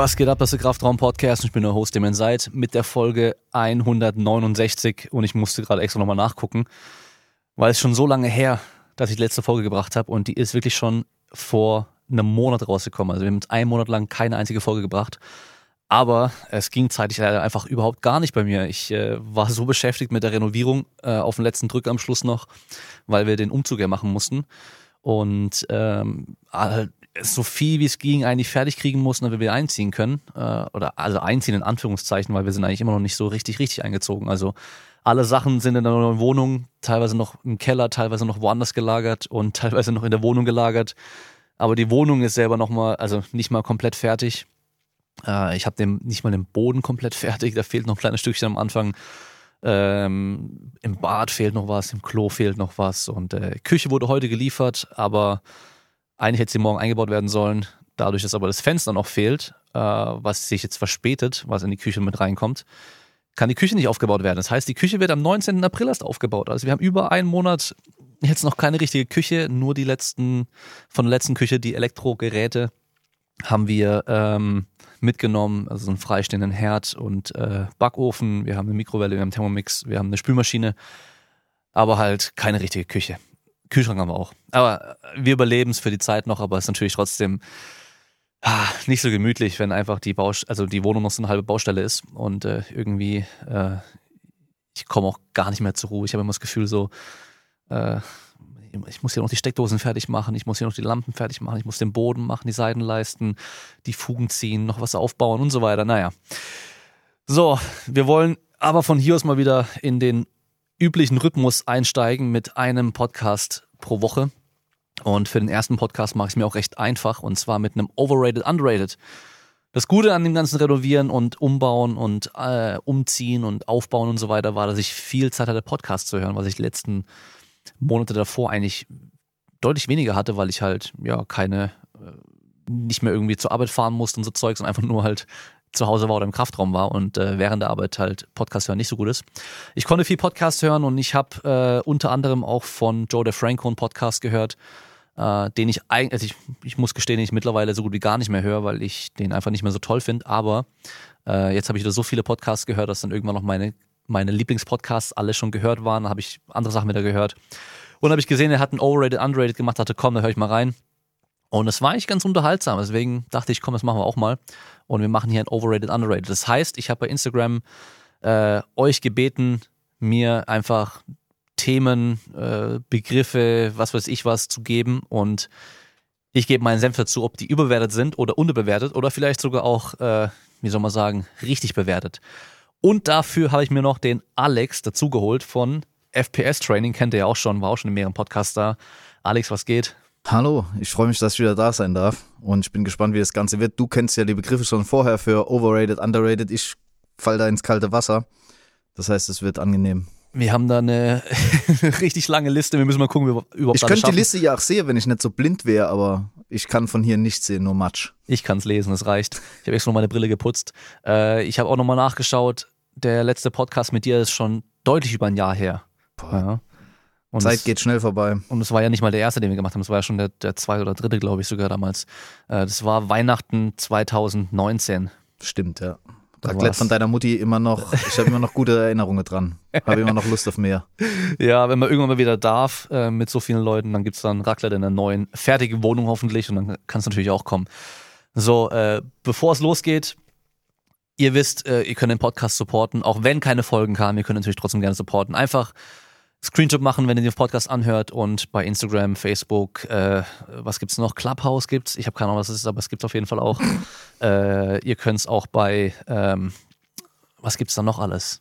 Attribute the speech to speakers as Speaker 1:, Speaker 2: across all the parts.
Speaker 1: Was geht ab, das ist der Kraftraum Podcast. Ich bin der Host, dem ihr seid, mit der Folge 169 und ich musste gerade extra nochmal nachgucken, weil es schon so lange her, dass ich die letzte Folge gebracht habe und die ist wirklich schon vor einem Monat rausgekommen. Also wir haben einen Monat lang keine einzige Folge gebracht. Aber es ging zeitlich leider einfach überhaupt gar nicht bei mir. Ich äh, war so beschäftigt mit der Renovierung äh, auf den letzten Drück am Schluss noch, weil wir den Umzug ja machen mussten. Und ähm, so viel wie es ging eigentlich fertig kriegen mussten, damit wir einziehen können. Äh, oder also einziehen in Anführungszeichen, weil wir sind eigentlich immer noch nicht so richtig, richtig eingezogen. Also alle Sachen sind in der neuen Wohnung, teilweise noch im Keller, teilweise noch woanders gelagert und teilweise noch in der Wohnung gelagert. Aber die Wohnung ist selber noch mal, also nicht mal komplett fertig. Äh, ich habe nicht mal den Boden komplett fertig, da fehlt noch ein kleines Stückchen am Anfang. Ähm, Im Bad fehlt noch was, im Klo fehlt noch was und äh, Küche wurde heute geliefert, aber eigentlich hätte sie morgen eingebaut werden sollen. Dadurch, dass aber das Fenster noch fehlt, äh, was sich jetzt verspätet, was in die Küche mit reinkommt, kann die Küche nicht aufgebaut werden. Das heißt, die Küche wird am 19. April erst aufgebaut. Also wir haben über einen Monat jetzt noch keine richtige Küche, nur die letzten, von der letzten Küche, die Elektrogeräte haben wir ähm, mitgenommen, also so einen freistehenden Herd und äh, Backofen, wir haben eine Mikrowelle, wir haben Thermomix, wir haben eine Spülmaschine, aber halt keine richtige Küche. Kühlschrank haben wir auch. Aber wir überleben es für die Zeit noch, aber es ist natürlich trotzdem ah, nicht so gemütlich, wenn einfach die Baust also die Wohnung noch so eine halbe Baustelle ist und äh, irgendwie äh, ich komme auch gar nicht mehr zur Ruhe. Ich habe immer das Gefühl so, äh, ich muss hier noch die Steckdosen fertig machen, ich muss hier noch die Lampen fertig machen, ich muss den Boden machen, die Seitenleisten, die Fugen ziehen, noch was aufbauen und so weiter. Naja. So, wir wollen aber von hier aus mal wieder in den üblichen Rhythmus einsteigen mit einem Podcast pro Woche. Und für den ersten Podcast mache ich es mir auch recht einfach und zwar mit einem Overrated, Underrated. Das Gute an dem ganzen Renovieren und Umbauen und äh, Umziehen und Aufbauen und so weiter war, dass ich viel Zeit hatte, Podcasts zu hören, was ich die letzten Monate davor eigentlich deutlich weniger hatte, weil ich halt ja keine, äh, nicht mehr irgendwie zur Arbeit fahren musste und so Zeugs und einfach nur halt zu Hause war oder im Kraftraum war und äh, während der Arbeit halt Podcast hören nicht so gut ist. Ich konnte viel Podcast hören und ich habe äh, unter anderem auch von Joe DeFranco einen Podcast gehört, äh, den ich eigentlich, also ich, ich muss gestehen, den ich mittlerweile so gut wie gar nicht mehr höre, weil ich den einfach nicht mehr so toll finde. Aber äh, jetzt habe ich wieder so viele Podcasts gehört, dass dann irgendwann noch meine meine Lieblingspodcasts alle schon gehört waren, habe ich andere Sachen wieder gehört. Und habe ich gesehen, er hat ein Overrated, Underrated gemacht, hatte komm, da höre ich mal rein. Und es war eigentlich ganz unterhaltsam, deswegen dachte ich, komm, das machen wir auch mal. Und wir machen hier ein Overrated, Underrated. Das heißt, ich habe bei Instagram äh, euch gebeten, mir einfach Themen, äh, Begriffe, was weiß ich was zu geben und ich gebe meinen Senf dazu, ob die überbewertet sind oder unterbewertet oder vielleicht sogar auch, äh, wie soll man sagen, richtig bewertet. Und dafür habe ich mir noch den Alex dazugeholt von FPS Training, kennt ihr ja auch schon, war auch schon in mehreren Podcasts da. Alex, was geht?
Speaker 2: Hallo, ich freue mich, dass ich wieder da sein darf und ich bin gespannt, wie das Ganze wird. Du kennst ja die Begriffe schon vorher für overrated, underrated. Ich fall da ins kalte Wasser. Das heißt, es wird angenehm.
Speaker 1: Wir haben da eine richtig lange Liste. Wir müssen mal gucken, wie wir überhaupt
Speaker 2: Ich könnte die Liste ja auch sehen, wenn ich nicht so blind wäre, aber ich kann von hier nichts sehen, nur Matsch.
Speaker 1: Ich kann es lesen, das reicht. Ich habe extra noch meine Brille geputzt. Äh, ich habe auch nochmal nachgeschaut. Der letzte Podcast mit dir ist schon deutlich über ein Jahr her. Ja.
Speaker 2: Und Zeit es, geht schnell vorbei.
Speaker 1: Und es war ja nicht mal der erste, den wir gemacht haben. Es war ja schon der, der zweite oder dritte, glaube ich, sogar damals. Äh, das war Weihnachten 2019.
Speaker 2: Stimmt, ja. Raclette von deiner Mutti immer noch, ich habe immer noch gute Erinnerungen dran. Habe immer noch Lust auf mehr.
Speaker 1: Ja, wenn man irgendwann mal wieder darf äh, mit so vielen Leuten, dann gibt es dann Raclette in einer neuen, fertigen Wohnung hoffentlich und dann kann es natürlich auch kommen. So, äh, bevor es losgeht, ihr wisst, äh, ihr könnt den Podcast supporten, auch wenn keine Folgen kamen, ihr könnt natürlich trotzdem gerne supporten. Einfach Screenshot machen, wenn ihr den Podcast anhört und bei Instagram, Facebook, äh, was gibt's noch? Clubhouse gibt's. Ich habe keine Ahnung, was es ist, aber es gibt's auf jeden Fall auch. äh, ihr könnt es auch bei, ähm, was gibt's da noch alles?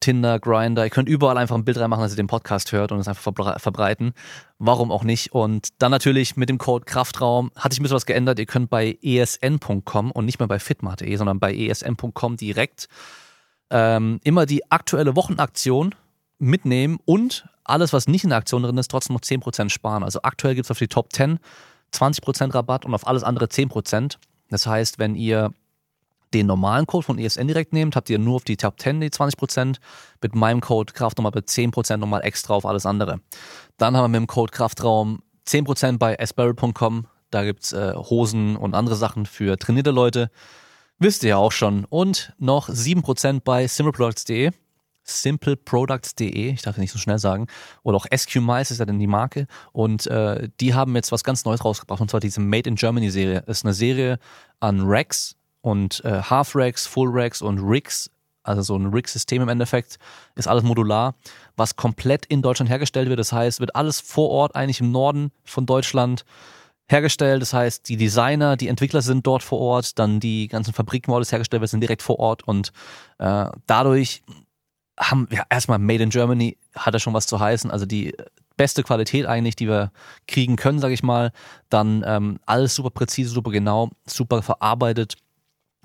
Speaker 1: Tinder, Grinder, ihr könnt überall einfach ein Bild reinmachen, dass ihr den Podcast hört und es einfach verbreiten. Warum auch nicht? Und dann natürlich mit dem Code Kraftraum hat sich ein bisschen was geändert. Ihr könnt bei esn.com und nicht mehr bei fitmart.de, sondern bei esn.com direkt ähm, immer die aktuelle Wochenaktion mitnehmen und alles, was nicht in der Aktion drin ist, trotzdem noch 10% sparen. Also aktuell gibt es auf die Top 10 20% Rabatt und auf alles andere 10%. Das heißt, wenn ihr den normalen Code von ESN direkt nehmt, habt ihr nur auf die Top 10 die 20%. Mit meinem Code Kraftraum bei 10% nochmal extra auf alles andere. Dann haben wir mit dem Code Kraftraum 10% bei asbarrel.com. Da gibt's äh, Hosen und andere Sachen für trainierte Leute. Wisst ihr ja auch schon. Und noch 7% bei simpleproducts.de. Simpleproducts.de, ich darf nicht so schnell sagen. Oder auch SQ-Mice ist ja dann die Marke. Und äh, die haben jetzt was ganz Neues rausgebracht. Und zwar diese Made in Germany Serie. Das ist eine Serie an Racks und äh, Half-Racks, Full-Racks und Rigs also so ein Rig-System im Endeffekt, ist alles modular, was komplett in Deutschland hergestellt wird. Das heißt, wird alles vor Ort eigentlich im Norden von Deutschland hergestellt. Das heißt, die Designer, die Entwickler sind dort vor Ort, dann die ganzen alles hergestellt wird, sind direkt vor Ort und äh, dadurch haben ja, erstmal Made in Germany hat ja schon was zu heißen. Also die beste Qualität eigentlich, die wir kriegen können, sage ich mal. Dann ähm, alles super präzise, super genau, super verarbeitet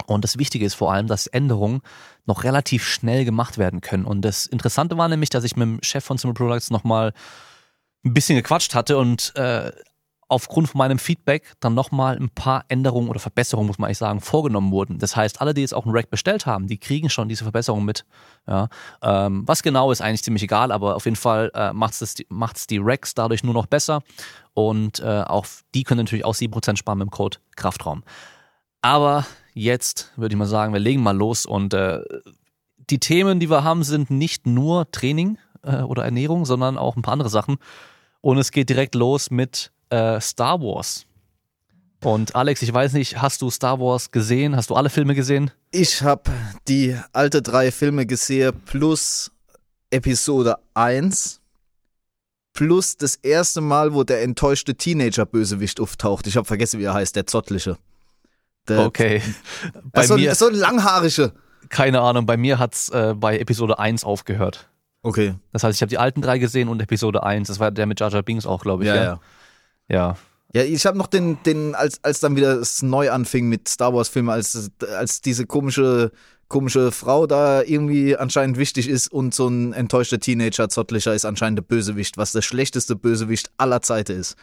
Speaker 1: und das Wichtige ist vor allem, dass Änderungen noch relativ schnell gemacht werden können. Und das Interessante war nämlich, dass ich mit dem Chef von Simple Products nochmal ein bisschen gequatscht hatte und äh, aufgrund von meinem Feedback dann nochmal ein paar Änderungen oder Verbesserungen, muss man eigentlich sagen, vorgenommen wurden. Das heißt, alle, die jetzt auch ein Rack bestellt haben, die kriegen schon diese Verbesserungen mit. Ja, ähm, was genau ist eigentlich ziemlich egal, aber auf jeden Fall äh, macht es die Racks dadurch nur noch besser und äh, auch die können natürlich auch 7% sparen mit dem Code Kraftraum. Aber jetzt würde ich mal sagen, wir legen mal los und äh, die Themen, die wir haben, sind nicht nur Training äh, oder Ernährung, sondern auch ein paar andere Sachen. Und es geht direkt los mit äh, Star Wars. Und Alex, ich weiß nicht, hast du Star Wars gesehen? Hast du alle Filme gesehen?
Speaker 2: Ich habe die alte drei Filme gesehen plus Episode 1 plus das erste Mal, wo der enttäuschte Teenager-Bösewicht auftaucht. Ich habe vergessen, wie er heißt, der Zottliche.
Speaker 1: Der, okay.
Speaker 2: Bei so, mir, so ein langhaarige.
Speaker 1: Keine Ahnung, bei mir hat's äh, bei Episode 1 aufgehört.
Speaker 2: Okay.
Speaker 1: Das heißt, ich habe die alten drei gesehen und Episode 1. Das war der mit Jar Jar Binks auch, glaube ich.
Speaker 2: Ja,
Speaker 1: ja.
Speaker 2: ja.
Speaker 1: Ja,
Speaker 2: ja ich habe noch den, den als, als dann wieder es neu anfing mit Star Wars-Filmen, als, als diese komische, komische Frau da irgendwie anscheinend wichtig ist und so ein enttäuschter Teenager, zottlicher ist anscheinend der Bösewicht, was der schlechteste Bösewicht aller Zeiten ist.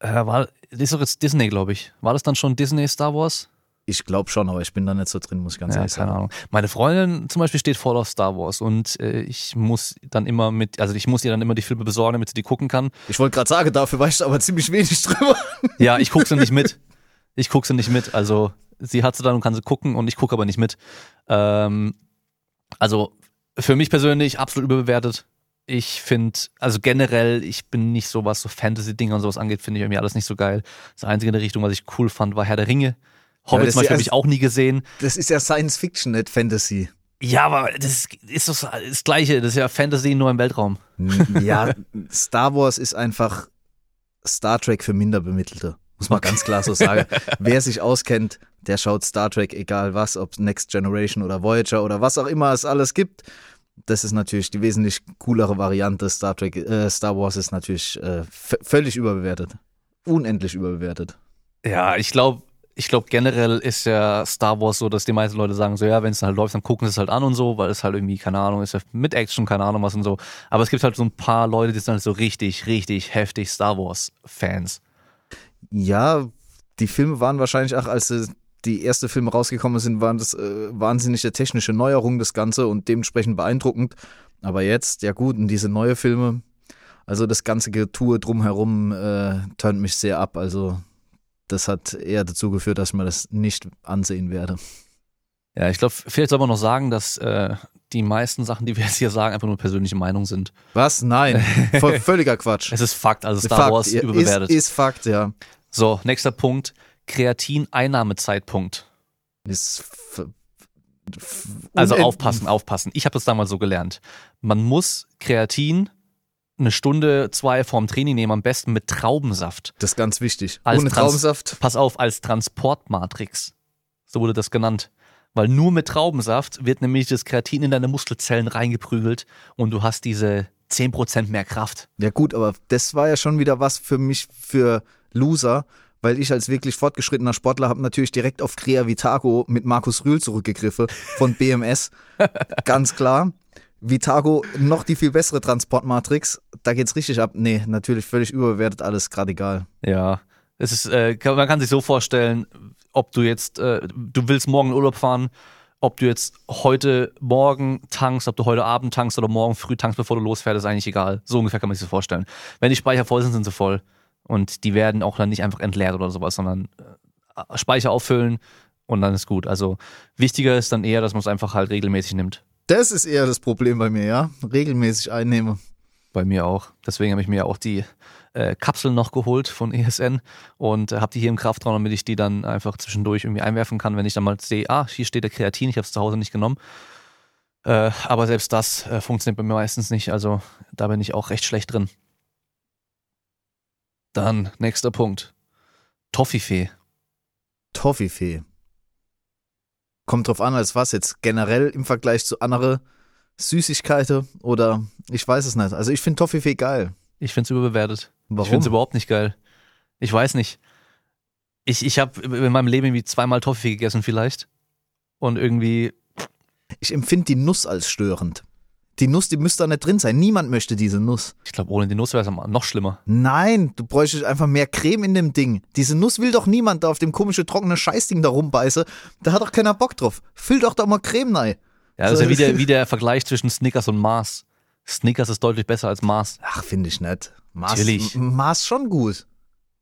Speaker 1: Äh, war, das ist doch jetzt Disney, glaube ich. War das dann schon Disney Star Wars?
Speaker 2: Ich glaube schon, aber ich bin da nicht so drin, muss ich ganz ja, ehrlich sagen.
Speaker 1: Keine Ahnung. Meine Freundin zum Beispiel steht voll auf Star Wars und äh, ich muss dann immer mit, also ich muss ihr dann immer die Filme besorgen, damit sie die gucken kann.
Speaker 2: Ich wollte gerade sagen, dafür weißt du aber ziemlich wenig drüber.
Speaker 1: Ja, ich gucke sie nicht mit. Ich gucke sie nicht mit. Also sie hat sie dann und kann sie gucken und ich gucke aber nicht mit. Ähm, also für mich persönlich absolut überbewertet ich finde, also generell, ich bin nicht so, was so Fantasy-Dinge und sowas angeht, finde ich irgendwie alles nicht so geil. Das einzige in der Richtung, was ich cool fand, war Herr der Ringe. Hobbit ja, zum Beispiel habe ich auch nie gesehen.
Speaker 2: Das ist ja Science Fiction, nicht Fantasy.
Speaker 1: Ja, aber das ist doch das Gleiche. Das ist ja Fantasy nur im Weltraum.
Speaker 2: Ja, Star Wars ist einfach Star Trek für Minderbemittelte. Muss man ganz klar so sagen. Wer sich auskennt, der schaut Star Trek, egal was, ob Next Generation oder Voyager oder was auch immer es alles gibt das ist natürlich die wesentlich coolere Variante. Star Trek, äh, Star Wars ist natürlich äh, völlig überbewertet. Unendlich überbewertet.
Speaker 1: Ja, ich glaube, ich glaube generell ist ja Star Wars so, dass die meisten Leute sagen so, ja, wenn es halt läuft, dann gucken sie es halt an und so, weil es halt irgendwie, keine Ahnung, ist ja mit Action, keine Ahnung was und so. Aber es gibt halt so ein paar Leute, die sind halt so richtig, richtig heftig Star Wars Fans.
Speaker 2: Ja, die Filme waren wahrscheinlich auch, als die ersten Filme rausgekommen sind, waren das äh, wahnsinnige technische Neuerung, das Ganze und dementsprechend beeindruckend. Aber jetzt, ja gut, und diese neue Filme, also das ganze Getue drumherum äh, turnt mich sehr ab. Also das hat eher dazu geführt, dass ich mir das nicht ansehen werde.
Speaker 1: Ja, ich glaube, vielleicht soll man noch sagen, dass äh, die meisten Sachen, die wir jetzt hier sagen, einfach nur persönliche Meinung sind.
Speaker 2: Was? Nein, völliger Quatsch.
Speaker 1: Es ist Fakt, also Star Fakt, Wars überbewertet.
Speaker 2: Ist, ist Fakt, ja.
Speaker 1: So, nächster Punkt. Kreatineinnahmezeitpunkt.
Speaker 2: Ist
Speaker 1: also aufpassen, aufpassen. Ich habe das damals so gelernt. Man muss Kreatin eine Stunde, zwei vorm Training nehmen, am besten mit Traubensaft.
Speaker 2: Das ist ganz wichtig.
Speaker 1: Als Ohne Trans Traubensaft. Pass auf, als Transportmatrix. So wurde das genannt. Weil nur mit Traubensaft wird nämlich das Kreatin in deine Muskelzellen reingeprügelt und du hast diese 10% mehr Kraft.
Speaker 2: Ja gut, aber das war ja schon wieder was für mich, für Loser, weil ich als wirklich fortgeschrittener Sportler habe natürlich direkt auf Crea Vitago mit Markus Rühl zurückgegriffen von BMS. Ganz klar. Vitago noch die viel bessere Transportmatrix. Da geht's richtig ab. Nee, natürlich völlig überbewertet, alles gerade egal.
Speaker 1: Ja. Es ist, äh, man kann sich so vorstellen, ob du jetzt, äh, du willst morgen in Urlaub fahren, ob du jetzt heute Morgen tankst, ob du heute Abend tankst oder morgen früh tankst, bevor du losfährst, ist eigentlich egal. So ungefähr kann man sich das vorstellen. Wenn die Speicher voll sind, sind sie voll. Und die werden auch dann nicht einfach entleert oder sowas, sondern äh, Speicher auffüllen und dann ist gut. Also wichtiger ist dann eher, dass man es einfach halt regelmäßig nimmt.
Speaker 2: Das ist eher das Problem bei mir, ja. Regelmäßig einnehme.
Speaker 1: Bei mir auch. Deswegen habe ich mir auch die äh, Kapseln noch geholt von ESN und äh, habe die hier im Kraftraum, damit ich die dann einfach zwischendurch irgendwie einwerfen kann, wenn ich dann mal sehe, ah, hier steht der Kreatin, ich habe es zu Hause nicht genommen. Äh, aber selbst das äh, funktioniert bei mir meistens nicht, also da bin ich auch recht schlecht drin. Dann nächster Punkt. Toffifee.
Speaker 2: Toffifee. Kommt drauf an, als was jetzt generell im Vergleich zu anderen Süßigkeiten oder ich weiß es nicht. Also ich finde Toffifee geil.
Speaker 1: Ich finde es überbewertet.
Speaker 2: Warum?
Speaker 1: Ich finde es überhaupt nicht geil. Ich weiß nicht. Ich, ich habe in meinem Leben irgendwie zweimal Toffee gegessen vielleicht. Und irgendwie,
Speaker 2: Ich empfinde die Nuss als störend. Die Nuss, die müsste da nicht drin sein. Niemand möchte diese Nuss.
Speaker 1: ich glaube, ohne die Nuss wäre es noch schlimmer.
Speaker 2: Nein, du bräuchtest einfach mehr Creme in dem Ding. Diese Nuss will doch niemand da auf dem komischen trockenen Scheißding da rumbeißen. Da hat doch keiner Bock drauf. Füll doch da mal Creme rein.
Speaker 1: Ja, das ist ja wie der, wie der Vergleich zwischen Snickers und Mars. Snickers ist deutlich besser als Mars.
Speaker 2: Ach, finde ich nicht. Mars,
Speaker 1: Natürlich.
Speaker 2: Mars schon gut.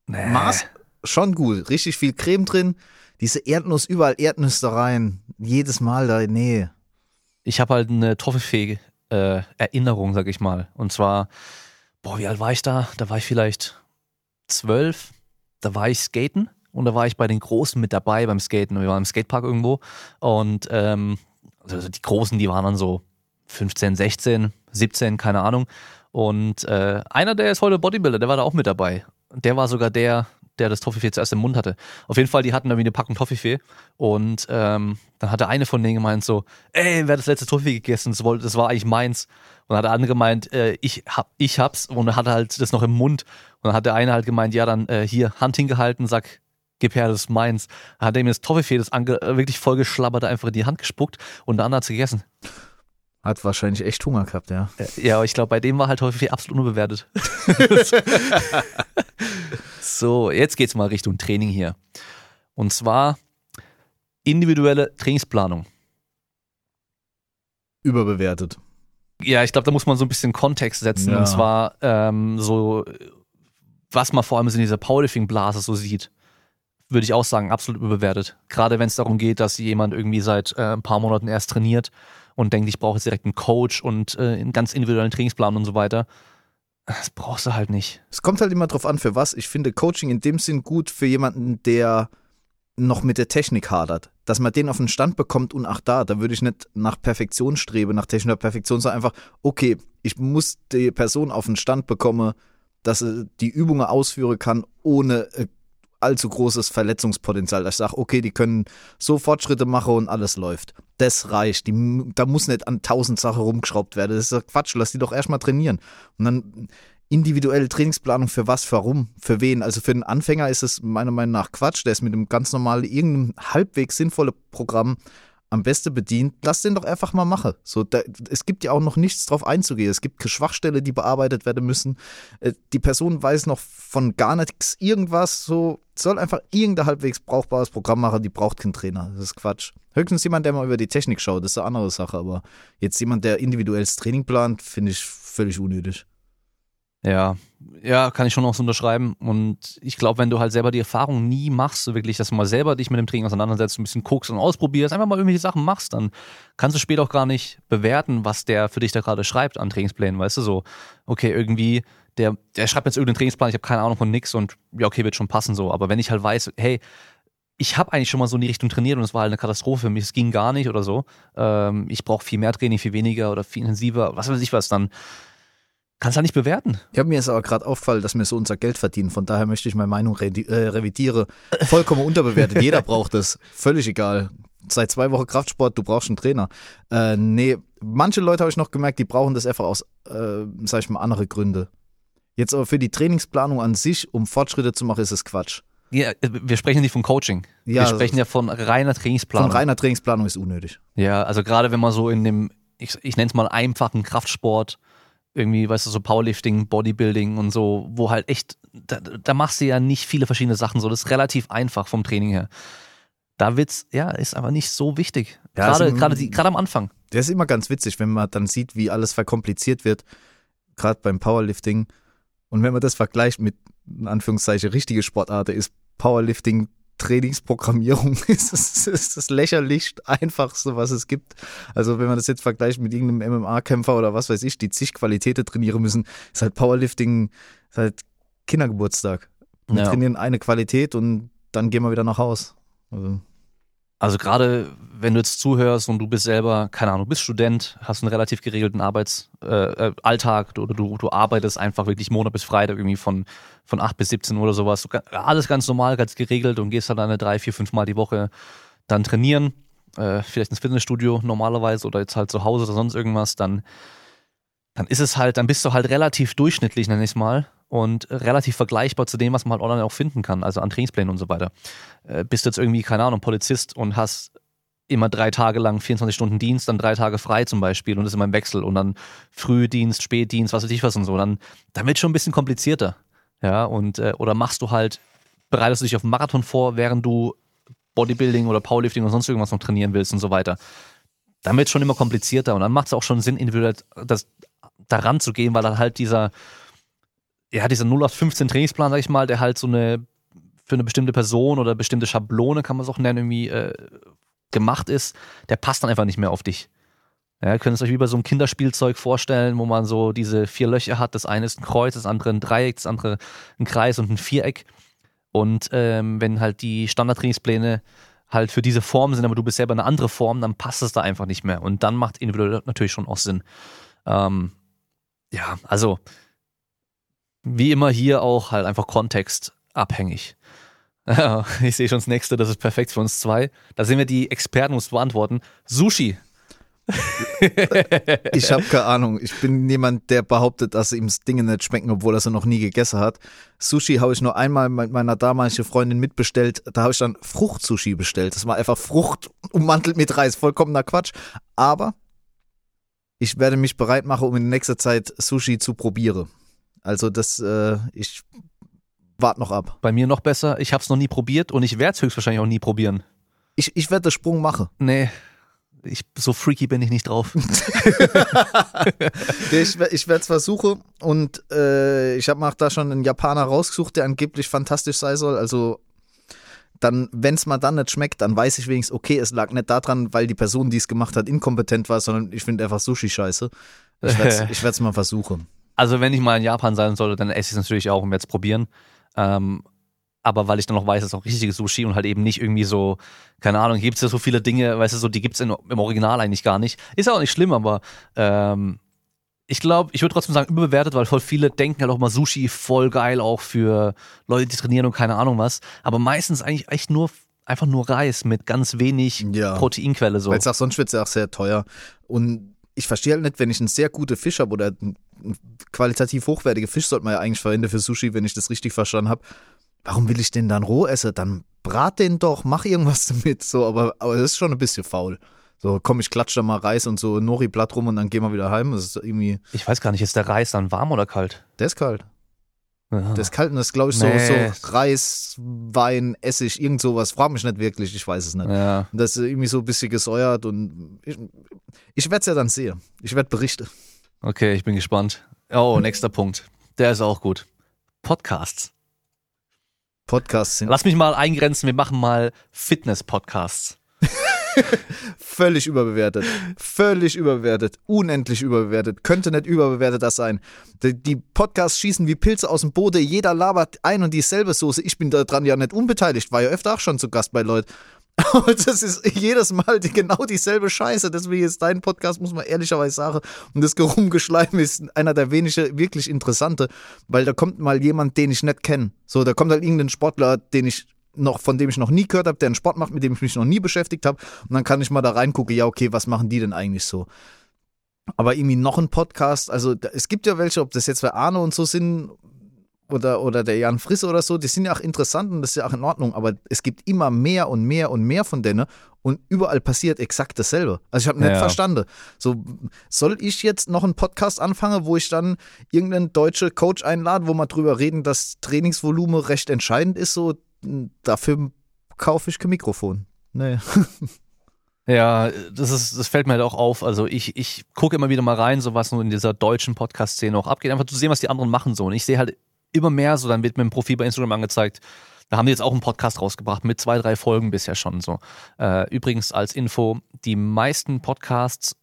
Speaker 1: Nee.
Speaker 2: Mars schon gut. Richtig viel Creme drin. Diese Erdnuss, überall Erdnüsse rein. Jedes Mal da, nee.
Speaker 1: Ich habe halt eine Toffifee-Erinnerung, sag ich mal. Und zwar, boah, wie alt war ich da? Da war ich vielleicht zwölf. Da war ich skaten und da war ich bei den Großen mit dabei beim Skaten. Wir waren im Skatepark irgendwo und ähm, also die Großen, die waren dann so 15, 16, 17, keine Ahnung. Und äh, einer, der ist heute Bodybuilder, der war da auch mit dabei. Der war sogar der, der das Toffifee zuerst im Mund hatte. Auf jeden Fall, die hatten irgendwie eine Packung Toffifee und ähm, dann hatte eine von denen gemeint so, ey, wer hat das letzte Toffifee gegessen? Das, wollte, das war eigentlich meins. Und dann hat der andere gemeint, äh, ich, hab, ich hab's und er hatte halt das noch im Mund. Und dann hat der eine halt gemeint, ja, dann äh, hier Hand hingehalten, sag, gib her, das ist meins. Dann hat er ihm das Toffifee, das ange äh, wirklich voll geschlabbert, einfach in die Hand gespuckt und der andere hat's gegessen.
Speaker 2: Hat wahrscheinlich echt Hunger gehabt, ja.
Speaker 1: Äh, Ja, aber ich glaube, bei dem war halt Toffifee absolut unbewertet. so, jetzt geht's mal Richtung Training hier. Und zwar individuelle Trainingsplanung.
Speaker 2: Überbewertet.
Speaker 1: Ja, ich glaube, da muss man so ein bisschen Kontext setzen.
Speaker 2: Ja.
Speaker 1: Und zwar ähm, so, was man vor allem in dieser Powerlifting-Blase so sieht, würde ich auch sagen, absolut überbewertet. Gerade wenn es darum geht, dass jemand irgendwie seit äh, ein paar Monaten erst trainiert und denkt, ich brauche jetzt direkt einen Coach und äh, einen ganz individuellen Trainingsplan und so weiter. Das brauchst du halt nicht.
Speaker 2: Es kommt halt immer drauf an, für was. Ich finde Coaching in dem Sinn gut für jemanden, der noch mit der Technik hadert. Dass man den auf den Stand bekommt und ach da, da würde ich nicht nach Perfektion streben, nach technischer Perfektion, sondern einfach, okay, ich muss die Person auf den Stand bekommen, dass sie die Übungen ausführen kann, ohne äh, allzu großes Verletzungspotenzial. Dass ich sage, okay, die können so Fortschritte machen und alles läuft. Das reicht. Die, da muss nicht an tausend Sachen rumgeschraubt werden. Das ist Quatsch. Lass die doch erstmal trainieren. Und dann individuelle Trainingsplanung für was, warum, für wen. Also für einen Anfänger ist es meiner Meinung nach Quatsch. Der ist mit einem ganz normalen, irgendeinem halbwegs sinnvollen Programm am besten bedient. Lass den doch einfach mal machen. So, da, es gibt ja auch noch nichts drauf einzugehen. Es gibt keine Schwachstelle, die bearbeitet werden müssen. Äh, Die Person weiß noch von gar nichts irgendwas. So soll einfach irgendein halbwegs brauchbares Programm machen. Die braucht keinen Trainer. Das ist Quatsch. Höchstens jemand, der mal über die Technik schaut, das ist eine andere Sache. Aber jetzt jemand, der individuelles Training plant, finde ich völlig unnötig.
Speaker 1: Ja, ja, kann ich schon auch so unterschreiben. Und ich glaube, wenn du halt selber die Erfahrung nie machst, so wirklich, dass du mal selber dich mit dem Training auseinandersetzt, ein bisschen guckst und ausprobierst, einfach mal irgendwelche Sachen machst, dann kannst du später auch gar nicht bewerten, was der für dich da gerade schreibt an Trainingsplänen, weißt du, so, okay, irgendwie, der, der schreibt jetzt irgendeinen Trainingsplan, ich habe keine Ahnung von nix und ja, okay, wird schon passen so. Aber wenn ich halt weiß, hey, ich habe eigentlich schon mal so in die Richtung trainiert und es war halt eine Katastrophe für mich, es ging gar nicht oder so. Ähm, ich brauche viel mehr Training, viel weniger oder viel intensiver, was weiß ich was, dann kannst du nicht bewerten.
Speaker 2: Ich habe mir jetzt aber gerade auffallen, dass wir so unser Geld verdienen. Von daher möchte ich meine Meinung redi- äh, revidiere. Vollkommen unterbewertet. Jeder braucht es. Völlig egal. Seit zwei Wochen Kraftsport, du brauchst einen Trainer. Äh, nee, manche Leute habe ich noch gemerkt, die brauchen das einfach aus, äh, sag ich mal, andere Gründe. Jetzt aber für die Trainingsplanung an sich, um Fortschritte zu machen, ist es Quatsch.
Speaker 1: Ja, wir sprechen nicht von Coaching.
Speaker 2: Ja,
Speaker 1: wir sprechen ja von reiner
Speaker 2: Von
Speaker 1: Trainingsplanung.
Speaker 2: reiner Trainingsplanung ist unnötig.
Speaker 1: ja, also gerade wenn man so in dem, ich, ich nenne es mal einfachen Kraftsport, irgendwie, weißt du, so Powerlifting, Bodybuilding und so, wo halt echt, da, da machst du ja nicht viele verschiedene Sachen so. Das ist relativ einfach vom Training her. Da wird's, ja, ist aber nicht so wichtig.
Speaker 2: Ja,
Speaker 1: Gerade,
Speaker 2: also-
Speaker 1: gerade, die- gerade am Anfang.
Speaker 2: Das ist immer ganz witzig, wenn man dann sieht, wie alles verkompliziert wird, gerade beim Powerlifting. Und wenn man das vergleicht mit in Anführungszeichen richtige Sportart ist Powerlifting Trainingsprogrammierung ist das, ist das lächerlich einfachste, was es gibt. Also wenn man das jetzt vergleicht mit irgendeinem MMA-Kämpfer oder was weiß ich, die zig Qualitäten trainieren müssen, ist halt Powerlifting, ist halt Kindergeburtstag. Wir
Speaker 1: Ja.
Speaker 2: trainieren eine Qualität und dann gehen wir wieder nach Haus. Also,
Speaker 1: Also gerade wenn du jetzt zuhörst und du bist selber, keine Ahnung, bist Student, hast einen relativ geregelten Arbeitsalltag äh, äh, oder du, du arbeitest einfach wirklich Montag bis Freitag irgendwie von, von 8 bis 17 Uhr oder sowas. Du, alles ganz normal, ganz geregelt und gehst dann eine drei, vier, fünf Mal die Woche dann trainieren, äh, vielleicht ins Fitnessstudio normalerweise oder jetzt halt zu Hause oder sonst irgendwas, dann, dann ist es halt, dann bist du halt relativ durchschnittlich, nenn ich es mal, und relativ vergleichbar zu dem, was man halt online auch finden kann, also an Trainingsplänen und so weiter äh, bist jetzt irgendwie, keine Ahnung, Polizist und hast immer drei Tage lang 24 Stunden Dienst, dann drei Tage frei zum Beispiel und das ist immer im Wechsel und dann Frühdienst, Spätdienst, was weiß ich was und so, dann, dann wird schon ein bisschen komplizierter. Ja, und, äh, oder machst du halt, bereitest du dich auf einen Marathon vor, während du Bodybuilding oder Powerlifting oder sonst irgendwas noch trainieren willst und so weiter. Dann wird es schon immer komplizierter und dann macht es auch schon Sinn, individuell das, daran zu gehen, weil dann halt dieser, ja, dieser 0 auf 15 Trainingsplan, sag ich mal, der halt so eine für eine bestimmte Person oder bestimmte Schablone, kann man es auch nennen, irgendwie äh, gemacht ist, der passt dann einfach nicht mehr auf dich. Ja, ihr könnt es euch wie bei so einem Kinderspielzeug vorstellen, wo man so diese vier Löcher hat. Das eine ist ein Kreuz, das andere ein Dreieck, das andere ein Kreis und ein Viereck. Und ähm, wenn halt die Standardtrainingspläne halt für diese Form sind, aber du bist selber eine andere Form, dann passt es da einfach nicht mehr. Und dann macht individuell natürlich schon auch Sinn. Ähm, ja, also wie immer hier auch halt einfach kontextabhängig. Ich sehe schon das nächste, das ist perfekt für uns zwei. Da sind wir die Experten, es zu beantworten. Sushi.
Speaker 2: ich habe keine Ahnung. Ich bin jemand, der behauptet, dass ihm Dinge nicht schmecken, obwohl er sie noch nie gegessen hat. Sushi habe ich nur einmal mit meiner damaligen Freundin mitbestellt. Da habe ich dann Fruchtsushi bestellt. Das war einfach Frucht ummantelt mit Reis. Vollkommener Quatsch. Aber ich werde mich bereit machen, um in nächster Zeit Sushi zu probieren. Also das, äh, ich warte noch ab.
Speaker 1: Bei mir noch besser. Ich habe es noch nie probiert und ich werde es höchstwahrscheinlich auch nie probieren.
Speaker 2: Ich, ich werde den Sprung machen.
Speaker 1: Nee, ich, so freaky bin ich nicht drauf.
Speaker 2: Ich ich werde es versuchen und äh, ich habe mir auch da schon einen Japaner rausgesucht, der angeblich fantastisch sein soll. Also dann, wenn es mal dann nicht schmeckt, dann weiß ich wenigstens, okay, es lag nicht daran, weil die Person, die es gemacht hat, inkompetent war, sondern ich finde einfach Sushi scheiße. Ich werde es mal versuchen.
Speaker 1: Also wenn ich mal in Japan sein sollte, dann esse ich es natürlich auch und werde es probieren. Ähm, aber weil ich dann noch weiß, es ist auch richtiges Sushi und halt eben nicht irgendwie so, keine Ahnung, gibt es ja so viele Dinge, weißt du, so, die gibt es im Original eigentlich gar nicht. Ist auch nicht schlimm, aber ähm, ich glaube, ich würde trotzdem sagen, überbewertet, weil voll viele denken halt auch mal Sushi voll geil auch für Leute, die trainieren und keine Ahnung was. Aber meistens eigentlich echt nur einfach nur Reis mit ganz wenig
Speaker 2: Ja.
Speaker 1: Proteinquelle so.
Speaker 2: Weil es auch sonst wird es ja auch sehr teuer. Und ich verstehe halt nicht, wenn ich einen sehr guten Fisch habe oder einen qualitativ hochwertige Fisch sollte man ja eigentlich verwenden für Sushi, wenn ich das richtig verstanden habe. Warum will ich den dann roh essen? Dann brat den doch, mach irgendwas damit. So, aber, aber das ist schon ein bisschen faul. So, komm, ich klatsch da mal Reis und so Nori-Blatt rum und dann gehen wir wieder heim. Das ist irgendwie,
Speaker 1: Ich weiß gar nicht, ist der Reis dann warm oder kalt?
Speaker 2: der ist kalt. Und das ist, glaube ich, so,
Speaker 1: Nee.
Speaker 2: so Reis, Wein, Essig, irgend sowas. Frag mich nicht wirklich, ich weiß es nicht.
Speaker 1: ja.
Speaker 2: Das ist irgendwie so ein bisschen gesäuert und ich, ich werde es ja dann sehen. Ich werde berichten.
Speaker 1: Okay, ich bin gespannt. Oh, nächster Punkt. Der ist auch gut. Podcasts.
Speaker 2: Podcasts sind
Speaker 1: Lass mich mal eingrenzen, wir machen mal Fitness-Podcasts.
Speaker 2: Völlig überbewertet. Völlig überbewertet. Unendlich überbewertet. Könnte nicht überbewerteter sein. Die, die Podcasts schießen wie Pilze aus dem Boden. Jeder labert ein und dieselbe Soße. Ich bin daran ja nicht unbeteiligt. War ja öfter auch schon zu Gast bei Leuten. Aber das ist jedes Mal die, genau dieselbe Scheiße. Deswegen ist dein Podcast, muss man ehrlicherweise sagen. Und das Gerumgeschleim ist einer der wenigen wirklich interessante, weil da kommt mal jemand, den ich nicht kenne. So, da kommt halt irgendein Sportler, den ich noch, von dem ich noch nie gehört habe, der einen Sport macht, mit dem ich mich noch nie beschäftigt habe. Und dann kann ich mal da reingucken, ja, okay, was machen die denn eigentlich so? Aber irgendwie noch ein Podcast, also da, es gibt ja welche, ob das jetzt bei Arno und so sind oder, oder der Jan Frisse oder so, die sind ja auch interessant und das ist ja auch in Ordnung, aber es gibt immer mehr und mehr und mehr von denen und überall passiert exakt dasselbe. Also ich habe nicht
Speaker 1: Ja.
Speaker 2: verstanden. So, soll ich jetzt noch einen Podcast anfangen, wo ich dann irgendeinen deutschen Coach einlade, wo wir drüber reden, dass Trainingsvolumen recht entscheidend ist, so dafür kaufe ich kein Mikrofon. Nee.
Speaker 1: Ja, das ist, das fällt mir halt auch auf. Also ich, ich gucke immer wieder mal rein, so was nur in dieser deutschen Podcast-Szene auch abgeht, einfach zu sehen, was die anderen machen so. Und ich sehe halt immer mehr so, dann wird mir ein Profil bei Instagram angezeigt. Da haben die jetzt auch einen Podcast rausgebracht mit zwei, drei Folgen bisher schon so. Äh, übrigens als Info, die meisten Podcasts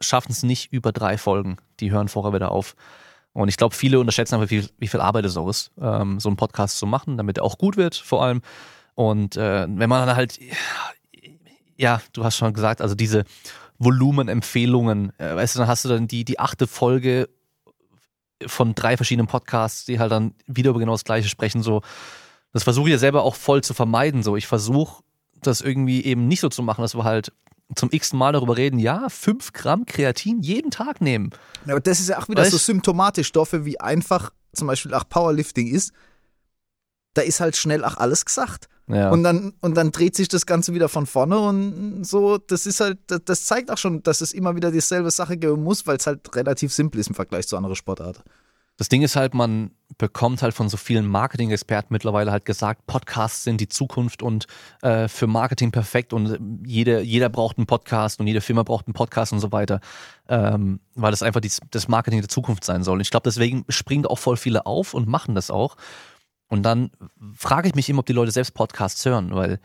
Speaker 1: schaffen es nicht über drei Folgen. Die hören vorher wieder auf. Und ich glaube, viele unterschätzen einfach, wie, wie viel Arbeit es auch ist, ähm, so einen Podcast zu machen, damit er auch gut wird, vor allem. Und äh, wenn man dann halt, ja, du hast schon gesagt, also diese Volumenempfehlungen, äh, weißt du, dann hast du dann die, die achte Folge von drei verschiedenen Podcasts, die halt dann wieder über genau das Gleiche sprechen, so. Das versuche ich ja selber auch voll zu vermeiden, so. Ich versuche das irgendwie eben nicht so zu machen, dass wir halt zum x Mal darüber reden, ja, fünf Gramm Kreatin jeden Tag nehmen.
Speaker 2: Ja, aber das ist ja auch wieder
Speaker 1: Weißt-
Speaker 2: so symptomatisch dafür, wie einfach zum Beispiel auch Powerlifting ist. Da ist halt schnell auch alles gesagt.
Speaker 1: Ja.
Speaker 2: Und dann, und dann dreht sich das Ganze wieder von vorne und so, das ist halt, das zeigt auch schon, dass es immer wieder dieselbe Sache geben muss, weil es halt relativ simpel ist im Vergleich zu anderen Sportarten.
Speaker 1: Das Ding ist halt, man bekommt halt von so vielen Marketing-Experten mittlerweile halt gesagt, Podcasts sind die Zukunft und äh, für Marketing perfekt und äh, jede, jeder braucht einen Podcast und jede Firma braucht einen Podcast und so weiter, ähm, weil das einfach die, das Marketing der Zukunft sein soll. Und ich glaube, deswegen springen auch voll viele auf und machen das auch. Und dann frage ich mich immer, ob die Leute selbst Podcasts hören, weil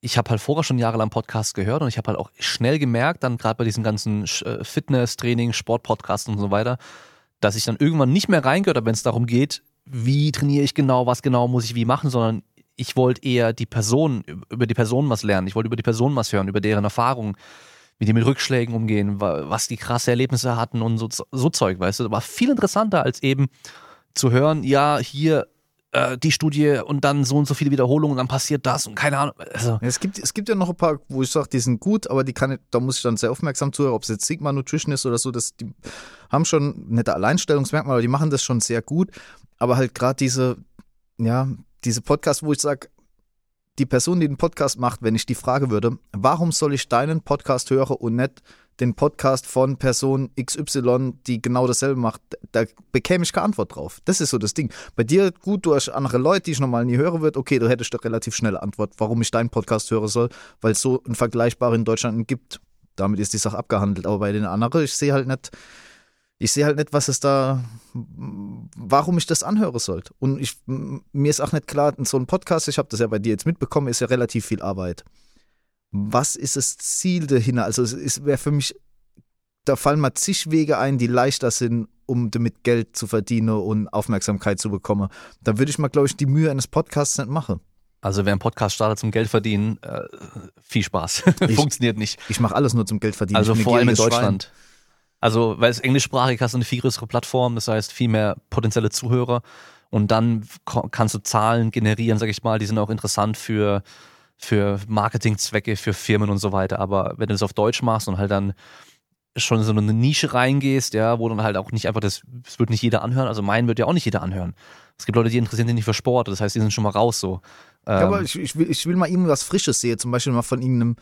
Speaker 1: ich habe halt vorher schon jahrelang Podcasts gehört und ich habe halt auch schnell gemerkt, dann gerade bei diesen ganzen äh, Fitness-Training, Sport-Podcasts und so weiter, dass ich dann irgendwann nicht mehr reingehört habe, wenn es darum geht, wie trainiere ich genau, was genau muss ich wie machen, sondern ich wollte eher die Person, über die Person was lernen. Ich wollte über die Person was hören, über deren Erfahrungen, wie die mit Rückschlägen umgehen, wa- was die krasse Erlebnisse hatten und so, so Zeug, weißt du. Das war viel interessanter als eben zu hören, ja, hier äh, die Studie und dann so und so viele Wiederholungen und dann passiert das und keine Ahnung. Also,
Speaker 2: Es gibt, es gibt ja noch ein paar, wo ich sage, die sind gut, aber die kann ich, da muss ich dann sehr aufmerksam zuhören, ob es jetzt Sigma Nutrition ist oder so, das, die haben schon nette Alleinstellungsmerkmale, aber die machen das schon sehr gut. Aber halt gerade diese, ja, diese Podcasts, wo ich sage, die Person, die den Podcast macht, wenn ich die frage würde, warum soll ich deinen Podcast hören und nicht den Podcast von Person XY, die genau dasselbe macht, da bekäme ich keine Antwort drauf. Das ist so das Ding. Bei dir, gut, du hast andere Leute, die ich normal nie hören würde, okay, du hättest doch relativ schnelle Antwort, warum ich deinen Podcast hören soll, weil es so einen vergleichbaren in Deutschland gibt. Damit ist die Sache abgehandelt. Aber bei den anderen, ich sehe halt nicht, ich sehe halt nicht, was es da, warum ich das anhören sollte. Und ich, mir ist auch nicht klar, so ein Podcast, ich habe das ja bei dir jetzt mitbekommen, ist ja relativ viel Arbeit. Was ist das Ziel dahinter? Also es wäre für mich, da fallen mir zig Wege ein, die leichter sind, um damit Geld zu verdienen und Aufmerksamkeit zu bekommen. Da würde ich mal, glaube ich, die Mühe eines Podcasts nicht machen.
Speaker 1: also wer einen Podcast startet zum Geld verdienen, äh, viel Spaß. Funktioniert nicht.
Speaker 2: Ich mache alles nur zum Geld verdienen.
Speaker 1: Also
Speaker 2: Ich
Speaker 1: vor allem in Deutschland. Also, weil es englischsprachig hast du eine viel größere Plattform, das heißt viel mehr potenzielle Zuhörer und dann kannst du Zahlen generieren, sag ich mal, die sind auch interessant für, für Marketingzwecke, für Firmen und so weiter. Aber wenn du das auf Deutsch machst und halt dann schon in so eine Nische reingehst, ja, wo dann halt auch nicht einfach das, das wird nicht jeder anhören, also meinen wird ja auch nicht jeder anhören. Es gibt Leute, die interessieren sich nicht für Sport, das heißt, die sind schon mal raus so.
Speaker 2: Ja,
Speaker 1: Ähm,
Speaker 2: aber ich, ich, will, ich will mal irgendwas Frisches sehen, zum Beispiel mal von irgendeinem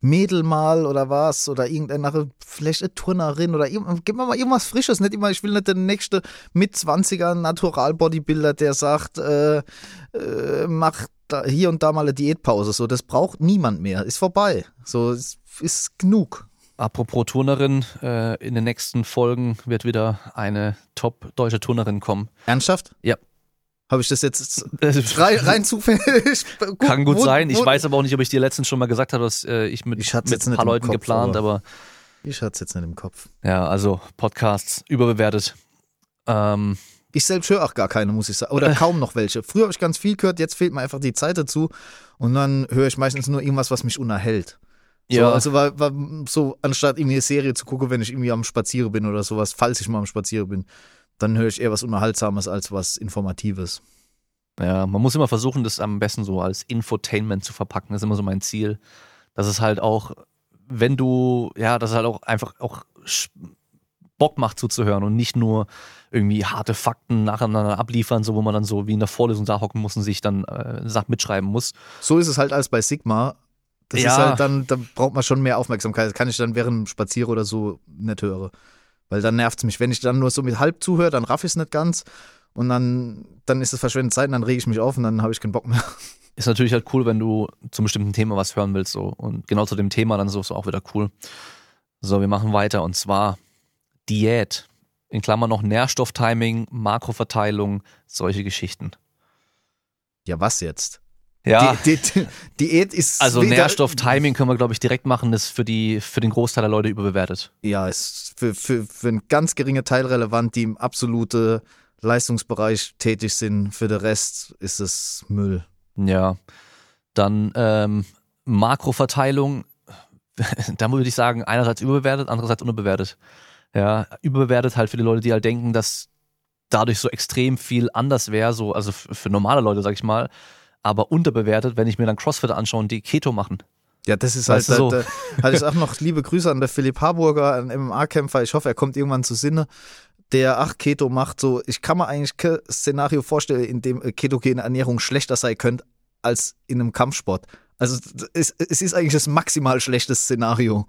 Speaker 2: Mädel mal oder was oder irgendeine vielleicht eine Turnerin oder gib mir mal irgendwas Frisches, nicht immer, ich will nicht der nächste mit 20er Natural Bodybuilder, der sagt, äh, äh, mach da, hier und da mal eine Diätpause, so, das braucht niemand mehr, ist vorbei, so, es ist genug.
Speaker 1: Apropos Turnerin, äh, in den nächsten Folgen wird wieder eine top deutsche Turnerin kommen.
Speaker 2: Ernsthaft?
Speaker 1: Ja.
Speaker 2: Habe ich das jetzt rein, rein zufällig?
Speaker 1: kann gut
Speaker 2: wo-
Speaker 1: sein. Ich
Speaker 2: wo-
Speaker 1: weiß aber auch nicht, ob ich dir letztens schon mal gesagt habe, dass äh, ich mit,
Speaker 2: Ich
Speaker 1: mit ein paar Leuten
Speaker 2: Kopf,
Speaker 1: geplant,
Speaker 2: aber-
Speaker 1: aber
Speaker 2: Ich hatte es jetzt nicht im Kopf.
Speaker 1: ja, also Podcasts überbewertet. Ähm,
Speaker 2: Ich selbst höre auch gar keine, muss ich sagen. Oder kaum noch welche. Früher habe ich ganz viel gehört, jetzt fehlt mir einfach die Zeit dazu. Und dann höre ich meistens nur irgendwas, was mich unterhält. So,
Speaker 1: ja,
Speaker 2: Also war, war so, anstatt irgendwie eine Serie zu gucken, wenn ich irgendwie am Spazieren bin oder sowas, falls ich mal am Spazieren bin, dann höre ich eher was Unterhaltsames als was Informatives.
Speaker 1: ja, man muss immer versuchen, das am besten so als Infotainment zu verpacken. Das ist immer so mein Ziel. Dass es halt auch, wenn du, ja, dass es halt auch einfach auch Bock macht zuzuhören und nicht nur irgendwie harte Fakten nacheinander abliefern, so wo man dann so wie in der Vorlesung da hocken muss und sich dann äh, Sachen mitschreiben muss.
Speaker 2: So ist es halt als bei Sigma. Das
Speaker 1: Ja.
Speaker 2: ist halt dann, da braucht man schon mehr Aufmerksamkeit. Das kann ich dann während dem Spazieren oder so nicht hören. Weil dann nervt es mich. Wenn ich dann nur so mit halb zuhöre, dann raff ich es nicht ganz. Und dann, dann ist es verschwendete Zeit und dann rege ich mich auf und dann habe ich keinen Bock mehr.
Speaker 1: Ist natürlich halt cool, wenn du zum bestimmten Thema was hören willst, so. Und genau zu dem Thema dann so ist auch wieder cool. So, wir machen weiter und zwar Diät. In Klammern noch Nährstofftiming, Makroverteilung, solche Geschichten.
Speaker 2: Ja, was jetzt?
Speaker 1: Ja,
Speaker 2: Die, die, Diät ist.
Speaker 1: also Nährstofftiming können wir, glaube ich, direkt machen, das ist für, die, für den Großteil der Leute überbewertet.
Speaker 2: Ja, ist für, für, für einen ganz geringen Teil relevant, die im absoluten Leistungsbereich tätig sind. Für den Rest ist es Müll.
Speaker 1: Ja. Dann ähm, Makroverteilung, da würde ich sagen, einerseits überbewertet, andererseits unterbewertet. Ja, überbewertet halt für die Leute, die halt denken, dass dadurch so extrem viel anders wäre, so, also für normale Leute, sag ich mal, aber unterbewertet, wenn ich mir dann Crossfit anschaue und die Keto machen.
Speaker 2: Ja, das ist halt,
Speaker 1: Weißt du, so.
Speaker 2: da, da, hatte ich auch noch liebe Grüße an der Philipp Harburger, ein MMA-Kämpfer. Ich hoffe, er kommt irgendwann zu Sinne. Der ach Keto macht so, ich kann mir eigentlich kein Szenario vorstellen, in dem äh, ketogene Ernährung schlechter sein könnte als in einem Kampfsport. Also es, es ist eigentlich das maximal schlechte Szenario.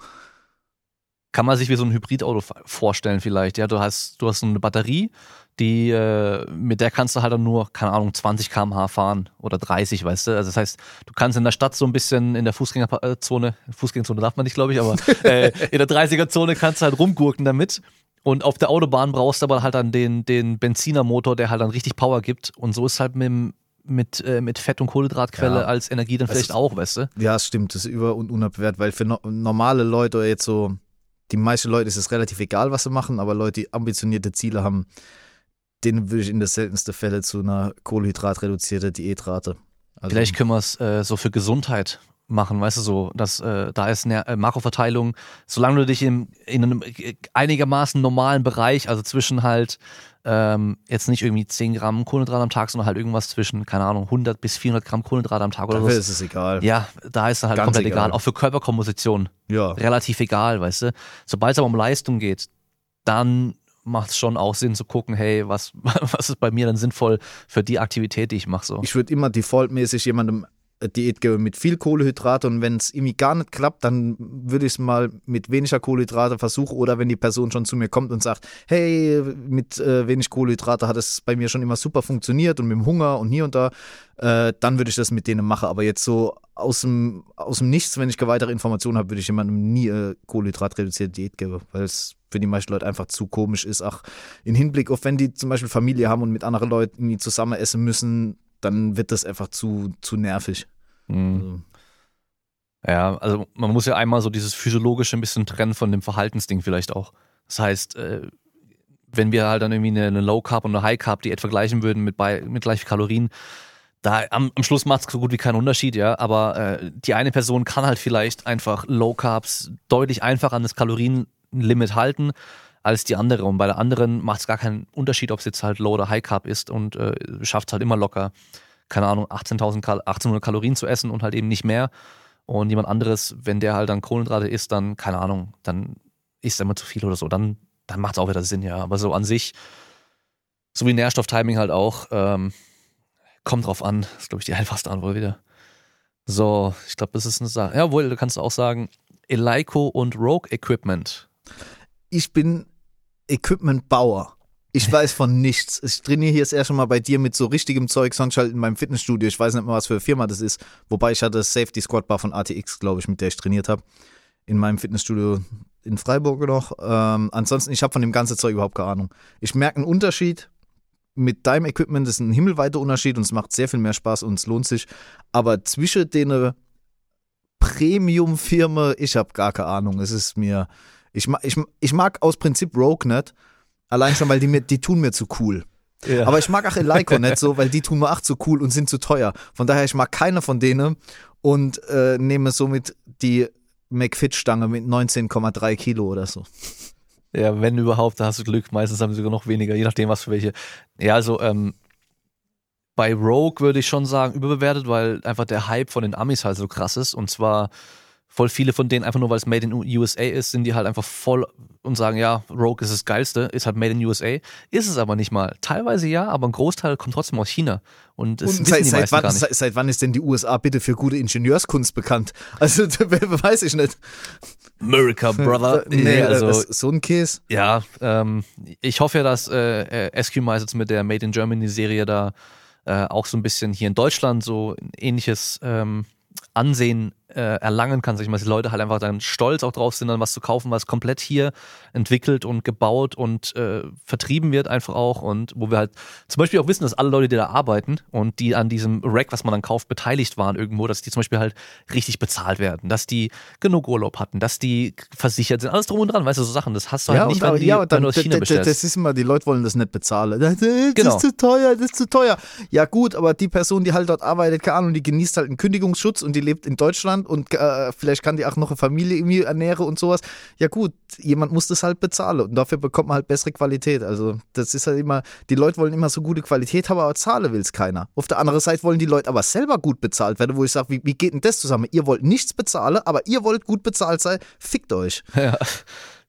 Speaker 1: Kann man sich wie so ein Hybridauto vorstellen vielleicht. Ja, du hast, du hast eine Batterie, die, äh, mit der kannst du halt dann nur, keine Ahnung, 20 km/h fahren oder 30, weißt du. Also das heißt, du kannst in der Stadt so ein bisschen in der Fußgängerzone, Fußgängerzone darf man nicht, glaube ich, aber äh, in der 30er-Zone kannst du halt rumgurken damit. Und auf der Autobahn brauchst du aber halt dann den, den Benzinermotor, der halt dann richtig Power gibt. Und so ist halt mit, dem- mit, äh, mit Fett- und Kohlenhydratquelle
Speaker 2: Ja.
Speaker 1: als Energie dann
Speaker 2: Das
Speaker 1: vielleicht
Speaker 2: ist-
Speaker 1: auch, weißt du?
Speaker 2: Ja, es stimmt, das ist über- und unterbewertet, weil für no normale Leute jetzt so, die meisten Leute ist es relativ egal, was sie machen, aber Leute, die ambitionierte Ziele haben, denen würde ich in der seltensten Fälle zu einer kohlenhydratreduzierten Diätrate. Also,
Speaker 1: Vielleicht können wir es äh, so für Gesundheit machen, weißt du, so, dass äh, da ist eine äh, Makroverteilung, solange du dich im, in einem äh, einigermaßen normalen Bereich, also zwischen halt ähm, jetzt nicht irgendwie 10 Gramm Kohlenhydrate am Tag, sondern halt irgendwas zwischen, keine Ahnung, 100 bis 400 Gramm Kohlenhydrate am Tag oder
Speaker 2: dafür
Speaker 1: so.
Speaker 2: ist es egal.
Speaker 1: Ja, da ist dann halt
Speaker 2: Ganz
Speaker 1: komplett egal.
Speaker 2: egal.
Speaker 1: Auch für Körperkomposition
Speaker 2: Ja.
Speaker 1: relativ egal, weißt du. Sobald es aber um Leistung geht, dann macht es schon auch Sinn zu gucken, hey, was, was ist bei mir dann sinnvoll für die Aktivität, die ich mache so.
Speaker 2: Ich würde immer defaultmäßig jemandem Diät mit viel Kohlenhydrate und wenn es irgendwie gar nicht klappt, dann würde ich es mal mit weniger Kohlenhydrate versuchen oder wenn die Person schon zu mir kommt und sagt, hey, mit äh, wenig Kohlenhydrate hat es bei mir schon immer super funktioniert und mit dem Hunger und hier und da, äh, dann würde ich das mit denen machen. Aber jetzt so aus dem, aus dem Nichts, wenn ich weitere Informationen habe, würde ich jemandem nie äh, kohlenhydratreduzierte Diät geben, weil es für die meisten Leute einfach zu komisch ist. Ach, in Hinblick auf, wenn die zum Beispiel Familie haben und mit anderen Leuten irgendwie zusammen essen müssen, dann wird das einfach zu, zu nervig.
Speaker 1: Mhm.
Speaker 2: Also,
Speaker 1: Ja, also man muss ja einmal so dieses physiologische ein bisschen trennen von dem Verhaltensding vielleicht auch. Das heißt, äh, wenn wir halt dann irgendwie eine, eine Low Carb und eine High Carb Diät vergleichen würden mit, bei, mit gleich Kalorien, da am, am Schluss macht es so gut wie keinen Unterschied, ja. Aber äh, die eine Person kann halt vielleicht einfach Low Carbs deutlich einfacher an das Kalorienlimit halten als die andere. Und bei der anderen macht es gar keinen Unterschied, ob es jetzt halt Low oder High Carb ist und äh, schafft halt immer locker, keine Ahnung, 18.000 Kal 1800 Kalorien zu essen und halt eben nicht mehr. Und jemand anderes, wenn der halt dann Kohlenhydrate isst, dann, keine Ahnung, dann isst er immer zu viel oder so. Dann, dann macht es auch wieder Sinn, ja. Aber so an sich, so wie Nährstofftiming halt auch, ähm, kommt drauf an. Das ist, glaube ich, die einfachste Antwort wieder. So, ich glaube, das ist eine Sache. Jawohl, du kannst auch sagen, Eleiko und Rogue Equipment.
Speaker 2: Ich bin Equipmentbauer. Ich weiß von nichts. Ich trainiere hier das erste Mal bei dir mit so richtigem Zeug, sonst halt in meinem Fitnessstudio. Ich weiß nicht mal, was für eine Firma das ist. Wobei ich hatte Safety Squad Bar von ATX, glaube ich, mit der ich trainiert habe. In meinem Fitnessstudio in Freiburg noch. Ähm, ansonsten, ich habe von dem ganzen Zeug überhaupt keine Ahnung. Ich merke einen Unterschied. Mit deinem Equipment ist ein himmelweiter Unterschied und es macht sehr viel mehr Spaß und es lohnt sich. Aber zwischen den Premium-Firmen, ich habe gar keine Ahnung. Es ist mir. Ich, ich, ich mag aus Prinzip Rogue nicht. Allein schon, weil die, mir, die tun mir zu cool.
Speaker 1: Ja.
Speaker 2: Aber ich mag auch Eleiko nicht so, weil die tun mir auch zu cool und sind zu teuer. Von daher, ich mag keine von denen und äh, nehme somit die McFit-Stange mit 19,3 Kilo oder so.
Speaker 1: Ja, wenn überhaupt, da hast du Glück. Meistens haben sie sogar noch weniger, je nachdem, was für welche. Ja, also ähm, bei Rogue würde ich schon sagen, überbewertet, weil einfach der Hype von den Amis halt so krass ist. Und zwar voll viele von denen, einfach nur weil es Made in USA ist, sind die halt einfach voll und sagen, ja, Rogue ist das Geilste, ist halt Made in USA. Ist es aber nicht mal. Teilweise ja, aber ein Großteil kommt trotzdem aus China. Und
Speaker 2: Und seit, seit, wann, seit, seit wann ist denn die USA bitte für gute Ingenieurskunst bekannt? Also, weiß ich nicht.
Speaker 1: America, Brother.
Speaker 2: nee,
Speaker 1: also,
Speaker 2: so ein Käse.
Speaker 1: Ja, ähm, ich hoffe ja, dass äh, äh, Eskimo jetzt mit der Made in Germany Serie da äh, auch so ein bisschen hier in Deutschland so ein ähnliches ähm, Ansehen äh, erlangen kann, sag ich mal, dass die Leute halt einfach dann stolz auch drauf sind, dann was zu kaufen, was komplett hier entwickelt und gebaut und äh, vertrieben wird einfach auch und wo wir halt zum Beispiel auch wissen, dass alle Leute, die da arbeiten und die an diesem Rack, was man dann kauft, beteiligt waren irgendwo, dass die zum Beispiel halt richtig bezahlt werden, dass die genug Urlaub hatten, dass die versichert sind, alles drum und dran, weißt du, so Sachen, das hast du halt
Speaker 2: Ja,
Speaker 1: nicht,
Speaker 2: und,
Speaker 1: wenn, die,
Speaker 2: ja,
Speaker 1: wenn
Speaker 2: dann,
Speaker 1: du aus China
Speaker 2: das,
Speaker 1: bestellst.
Speaker 2: das ist immer, die Leute wollen das nicht bezahlen. Das, das
Speaker 1: Genau.
Speaker 2: ist zu teuer, das ist zu teuer. Ja gut, aber die Person, die halt dort arbeitet, keine Ahnung, die genießt halt einen Kündigungsschutz und die lebt in Deutschland und äh, vielleicht kann die auch noch eine Familie irgendwie ernähren und sowas. Ja gut, jemand muss das halt bezahlen und dafür bekommt man halt bessere Qualität. Also das ist halt immer, die Leute wollen immer so gute Qualität haben, aber zahlen will es keiner. Auf der anderen Seite wollen die Leute aber selber gut bezahlt werden, wo ich sage, wie, wie geht denn das zusammen? Ihr wollt nichts bezahlen, aber ihr wollt gut bezahlt sein, fickt euch.
Speaker 1: Ja,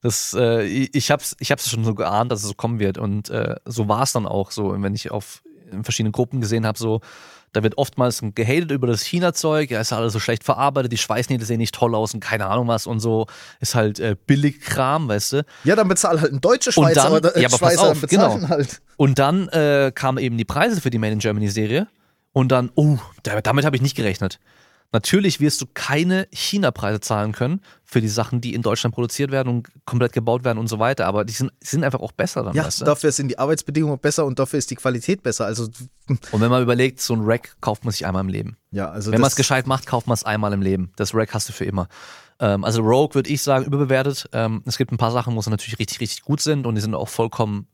Speaker 1: das, äh, ich hab's, ich hab's schon so geahnt, dass es so kommen wird. Und äh, so war es dann auch so. Und wenn ich auf in verschiedenen Gruppen gesehen habe, so, da wird oftmals gehatet über das China-Zeug, ja, ist ja alles so schlecht verarbeitet, die Schweißnähte sehen nicht toll aus und keine Ahnung was und so, ist halt äh, Billigkram, weißt du.
Speaker 2: Ja, dann bezahl halt ein deutscher
Speaker 1: Und
Speaker 2: Schweizer,
Speaker 1: dann-
Speaker 2: aber, äh,
Speaker 1: ja, aber pass
Speaker 2: Schweizer
Speaker 1: auf,
Speaker 2: bezahlen
Speaker 1: genau.
Speaker 2: halt.
Speaker 1: Und dann äh, kamen eben die Preise für die Made in Germany-Serie. Und dann, oh, da- damit habe ich nicht gerechnet. Natürlich wirst du keine China-Preise zahlen können für die Sachen, die in Deutschland produziert werden und komplett gebaut werden und so weiter. Aber die sind, sind einfach auch besser dann,
Speaker 2: Ja,
Speaker 1: weißt du?
Speaker 2: dafür sind die Arbeitsbedingungen besser und dafür ist die Qualität besser. Also,
Speaker 1: Und wenn man überlegt, so ein Rack kauft man sich einmal im Leben.
Speaker 2: ja, also
Speaker 1: Wenn man es gescheit macht, kauft man es einmal im Leben. Das Rack hast du für immer. Ähm, also Rogue würde ich sagen, überbewertet. Ähm, es gibt ein paar Sachen, wo sie natürlich richtig, richtig gut sind und die sind auch vollkommen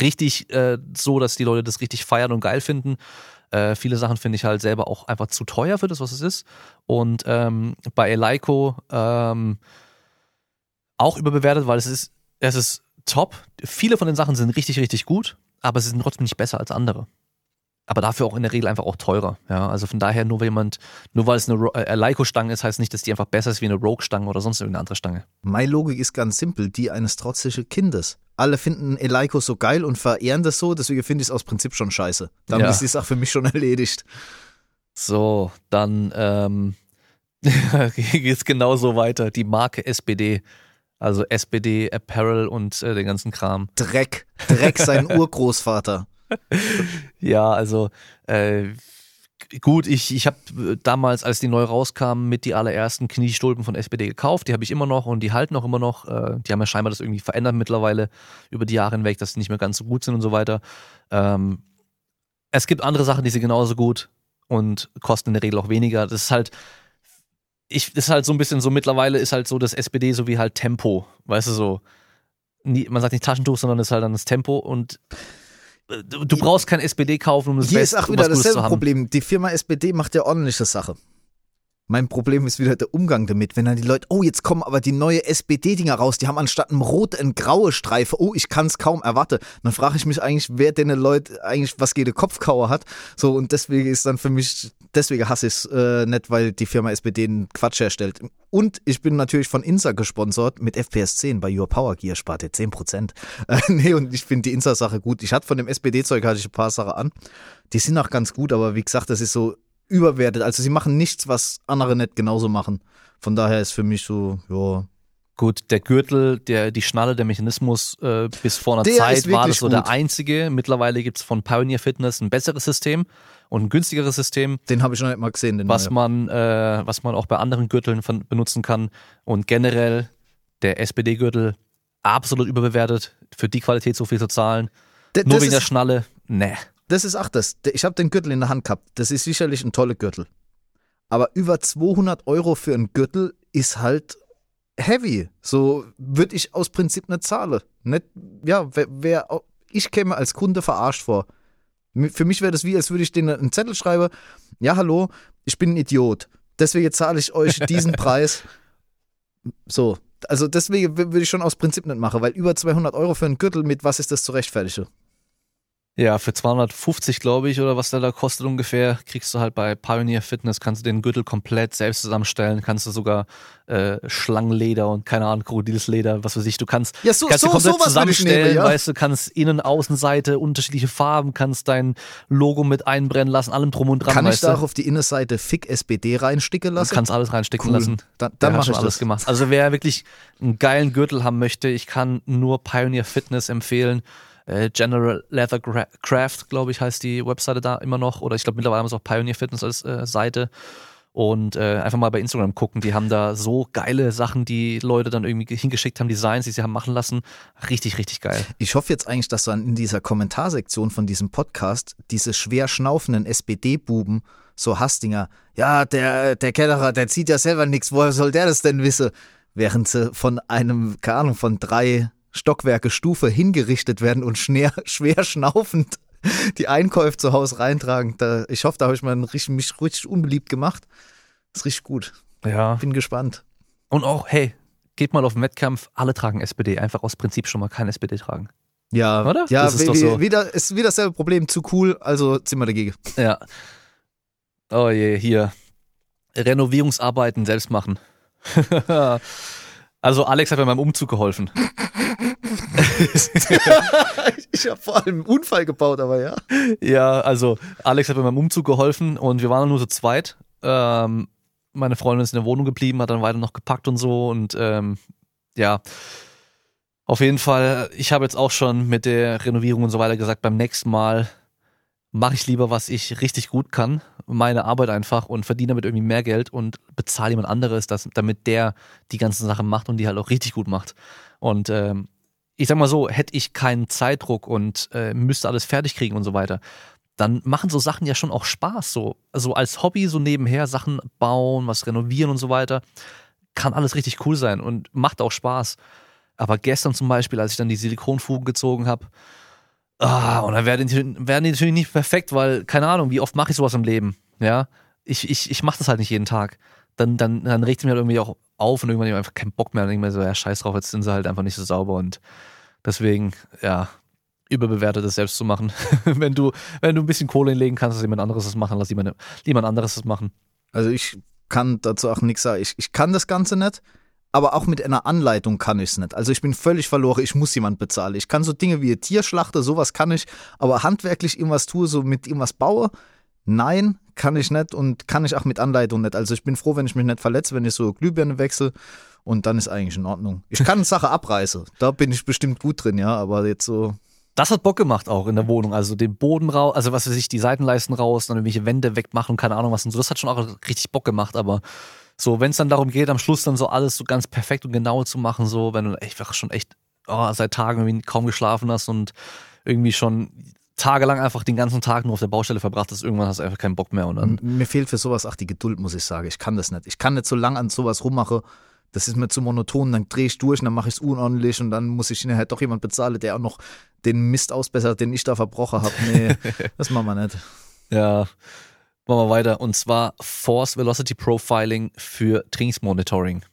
Speaker 1: richtig äh, so, dass die Leute das richtig feiern und geil finden. Äh, viele Sachen finde ich halt selber auch einfach zu teuer für das, was es ist. Und ähm, bei Eleiko ähm, auch überbewertet, weil es ist, es ist top. Viele von den Sachen sind richtig, richtig gut, aber sie sind trotzdem nicht besser als andere. Aber dafür auch in der Regel einfach auch teurer. Ja, also von daher nur wenn jemand, nur weil es eine äh, Eleiko-Stange ist, heißt nicht, dass die einfach besser ist wie eine Rogue-Stange oder sonst irgendeine andere Stange.
Speaker 2: meine Logik ist ganz simpel, die eines trotzigen Kindes. Alle finden Eleiko so geil und verehren das so, deswegen finde ich es aus Prinzip schon scheiße. Damit
Speaker 1: Ja.
Speaker 2: ist die Sache für mich schon erledigt.
Speaker 1: So, dann ähm, geht's genauso weiter. Die Marke SPD, also SPD Apparel und äh, den ganzen Kram.
Speaker 2: Dreck. Dreck sein Urgroßvater.
Speaker 1: Ja, also äh, gut, ich, ich habe damals, als die neu rauskamen, mit die allerersten Kniestulpen von SPD gekauft. Die habe ich immer noch und die halten auch immer noch. Äh, die haben ja scheinbar das irgendwie verändert mittlerweile über die Jahre hinweg, dass sie nicht mehr ganz so gut sind und so weiter. Ähm, es gibt andere Sachen, die sind genauso gut und kosten in der Regel auch weniger. Das ist halt, ich, das ist halt so ein bisschen so, mittlerweile ist halt so das SPD so wie halt Tempo, weißt du so. Nie, man sagt nicht Taschentuch, sondern das ist halt dann das Tempo und äh, du, brauchst kein SPD kaufen, um das
Speaker 2: Hier
Speaker 1: Beste,
Speaker 2: ist auch
Speaker 1: um
Speaker 2: wieder
Speaker 1: zu
Speaker 2: dasselbe. Problem. Die Firma SPD macht ja ordentliche Sache. Mein Problem ist wieder der Umgang damit. Wenn dann die Leute, oh, jetzt kommen aber die neue SPD-Dinger raus, die haben anstatt einem rot eine graue Streife. Oh, ich kann es kaum erwarten. Dann frage ich mich eigentlich, wer denn Leute eigentlich was jede Kopfkauer hat. So, und deswegen ist dann für mich, deswegen hasse ich es äh, nicht, weil die Firma SPD einen Quatsch herstellt. Und ich bin natürlich von Insa gesponsert mit FPS 10 bei Your Power Gear, spart ihr 10%. Äh, nee, und ich finde die Insa-Sache gut. Ich hatte von dem SPD-Zeug hatte ich ein paar Sachen an. Die sind auch ganz gut, aber wie gesagt, das ist so überwertet. Also sie machen nichts, was andere nicht genauso machen. Von daher ist für mich so, ja.
Speaker 1: Gut, der Gürtel, der, die Schnalle, der Mechanismus, äh, bis vor einer
Speaker 2: Der
Speaker 1: Zeit war das so der
Speaker 2: gut.
Speaker 1: einzige. Mittlerweile gibt's von Pioneer Fitness ein besseres System und ein günstigeres System,
Speaker 2: Den habe ich noch nicht mal gesehen. Den
Speaker 1: was man, äh, was man auch bei anderen Gürteln von, benutzen kann. Und generell der SPD-Gürtel absolut überbewertet, für die Qualität so viel zu zahlen.
Speaker 2: D-
Speaker 1: Nur wegen der Schnalle, ne.
Speaker 2: Das ist auch das. Ich habe den Gürtel in der Hand gehabt. Das ist sicherlich ein toller Gürtel. Aber über 200 Euro für einen Gürtel ist halt heavy. So würde ich aus Prinzip nicht zahlen. Nicht, ja, wer, wer, ich käme als Kunde verarscht vor. Für mich wäre das wie, als würde ich denen einen Zettel schreiben. Ja, hallo, ich bin ein Idiot. Deswegen zahle ich euch diesen Preis. So, also deswegen würde ich schon aus Prinzip nicht machen, weil über 200 Euro für einen Gürtel, mit was ist das zu rechtfertigen?
Speaker 1: Ja, für 250, glaube ich, oder was der da kostet ungefähr, kriegst du halt bei Pioneer Fitness, kannst du den Gürtel komplett selbst zusammenstellen, kannst du sogar äh, Schlangenleder und keine Ahnung, Krokodilsleder, was weiß ich, du kannst,
Speaker 2: Ja, so,
Speaker 1: kannst
Speaker 2: so,
Speaker 1: du komplett
Speaker 2: ich
Speaker 1: zusammenstellen,
Speaker 2: nehmen, ja.
Speaker 1: weißt du, kannst Innen-, Außenseite, unterschiedliche Farben, kannst dein Logo mit einbrennen lassen, allem drum und dran,
Speaker 2: Kann ich da auch
Speaker 1: du.
Speaker 2: auf die Innenseite Fick SPD reinsticken
Speaker 1: Du
Speaker 2: lassen?
Speaker 1: kannst alles reinstecken
Speaker 2: Cool.
Speaker 1: lassen.
Speaker 2: Dann, dann
Speaker 1: schon
Speaker 2: ich
Speaker 1: alles
Speaker 2: das.
Speaker 1: gemacht. Also wer wirklich einen geilen Gürtel haben möchte, ich kann nur Pioneer Fitness empfehlen. Äh, General Leather Gra- Craft, glaube ich, heißt die Webseite da immer noch. Oder ich glaube mittlerweile haben sie auch Pioneer Fitness als äh, Seite. und äh, einfach mal bei Instagram gucken. Die haben da so geile Sachen, die Leute dann irgendwie hingeschickt haben, Designs, die sie haben machen lassen. Richtig, richtig geil.
Speaker 2: Ich hoffe jetzt eigentlich, dass dann in dieser Kommentarsektion von diesem Podcast diese schwer schnaufenden SPD-Buben, so Hastinger, ja, der, der Kellerer, der zieht ja selber nichts, woher soll der das denn wissen? Während sie von einem, keine Ahnung, von drei Stockwerke Stufe hingerichtet werden und schwer, schwer schnaufend die Einkäufe zu Hause reintragen. Da, ich hoffe, da habe ich mal richtig, mich richtig unbeliebt gemacht. ist richtig gut.
Speaker 1: Ja.
Speaker 2: Bin gespannt.
Speaker 1: Und auch, hey, geht mal auf den Wettkampf, alle tragen SPD. Einfach aus Prinzip schon mal kein SPD tragen.
Speaker 2: Ja,
Speaker 1: Oder?
Speaker 2: Ja,
Speaker 1: Das ist
Speaker 2: wie,
Speaker 1: doch so.
Speaker 2: wieder, ist wieder dasselbe Problem. Zu cool, also sind wir dagegen.
Speaker 1: Ja. Oh je, hier. Renovierungsarbeiten selbst machen. also Alex hat bei meinem Umzug geholfen.
Speaker 2: ich habe vor allem einen Unfall gebaut, aber ja.
Speaker 1: Ja, also Alex hat bei meinem Umzug geholfen und wir waren nur so zweit. Ähm, meine Freundin ist in der Wohnung geblieben, hat dann weiter noch gepackt und so und ähm, ja. Auf jeden Fall, ich habe jetzt auch schon mit der Renovierung und so weiter gesagt, beim nächsten Mal mache ich lieber, was ich richtig gut kann, meine Arbeit einfach und verdiene damit irgendwie mehr Geld und bezahle jemand anderes, das, damit der die ganzen Sachen macht und die halt auch richtig gut macht. Und ähm, ich sag mal so, hätte ich keinen Zeitdruck und äh, müsste alles fertig kriegen und so weiter, dann machen so Sachen ja schon auch Spaß. So also als Hobby so nebenher Sachen bauen, was renovieren und so weiter, kann alles richtig cool sein und macht auch Spaß. Aber gestern zum Beispiel, als ich dann die Silikonfugen gezogen habe, ah, und dann werden die, werden die natürlich nicht perfekt, weil, keine Ahnung, wie oft mache ich sowas im Leben? Ja, ich, ich, ich mache das halt nicht jeden Tag. Dann, dann, dann regt es mir halt irgendwie auch auf und irgendwann hab ich einfach keinen Bock mehr und denke mir so, ja, scheiß drauf, jetzt sind sie halt einfach nicht so sauber und deswegen, ja, überbewertet es selbst zu machen. wenn du, wenn du ein bisschen Kohle hinlegen kannst, dass jemand anderes das machen, lass jemand, jemand anderes das machen.
Speaker 2: Also ich kann dazu auch nichts sagen. Ich, ich kann das Ganze nicht, aber auch mit einer Anleitung kann ich es nicht. Also ich bin völlig verloren, ich muss jemand bezahlen. Ich kann so Dinge wie Tierschlachter, sowas kann ich, aber handwerklich irgendwas tue, so mit irgendwas baue, nein, kann ich nicht und kann ich auch mit Anleitung nicht. Also ich bin froh, wenn ich mich nicht verletze, wenn ich so Glühbirne wechsle und dann ist eigentlich in Ordnung. Ich kann Sache abreißen, da bin ich bestimmt gut drin, ja, aber jetzt so
Speaker 1: Das hat Bock gemacht auch in der Wohnung. Also den Boden raus, also was weiß ich, die Seitenleisten raus, dann irgendwelche Wände wegmachen, keine Ahnung was und so. Das hat schon auch richtig Bock gemacht, aber so, wenn es dann darum geht, am Schluss dann so alles so ganz perfekt und genau zu machen, so, wenn du einfach schon echt oh, seit Tagen irgendwie kaum geschlafen hast und irgendwie schon tagelang einfach den ganzen Tag nur auf der Baustelle verbracht hast, irgendwann hast du einfach keinen Bock mehr und dann.
Speaker 2: Mir fehlt für sowas auch die Geduld, muss ich sagen. Ich kann das nicht. Ich kann nicht so lange an sowas rummachen. Das ist mir zu monoton. Dann drehe ich durch und dann mache ich es unordentlich und dann muss ich hinterher doch jemand bezahlen, der auch noch den Mist ausbessert, den ich da verbrochen habe. Nee, das machen wir nicht.
Speaker 1: Ja. Machen wir weiter. Und zwar Force Velocity Profiling für Trainingsmonitoring.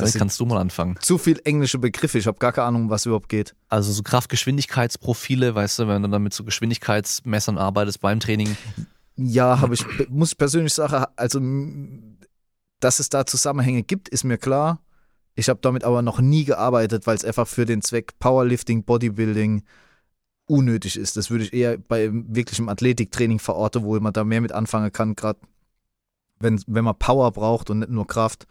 Speaker 2: Das
Speaker 1: kannst du mal anfangen.
Speaker 2: Zu viel englische Begriffe. Ich habe gar keine Ahnung, was überhaupt geht.
Speaker 1: Also so Kraftgeschwindigkeitsprofile, weißt du, wenn du dann mit so Geschwindigkeitsmessern arbeitest beim Training.
Speaker 2: Ja, habe ich, muss ich persönlich sagen, also, dass es da Zusammenhänge gibt, ist mir klar. Ich habe damit aber noch nie gearbeitet, weil es einfach für den Zweck Powerlifting, Bodybuilding unnötig ist. Das würde ich eher bei wirklichem Athletiktraining verorten, wo man da mehr mit anfangen kann, gerade wenn, wenn man Power braucht und nicht nur Kraft,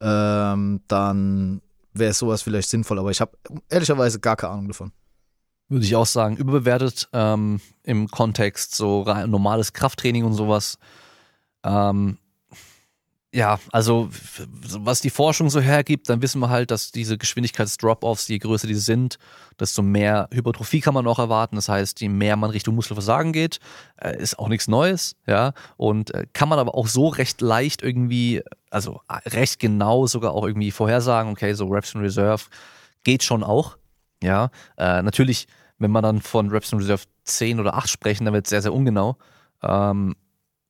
Speaker 2: ähm, dann wäre sowas vielleicht sinnvoll. Aber ich habe ehrlicherweise gar keine Ahnung davon.
Speaker 1: Würde ich auch sagen, überbewertet ähm, im Kontext so normales Krafttraining und sowas. Ähm, ja, also was die Forschung so hergibt, dann wissen wir halt, dass diese Geschwindigkeits-Drop-Offs, je größer die sind, desto mehr Hypertrophie kann man auch erwarten. Das heißt, je mehr man Richtung Muskelversagen geht, äh, ist auch nichts Neues, ja. Und äh, kann man aber auch so recht leicht irgendwie, also recht genau sogar auch irgendwie vorhersagen, okay, so Reps in Reserve geht schon auch, ja. Äh, natürlich, wenn man dann von Reps in Reserve 10 oder 8 sprechen, dann wird es sehr, sehr ungenau. Ähm,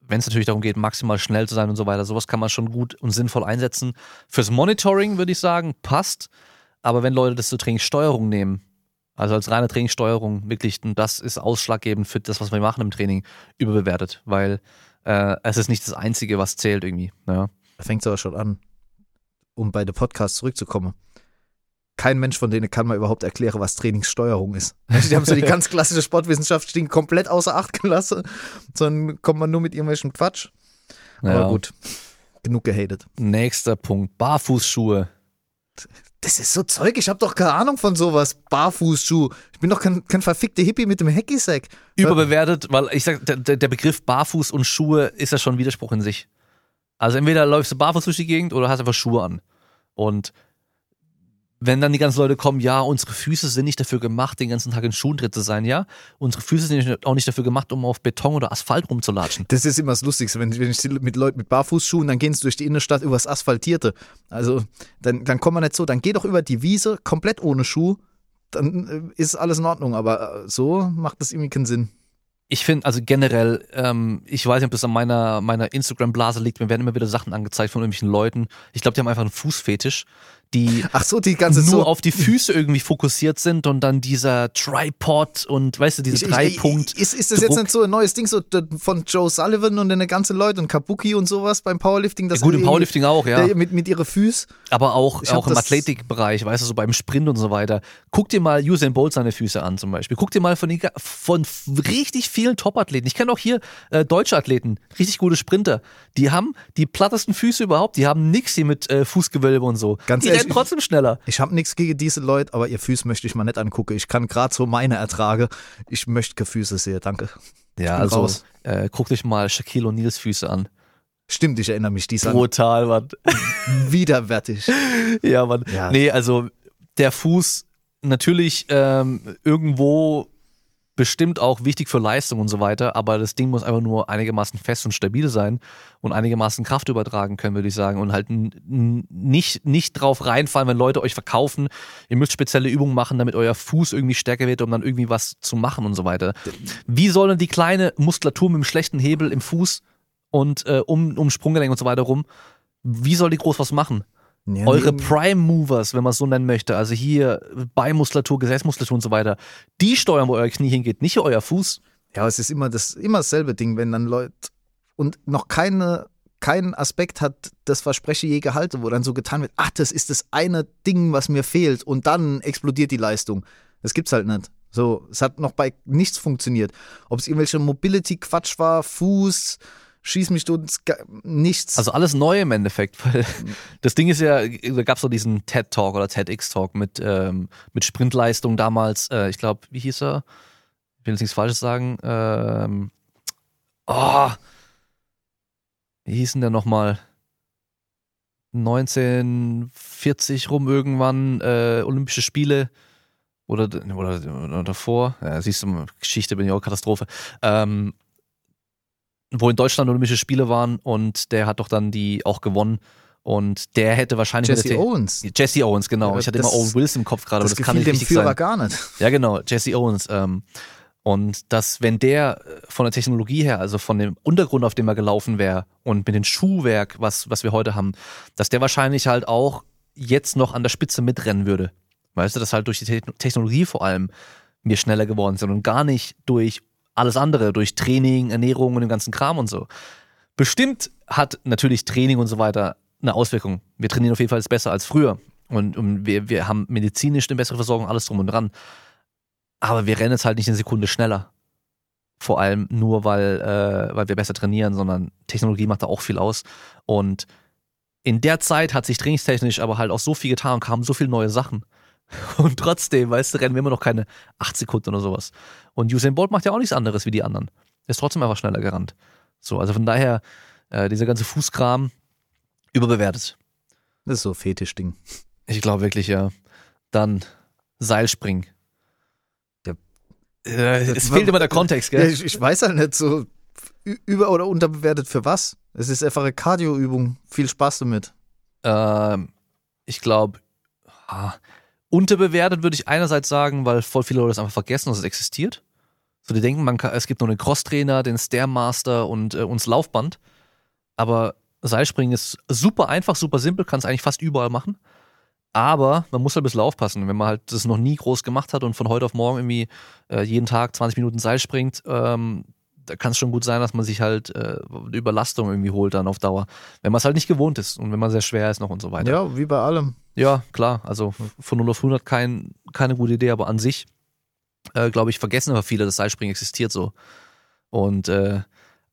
Speaker 1: wenn es natürlich darum geht, maximal schnell zu sein und so weiter, sowas kann man schon gut und sinnvoll einsetzen. Fürs Monitoring würde ich sagen, passt. Aber wenn Leute das zur Trainingssteuerung nehmen, also als reine Trainingssteuerung, wirklich, das ist ausschlaggebend für das, was wir machen im Training, überbewertet, weil äh, es ist nicht das Einzige, was zählt irgendwie. Ja.
Speaker 2: Da fängt es aber schon an, um bei den Podcasts zurückzukommen. Kein Mensch von denen kann mal überhaupt erklären, was Trainingssteuerung ist. Die haben so die ganz klassische Sportwissenschaft stehen komplett außer Acht gelassen, sondern kommt man nur mit irgendwelchem Quatsch.
Speaker 1: Ja.
Speaker 2: Aber gut, genug gehatet.
Speaker 1: Nächster Punkt, Barfußschuhe.
Speaker 2: Das ist so Zeug, ich habe doch keine Ahnung von sowas. Barfußschuh. Ich bin doch kein, kein verfickter Hippie mit dem Hackisack.
Speaker 1: Überbewertet, weil ich sag, der, der der Begriff Barfuß und Schuhe ist ja schon ein Widerspruch in sich. Also entweder läufst du barfuß durch die Gegend oder hast einfach Schuhe an. Und wenn dann die ganzen Leute kommen, ja, unsere Füße sind nicht dafür gemacht, den ganzen Tag in Schuhen drin zu sein, ja. Unsere Füße sind auch nicht dafür gemacht, um auf Beton oder Asphalt rumzulatschen.
Speaker 2: Das ist immer das Lustigste, wenn, wenn ich mit Leuten mit Barfußschuhen, dann gehen sie durch die Innenstadt übers Asphaltierte. Also dann, dann kommt man nicht so, dann geh doch über die Wiese komplett ohne Schuh, dann äh, ist alles in Ordnung, aber äh, so macht das irgendwie keinen Sinn.
Speaker 1: Ich finde, also generell, ähm, ich weiß nicht, ob das an meiner, meiner Instagram-Blase liegt, mir werden immer wieder Sachen angezeigt von irgendwelchen Leuten. Ich glaube, die haben einfach einen Fußfetisch die
Speaker 2: Ach so, die ganze
Speaker 1: nur
Speaker 2: so
Speaker 1: auf die Füße irgendwie fokussiert sind und dann dieser Tripod und weißt du, diese Dreipunkt.
Speaker 2: Ist, ist das jetzt nicht so ein neues Ding so von Joe Sullivan und eine ganze Leute und Kabuki und sowas beim Powerlifting?
Speaker 1: Das ja, gut, im Powerlifting auch, ja.
Speaker 2: Mit, mit ihre Füße.
Speaker 1: Aber auch, auch im Athletikbereich, weißt du, so beim Sprint und so weiter. Guck dir mal Usain Bolt seine Füße an zum Beispiel. Guck dir mal von, von richtig vielen Top-Athleten. Ich kenne auch hier äh, deutsche Athleten, richtig gute Sprinter. Die haben die plattesten Füße überhaupt. Die haben nichts hier mit äh, Fußgewölbe und so.
Speaker 2: Ganz
Speaker 1: die
Speaker 2: ehrlich,
Speaker 1: rennen trotzdem schneller.
Speaker 2: Ich habe nichts gegen diese Leute, aber ihr Füße möchte ich mal nicht angucken. Ich kann gerade so meine ertrage. Ich möchte keine Füße sehen, danke.
Speaker 1: Ja, also äh, guckt euch mal Shaquille O'Neals Füße an.
Speaker 2: Stimmt, ich erinnere mich dieser.
Speaker 1: Brutal, Mann.
Speaker 2: Widerwärtig.
Speaker 1: ja, Mann. Ja. Nee, also der Fuß natürlich ähm, irgendwo bestimmt auch wichtig für Leistung und so weiter, aber das Ding muss einfach nur einigermaßen fest und stabil sein und einigermaßen Kraft übertragen können, würde ich sagen. Und halt nicht, nicht drauf reinfallen, wenn Leute euch verkaufen, ihr müsst spezielle Übungen machen, damit euer Fuß irgendwie stärker wird, um dann irgendwie was zu machen und so weiter. Wie soll denn die kleine Muskulatur mit dem schlechten Hebel im Fuß und äh, um, um Sprunggelenk und so weiter rum, wie soll die groß was machen? Ja, Eure Prime Movers, wenn man es so nennen möchte, also hier Beimuskulatur, Gesäßmuskulatur und so weiter, die steuern, wo euer Knie hingeht, nicht euer Fuß.
Speaker 2: Ja, es ist immer das immer dasselbe Ding, wenn dann Leute und noch keine kein Aspekt hat das Versprechen je gehalten, wo dann so getan wird, ach, das ist das eine Ding, was mir fehlt und dann explodiert die Leistung. Das gibt's halt nicht. So, es hat noch bei nichts funktioniert. Ob es irgendwelche Mobility-Quatsch war, Fuß, schieß mich tot, nichts.
Speaker 1: Also alles neu im Endeffekt, weil das Ding ist ja, da gab es so diesen TED-Talk oder TEDx-Talk mit, ähm, mit Sprintleistung damals, äh, ich glaube, wie hieß er? Ich will jetzt nichts Falsches sagen. Ähm, oh, wie hieß denn der nochmal? 1940 rum irgendwann, äh, Olympische Spiele oder, oder, oder davor. Ja, siehst du, Geschichte bin ich auch Katastrophe. Ähm, wo in Deutschland Olympische Spiele waren und der hat doch dann die auch gewonnen. Und der hätte wahrscheinlich.
Speaker 2: Jesse Owens.
Speaker 1: Jesse Owens, genau. Ja, ich hatte immer Owen Wilson im Kopf gerade, aber das, das kann nicht dem richtig Führer sein.
Speaker 2: gar nicht.
Speaker 1: Ja, genau. Jesse Owens. Ähm, und dass, wenn der äh, von der Technologie her, also von dem Untergrund, auf dem er gelaufen wäre und mit dem Schuhwerk, was, was wir heute haben, dass der wahrscheinlich halt auch jetzt noch an der Spitze mitrennen würde. Weißt du, dass halt durch die Technologie vor allem wir schneller geworden sind und gar nicht durch alles andere, durch Training, Ernährung und den ganzen Kram und so. Bestimmt hat natürlich Training und so weiter eine Auswirkung. Wir trainieren auf jeden Fall besser als früher. Und, und wir, wir haben medizinisch eine bessere Versorgung, alles drum und dran. Aber wir rennen jetzt halt nicht eine Sekunde schneller. Vor allem nur, weil, äh, weil wir besser trainieren, sondern Technologie macht da auch viel aus. Und in der Zeit hat sich trainingstechnisch aber halt auch so viel getan und kamen so viele neue Sachen. Und trotzdem, weißt du, rennen wir immer noch keine acht Sekunden oder sowas. Und Usain Bolt macht ja auch nichts anderes wie die anderen. Er ist trotzdem einfach schneller gerannt. So, also von daher, äh, dieser ganze Fußkram überbewertet.
Speaker 2: Das ist so Fetischding.
Speaker 1: Ich glaube wirklich, ja. Dann Seilspringen. Ja. Äh, es fehlt immer der Kontext, gell?
Speaker 2: Ja, ich, ich, weiß halt nicht so über- oder unterbewertet für was. Es ist einfach eine Cardio-Übung. Viel Spaß damit.
Speaker 1: Ähm, ich glaube, ah, Unterbewertet würde ich einerseits sagen, weil voll viele Leute das einfach vergessen, dass es existiert. So, die denken, man kann, es gibt nur einen Crosstrainer, den Stairmaster und äh, uns Laufband. Aber Seilspringen ist super einfach, super simpel, kann es eigentlich fast überall machen. Aber man muss halt ein bisschen aufpassen. Wenn man halt das noch nie groß gemacht hat und von heute auf morgen irgendwie äh, jeden Tag 20 Minuten Seil springt, ähm, da kann es schon gut sein, dass man sich halt äh, Überlastung irgendwie holt dann auf Dauer. Wenn man es halt nicht gewohnt ist und wenn man sehr schwer ist noch und so weiter.
Speaker 2: Ja, wie bei allem.
Speaker 1: Ja, klar. Also von 0 auf 100 kein, keine gute Idee, aber an sich, äh, glaube ich, vergessen aber viele, dass Seilspringen existiert so. Und äh,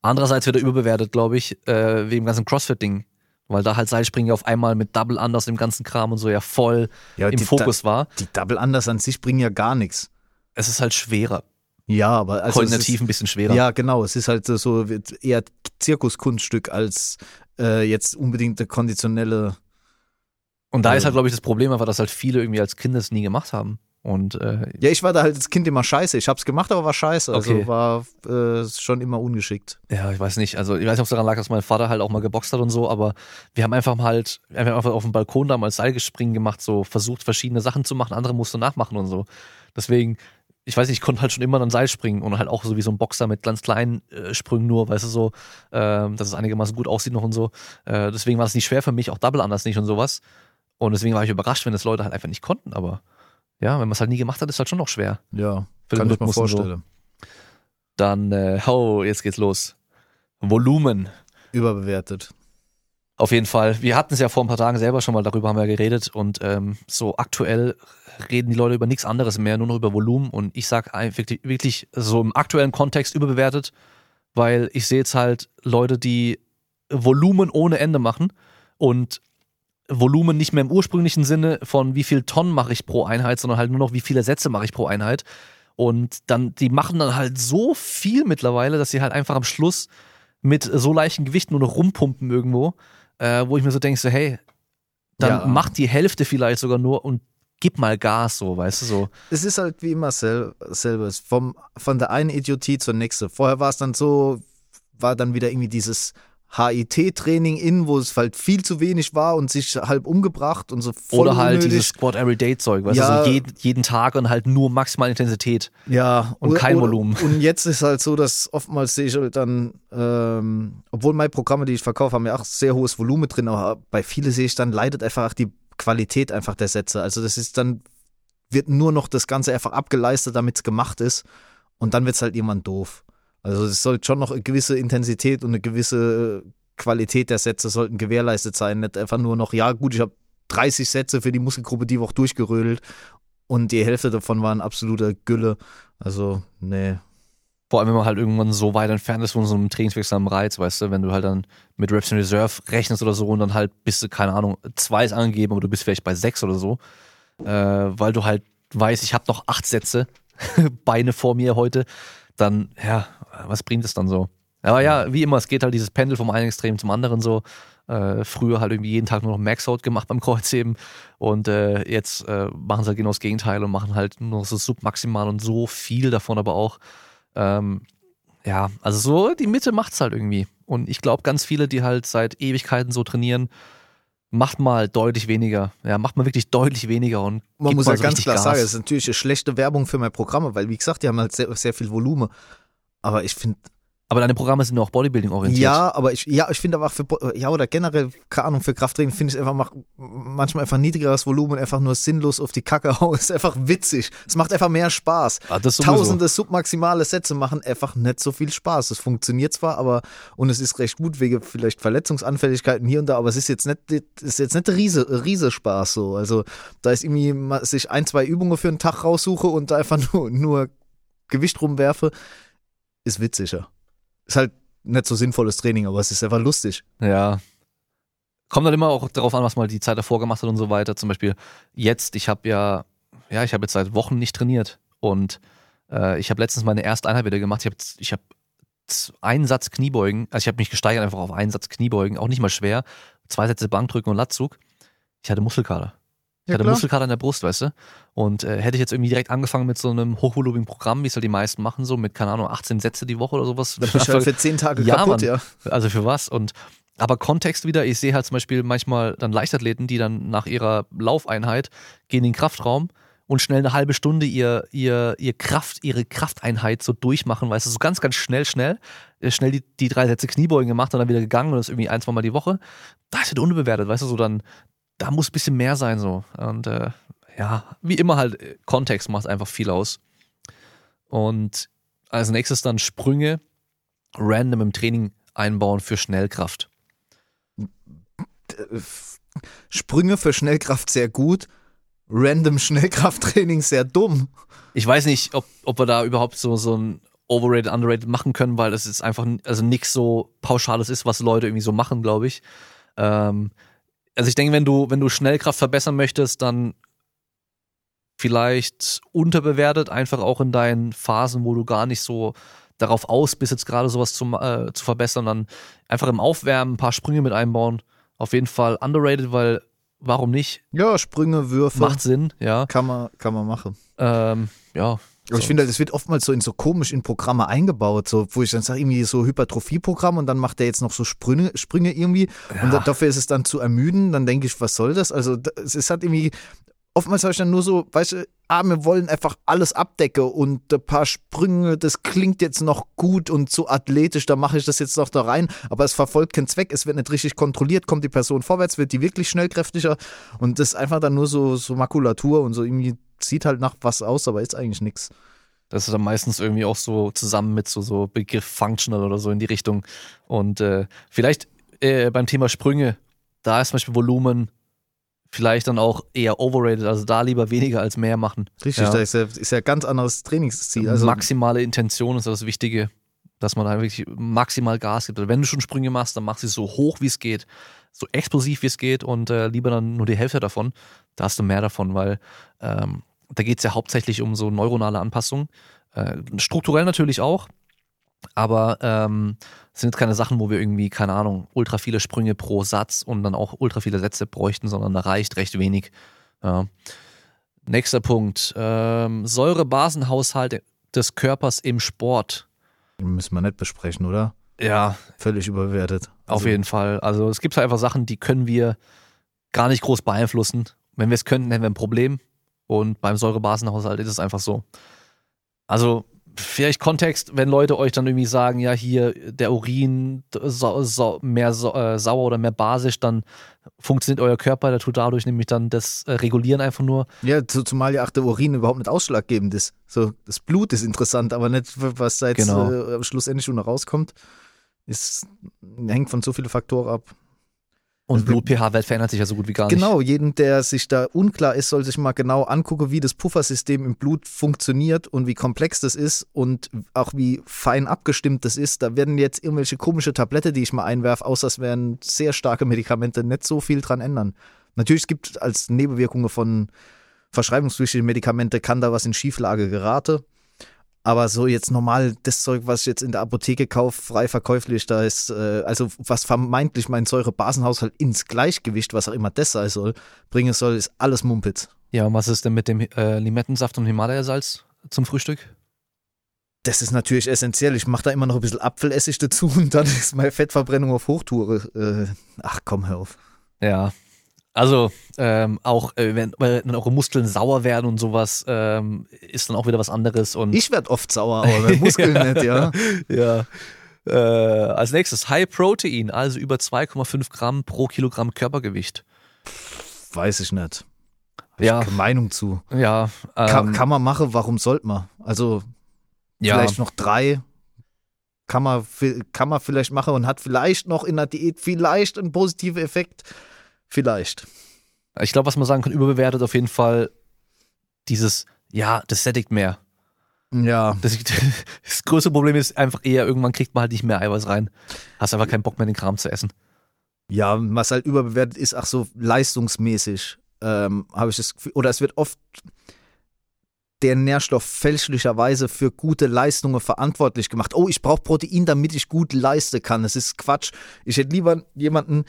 Speaker 1: andererseits wird er überbewertet, glaube ich, äh, wegen dem ganzen Crossfit-Ding. Weil da halt Seilspringen auf einmal mit Double Anders im ganzen Kram und so ja voll ja, im Fokus war.
Speaker 2: Die Double Anders an sich bringen ja gar nichts.
Speaker 1: Es ist halt schwerer.
Speaker 2: Ja, aber also
Speaker 1: koordinativ
Speaker 2: ist,
Speaker 1: ein bisschen schwerer.
Speaker 2: Ja, genau. Es ist halt so- eher Zirkuskunststück als äh, jetzt unbedingt eine konditionelle.
Speaker 1: Und da ist
Speaker 2: Also-
Speaker 1: halt, glaube ich, das Problem einfach, dass halt viele irgendwie als Kinder es nie gemacht haben. Und äh,
Speaker 2: Ja, ich war da halt als Kind immer scheiße. Ich hab's gemacht, aber war scheiße. Also
Speaker 1: Okay.
Speaker 2: war äh, schon immer ungeschickt.
Speaker 1: ja, ich weiß nicht. Also ich weiß nicht, ob es daran lag, dass mein Vater halt auch mal geboxt hat und so, aber wir haben einfach mal halt, wir haben einfach auf dem Balkon damals Seilgespringen gemacht, so versucht, verschiedene Sachen zu machen, andere musste nachmachen und so. Deswegen, ich weiß nicht, ich konnte halt schon immer dann Seil springen und halt auch so wie so ein Boxer mit ganz kleinen äh, Sprüngen nur, weißt du, so, ähm, dass es einigermaßen gut aussieht noch und so. Äh, deswegen war es nicht schwer für mich, auch Double anders nicht und sowas. Und deswegen war ich überrascht, wenn das Leute halt einfach nicht konnten, aber ja, wenn man es halt nie gemacht hat, ist halt schon noch schwer.
Speaker 2: Ja,
Speaker 1: Für
Speaker 2: kann ich mir
Speaker 1: und so.
Speaker 2: vorstellen.
Speaker 1: Dann, äh, oh, jetzt geht's los. Volumen.
Speaker 2: Überbewertet.
Speaker 1: Auf jeden Fall. Wir hatten es ja vor ein paar Tagen selber schon mal darüber haben wir geredet und ähm, so aktuell reden die Leute über nichts anderes mehr, nur noch über Volumen und ich sag wirklich, wirklich so im aktuellen Kontext überbewertet, weil ich sehe jetzt halt Leute, die Volumen ohne Ende machen und Volumen nicht mehr im ursprünglichen Sinne von wie viel Tonnen mache ich pro Einheit, sondern halt nur noch wie viele Sätze mache ich pro Einheit. Und dann, die machen dann halt so viel mittlerweile, dass sie halt einfach am Schluss mit so leichten Gewichten nur noch rumpumpen irgendwo, äh, wo ich mir so denke, so, hey, dann
Speaker 2: Ja.
Speaker 1: mach die Hälfte vielleicht sogar nur und gib mal Gas, so, weißt du, so.
Speaker 2: Es ist halt wie immer sel selber. Es ist Vom, von der einen Idiotie zur nächsten. Vorher war es dann so, war dann wieder irgendwie dieses HIT-Training in, wo es halt viel zu wenig war und sich halb umgebracht und so voll
Speaker 1: Oder halt
Speaker 2: unnötig.
Speaker 1: dieses Squat Everyday Zeug, weißt
Speaker 2: Ja.
Speaker 1: du, so jeden, jeden Tag und halt nur maximal Intensität.
Speaker 2: Ja,
Speaker 1: Und
Speaker 2: oder-
Speaker 1: kein Volumen.
Speaker 2: Und jetzt ist halt so, dass oftmals sehe ich halt dann, ähm, obwohl meine Programme, die ich verkaufe, haben ja auch sehr hohes Volumen drin, aber bei vielen sehe ich dann, leidet einfach auch die Qualität einfach der Sätze. Also das ist dann, wird nur noch das Ganze einfach abgeleistet, damit es gemacht ist. Und dann wird es halt irgendwann doof. Also es sollte schon noch eine gewisse Intensität und eine gewisse Qualität der Sätze sollten gewährleistet sein. Nicht einfach nur noch, ja gut, ich habe 30 Sätze für die Muskelgruppe die Woche durchgerödelt und die Hälfte davon waren absoluter Gülle. Also, nee.
Speaker 1: Vor allem, wenn man halt irgendwann so weit entfernt ist von so einem trainingswirksamen Reiz, weißt du, wenn du halt dann mit Reps in Reserve rechnest oder so und dann halt bist du, keine Ahnung, zwei ist angegeben, aber du bist vielleicht bei sechs oder so, äh, weil du halt weißt, ich habe noch acht Sätze, Beine vor mir heute, dann, ja, was bringt es dann so? Aber ja, wie immer, es geht halt dieses Pendel vom einen Extrem zum anderen so. Äh, früher halt irgendwie jeden Tag nur noch Maxout gemacht beim Kreuzheben und äh, jetzt äh, machen sie halt genau das Gegenteil und machen halt nur noch so submaximal und so viel davon aber auch. Ähm, ja, also so die Mitte macht's halt irgendwie. Und ich glaube, ganz viele, die halt seit Ewigkeiten so trainieren, macht mal deutlich weniger. Ja, macht mal wirklich deutlich weniger und
Speaker 2: Man muss
Speaker 1: mal
Speaker 2: ja
Speaker 1: so
Speaker 2: ganz klar
Speaker 1: Gas.
Speaker 2: sagen, es ist natürlich eine schlechte Werbung für meine Programme, weil, wie gesagt, die haben halt sehr, sehr viel Volumen. Aber ich finde,
Speaker 1: Aber deine Programme sind ja auch Bodybuilding orientiert.
Speaker 2: ja, aber ich, ja, ich finde aber auch für, ja, oder generell, keine Ahnung, für Krafttraining finde ich es einfach, mach, manchmal einfach niedrigeres Volumen, einfach nur sinnlos auf die Kacke hauen, ist einfach witzig. Es macht einfach mehr Spaß.
Speaker 1: Ah.
Speaker 2: Tausende submaximale Sätze machen einfach nicht so viel Spaß. Es funktioniert zwar, aber und es ist recht gut wegen vielleicht Verletzungsanfälligkeiten hier und da, aber es ist jetzt nicht, ist jetzt nicht der Riese, Riese Spaß so. Also da ist irgendwie sich ein, zwei Übungen für einen Tag raussuche und da einfach nur, nur Gewicht rumwerfe, ist witziger. Ist halt nicht so sinnvolles Training, aber es ist einfach lustig.
Speaker 1: Ja. Kommt dann immer auch darauf an, was man die Zeit davor gemacht hat und so weiter. Zum Beispiel jetzt, ich habe ja, ja, ich habe jetzt seit Wochen nicht trainiert und äh, ich habe letztens meine erste Einheit wieder gemacht. Ich habe ich hab einen Satz Kniebeugen, also ich habe mich gesteigert einfach auf einen Satz Kniebeugen, auch nicht mal schwer. Zwei Sätze Bankdrücken und Latzug. Ich hatte Muskelkater. Ich
Speaker 2: Ja,
Speaker 1: hatte
Speaker 2: klar.
Speaker 1: Muskelkater in der Brust, weißt du? Und äh, hätte ich jetzt irgendwie direkt angefangen mit so einem hochvolumigen Programm, wie es halt die meisten machen, so mit, keine Ahnung, 18 Sätze die Woche oder sowas.
Speaker 2: Da bist du halt für zehn Tage
Speaker 1: Ja,
Speaker 2: kaputt,
Speaker 1: Mann.
Speaker 2: ja.
Speaker 1: Also für was? Und aber Kontext wieder, ich sehe halt zum Beispiel manchmal dann Leichtathleten, die dann nach ihrer Laufeinheit gehen in den Kraftraum und schnell eine halbe Stunde ihr, ihr, ihr Kraft, ihre Krafteinheit so durchmachen, weißt du, so ganz, ganz schnell, schnell, äh, schnell die, die drei Sätze Kniebeugen gemacht und dann wieder gegangen und das irgendwie ein, zwei Mal die Woche. Da ist halt unbewertet, weißt du, so dann, da muss ein bisschen mehr sein, so. Und äh, ja, wie immer halt, äh, Kontext macht einfach viel aus. Und als nächstes dann Sprünge random im Training einbauen für Schnellkraft.
Speaker 2: Sprünge für Schnellkraft sehr gut, random Schnellkrafttraining sehr dumm.
Speaker 1: Ich weiß nicht, ob, ob wir da überhaupt so, so ein Overrated, Underrated machen können, weil es ist einfach also nichts so Pauschales ist, was Leute irgendwie so machen, glaube ich. Ähm, also ich denke, wenn du, wenn du Schnellkraft verbessern möchtest, dann vielleicht unterbewertet, einfach auch in deinen Phasen, wo du gar nicht so darauf aus bist, jetzt gerade sowas zu, äh, zu verbessern, dann einfach im Aufwärmen ein paar Sprünge mit einbauen. Auf jeden Fall underrated, weil warum nicht?
Speaker 2: Ja, Sprünge, Würfe.
Speaker 1: Macht Sinn, ja.
Speaker 2: Kann man, kann man machen.
Speaker 1: Ähm, ja.
Speaker 2: Aber ich finde, das wird oftmals so in so komisch in Programme eingebaut, so, wo ich dann sage, irgendwie so Hypertrophie-Programm und dann macht der jetzt noch so Sprünge, Sprünge irgendwie
Speaker 1: Ja.
Speaker 2: und da, dafür ist es dann zu ermüden, dann denke ich, was soll das? Also es ist halt irgendwie, oftmals habe ich dann nur so, weißt du, ah, wir wollen einfach alles abdecken und ein paar Sprünge, das klingt jetzt noch gut und so athletisch, da mache ich das jetzt noch da rein, aber es verfolgt keinen Zweck, es wird nicht richtig kontrolliert, kommt die Person vorwärts, wird die wirklich schnellkräftiger und das ist einfach dann nur so, so Makulatur und so irgendwie sieht halt nach was aus, aber ist eigentlich nichts.
Speaker 1: Das ist dann meistens irgendwie auch so zusammen mit so, so Begriff Functional oder so in die Richtung. Und äh, vielleicht äh, beim Thema Sprünge, da ist zum Beispiel Volumen vielleicht dann auch eher overrated, also da lieber weniger als mehr machen.
Speaker 2: Richtig,
Speaker 1: Ja.
Speaker 2: da ist ja, ist ja ein ganz anderes Trainingsziel. Also,
Speaker 1: Maximale Intention ist das Wichtige, dass man da wirklich maximal Gas gibt. Also wenn du schon Sprünge machst, dann mach sie so hoch wie es geht, so explosiv wie es geht und äh, lieber dann nur die Hälfte davon. Da hast du mehr davon, weil ähm, da geht es ja hauptsächlich um so neuronale Anpassungen. Äh, strukturell natürlich auch, aber ähm, es sind jetzt keine Sachen, wo wir irgendwie, keine Ahnung, ultra viele Sprünge pro Satz und dann auch ultra viele Sätze bräuchten, sondern da reicht recht wenig. Ja. Nächster Punkt. Ähm, Säurebasenhaushalt des Körpers im Sport.
Speaker 2: müssen wir nicht besprechen, oder?
Speaker 1: Ja,
Speaker 2: Völlig überbewertet.
Speaker 1: auf
Speaker 2: Also,
Speaker 1: jeden Fall. Also es gibt halt einfach Sachen, die können wir gar nicht groß beeinflussen. Wenn wir es könnten, hätten wir ein Problem. Und beim Säurebasenhaushalt ist es einfach so. Also vielleicht Kontext, wenn Leute euch dann irgendwie sagen, ja hier der Urin sau, sau, mehr sau, äh, sauer oder mehr basisch, dann funktioniert euer Körper, der tut dadurch nämlich dann das äh, Regulieren einfach nur.
Speaker 2: Ja, zu- zumal ja auch der Urin überhaupt nicht ausschlaggebend ist. So, das Blut ist interessant, aber nicht, was da jetzt
Speaker 1: Genau.
Speaker 2: äh, schlussendlich schon rauskommt. Ist, hängt von so vielen Faktoren ab.
Speaker 1: Und Blut-pH-Wert verändert sich ja so gut wie gar nicht.
Speaker 2: Genau, jeden, der sich da unklar ist, soll sich mal genau angucken, wie das Puffersystem im Blut funktioniert und wie komplex das ist und auch wie fein abgestimmt das ist. Da werden jetzt irgendwelche komische Tablette, die ich mal einwerfe, außer es wären sehr starke Medikamente, nicht so viel dran ändern. Natürlich es gibt als Nebenwirkungen von verschreibungspflichtigen Medikamente kann da was in Schieflage geraten. Aber so jetzt normal das Zeug, was ich jetzt in der Apotheke kaufe, frei verkäuflich, da ist, äh, also was vermeintlich meinen Säurebasenhaushalt ins Gleichgewicht, was auch immer das sein soll, bringen soll, ist alles Mumpitz.
Speaker 1: Ja, und was ist denn mit dem äh, Limettensaft und Himalaya-Salz zum Frühstück?
Speaker 2: Das ist natürlich essentiell. Ich mache da immer noch ein bisschen Apfelessig dazu und dann ist meine Fettverbrennung auf Hochtouren. Äh, ach komm, hör auf.
Speaker 1: Ja. Also ähm, auch äh, wenn, wenn eure Muskeln sauer werden und sowas, ähm, ist dann auch wieder was anderes. Und
Speaker 2: Ich werde oft sauer, aber Muskeln nicht, ja.
Speaker 1: ja. Äh, als nächstes High Protein, also über 2,5 Gramm pro Kilogramm Körpergewicht.
Speaker 2: Weiß ich nicht. Hab
Speaker 1: Ja.
Speaker 2: Meinung zu.
Speaker 1: Ja, ähm,
Speaker 2: Kann, kann man machen, warum sollte man? Also
Speaker 1: ja,
Speaker 2: vielleicht noch drei. Kann man, kann man vielleicht machen und hat vielleicht noch in der Diät vielleicht einen positiven Effekt. Vielleicht.
Speaker 1: ich glaube, was man sagen kann, überbewertet auf jeden Fall dieses, ja, das sättigt mehr.
Speaker 2: Ja.
Speaker 1: Das, das größte Problem ist einfach eher, irgendwann kriegt man halt nicht mehr Eiweiß rein. Hast einfach keinen Bock mehr, den Kram zu essen.
Speaker 2: Ja, was halt überbewertet ist, ach so leistungsmäßig, ähm, habe ich das Gefühl, oder es wird oft der Nährstoff fälschlicherweise für gute Leistungen verantwortlich gemacht. Oh, ich brauche Protein, damit ich gut leisten kann. Das ist Quatsch. Ich hätte lieber jemanden,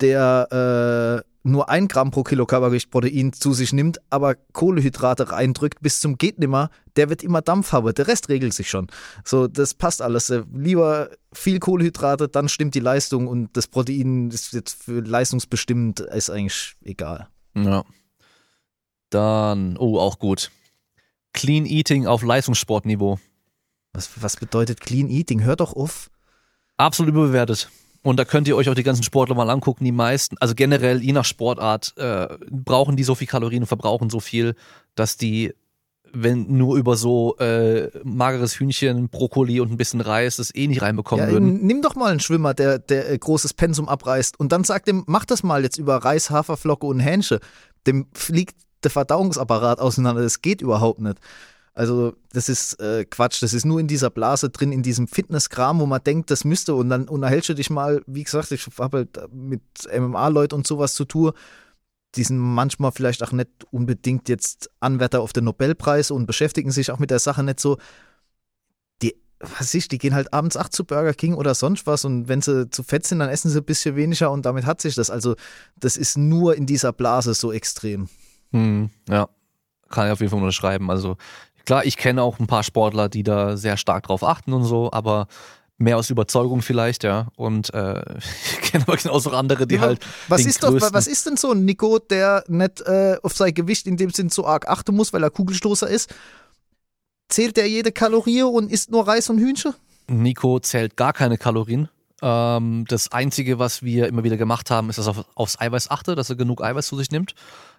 Speaker 2: der äh, nur ein Gramm pro Kilo Körpergewicht Protein zu sich nimmt, aber Kohlehydrate reindrückt bis zum geht nimmer, der wird immer Dampf haben. Der Rest regelt sich schon. So, das passt alles. Äh, Lieber viel Kohlehydrate, dann stimmt die Leistung und das Protein ist jetzt für leistungsbestimmt, ist eigentlich egal.
Speaker 1: Ja. Dann, oh, auch gut. Clean Eating auf Leistungssportniveau.
Speaker 2: Was, was bedeutet Clean Eating? Hör doch auf.
Speaker 1: Absolut überbewertet. Und da könnt ihr euch auch die ganzen Sportler mal angucken. Die meisten, also generell je nach Sportart, äh, brauchen die so viel Kalorien und verbrauchen so viel, dass die, wenn nur über so äh, mageres Hühnchen, Brokkoli und ein bisschen Reis das eh nicht reinbekommen
Speaker 2: Ja,
Speaker 1: würden.
Speaker 2: nimm doch mal einen Schwimmer, der, der äh, großes Pensum abreißt und dann sagt ihm, mach das mal jetzt über Reis, Haferflocke und Hähnchen. Dem fliegt der Verdauungsapparat auseinander. Das geht überhaupt nicht. Also, das ist äh, Quatsch. Das ist nur in dieser Blase drin, in diesem Fitnesskram, wo man denkt, das müsste. Und dann unterhältst du dich mal, wie gesagt, ich habe halt mit MMA-Leuten und sowas zu tun. die sind manchmal vielleicht auch nicht unbedingt jetzt Anwärter auf den Nobelpreis und beschäftigen sich auch mit der Sache nicht so. Die, was ich, die gehen halt abends acht zu Burger King oder sonst was und wenn sie zu fett sind, dann essen sie ein bisschen weniger und damit hat sich das. Also, das ist nur in dieser Blase so extrem.
Speaker 1: Hm, ja, kann ich auf jeden Fall unterschreiben. Also, klar, ich kenne auch ein paar Sportler, die da sehr stark drauf achten und so, aber mehr aus Überzeugung vielleicht, ja. Und äh, ich kenne aber genauso andere, die
Speaker 2: Ja,
Speaker 1: halt.
Speaker 2: Was ist, doch, was ist denn so ein Nico, der nicht äh, auf sein Gewicht in dem Sinn so arg achten muss, weil er Kugelstoßer ist? Zählt der jede Kalorie und isst nur Reis und Hühnchen?
Speaker 1: Nico zählt gar keine Kalorien. Ähm, das Einzige, was wir immer wieder gemacht haben, ist, dass er auf, aufs Eiweiß achte, dass er genug Eiweiß zu sich nimmt.